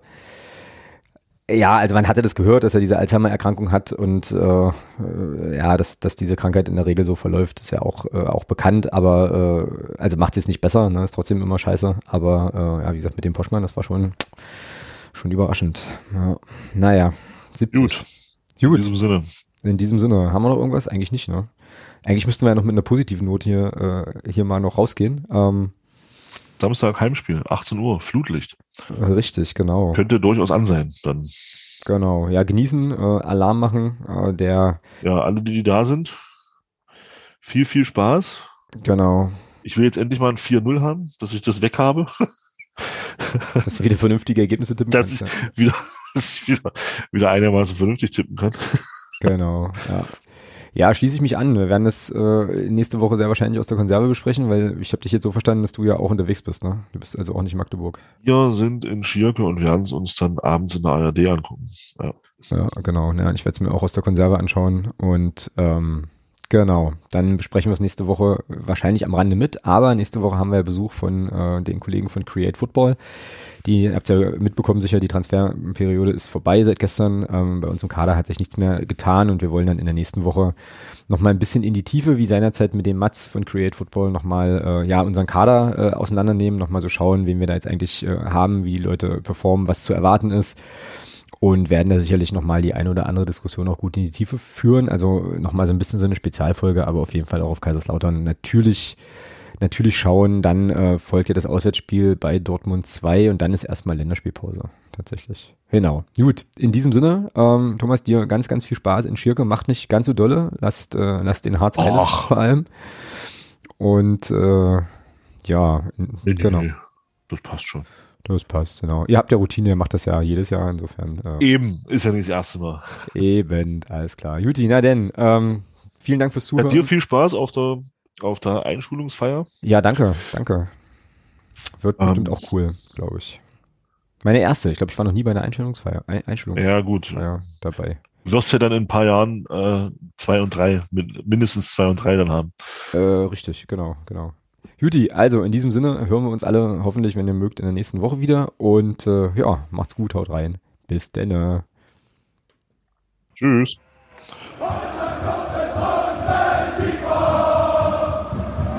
ja, also man hatte das gehört, dass er diese Alzheimer-Erkrankung hat und äh, äh, ja, dass, dass diese Krankheit in der Regel so verläuft, ist ja auch, äh, auch bekannt, aber äh, also macht es nicht besser, ne? ist trotzdem immer scheiße, aber äh, ja, wie gesagt, mit dem Poschmann, das war schon, schon überraschend. Ja. Naja, 70. Gut. Gut. In diesem Sinne. In diesem Sinne. Haben wir noch irgendwas? Eigentlich nicht, ne? Eigentlich müssten wir ja noch mit einer positiven Note hier, äh, hier mal noch rausgehen. Ähm, Samstag Heimspiel, 18 Uhr, Flutlicht. Richtig, genau. Könnte durchaus an sein, dann. Genau, ja, genießen, äh, Alarm machen, äh, der. Ja, alle, die, da sind, viel, viel Spaß. Genau. Ich will jetzt endlich mal ein 4-0 haben, dass ich das weg habe. dass du wieder vernünftige Ergebnisse tippen dass kannst. Ich wieder, dass ich wieder, wieder einigermaßen vernünftig tippen kann. Genau, ja. Ja, schließe ich mich an. Wir werden das äh, nächste Woche sehr wahrscheinlich aus der Konserve besprechen, weil ich habe dich jetzt so verstanden, dass du ja auch unterwegs bist, ne? Du bist also auch nicht in Magdeburg. Wir sind in Schierke und werden es uns dann abends in der ARD angucken. Ja, ja genau. Ja, ich werde es mir auch aus der Konserve anschauen und ähm, Genau, dann besprechen wir es nächste Woche wahrscheinlich am Rande mit, aber nächste Woche haben wir Besuch von äh, den Kollegen von Create Football. Die, habt ihr ja mitbekommen, sicher, die Transferperiode ist vorbei seit gestern. Ähm, bei uns im Kader hat sich nichts mehr getan und wir wollen dann in der nächsten Woche nochmal ein bisschen in die Tiefe, wie seinerzeit mit dem Mats von Create Football nochmal, äh, ja, unseren Kader äh, auseinandernehmen, nochmal so schauen, wen wir da jetzt eigentlich äh, haben, wie Leute performen, was zu erwarten ist und werden da sicherlich nochmal die eine oder andere Diskussion auch gut in die Tiefe führen. Also nochmal so ein bisschen so eine Spezialfolge, aber auf jeden Fall auch auf Kaiserslautern natürlich natürlich schauen. Dann äh, folgt ja das Auswärtsspiel bei Dortmund 2 und dann ist erstmal Länderspielpause. Tatsächlich. Genau. Gut, in diesem Sinne, ähm, Thomas, dir ganz, ganz viel Spaß in Schirke. Macht nicht ganz so dolle. Lasst, äh, lasst den Harz heile vor allem. Und äh, ja, nee, genau. Nee, das passt schon. Das passt, genau. Ihr habt ja Routine, ihr macht das ja jedes Jahr, insofern. Äh, Eben, ist ja nicht das erste Mal. Eben, alles klar. Juti, na denn, ähm, vielen Dank fürs Zuhören. Hat dir viel Spaß auf der auf der Einschulungsfeier. Ja, danke, danke. Wird ähm, bestimmt auch cool, glaube ich. Meine erste. Ich glaube, ich war noch nie bei einer Einstellungsfeier, Einschulung. Ja, gut. Ja, dabei. Wirst ja dann in ein paar Jahren äh, zwei und drei, mindestens zwei und drei dann haben. Äh, richtig, genau, genau. Juti, also in diesem Sinne hören wir uns alle hoffentlich, wenn ihr mögt, in der nächsten Woche wieder. Und äh, ja, macht's gut, haut rein. Bis denn. Tschüss.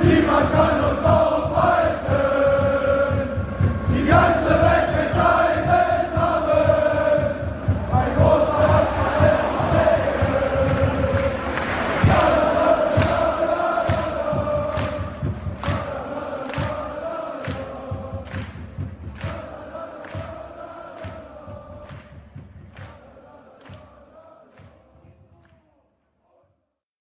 Niemand kann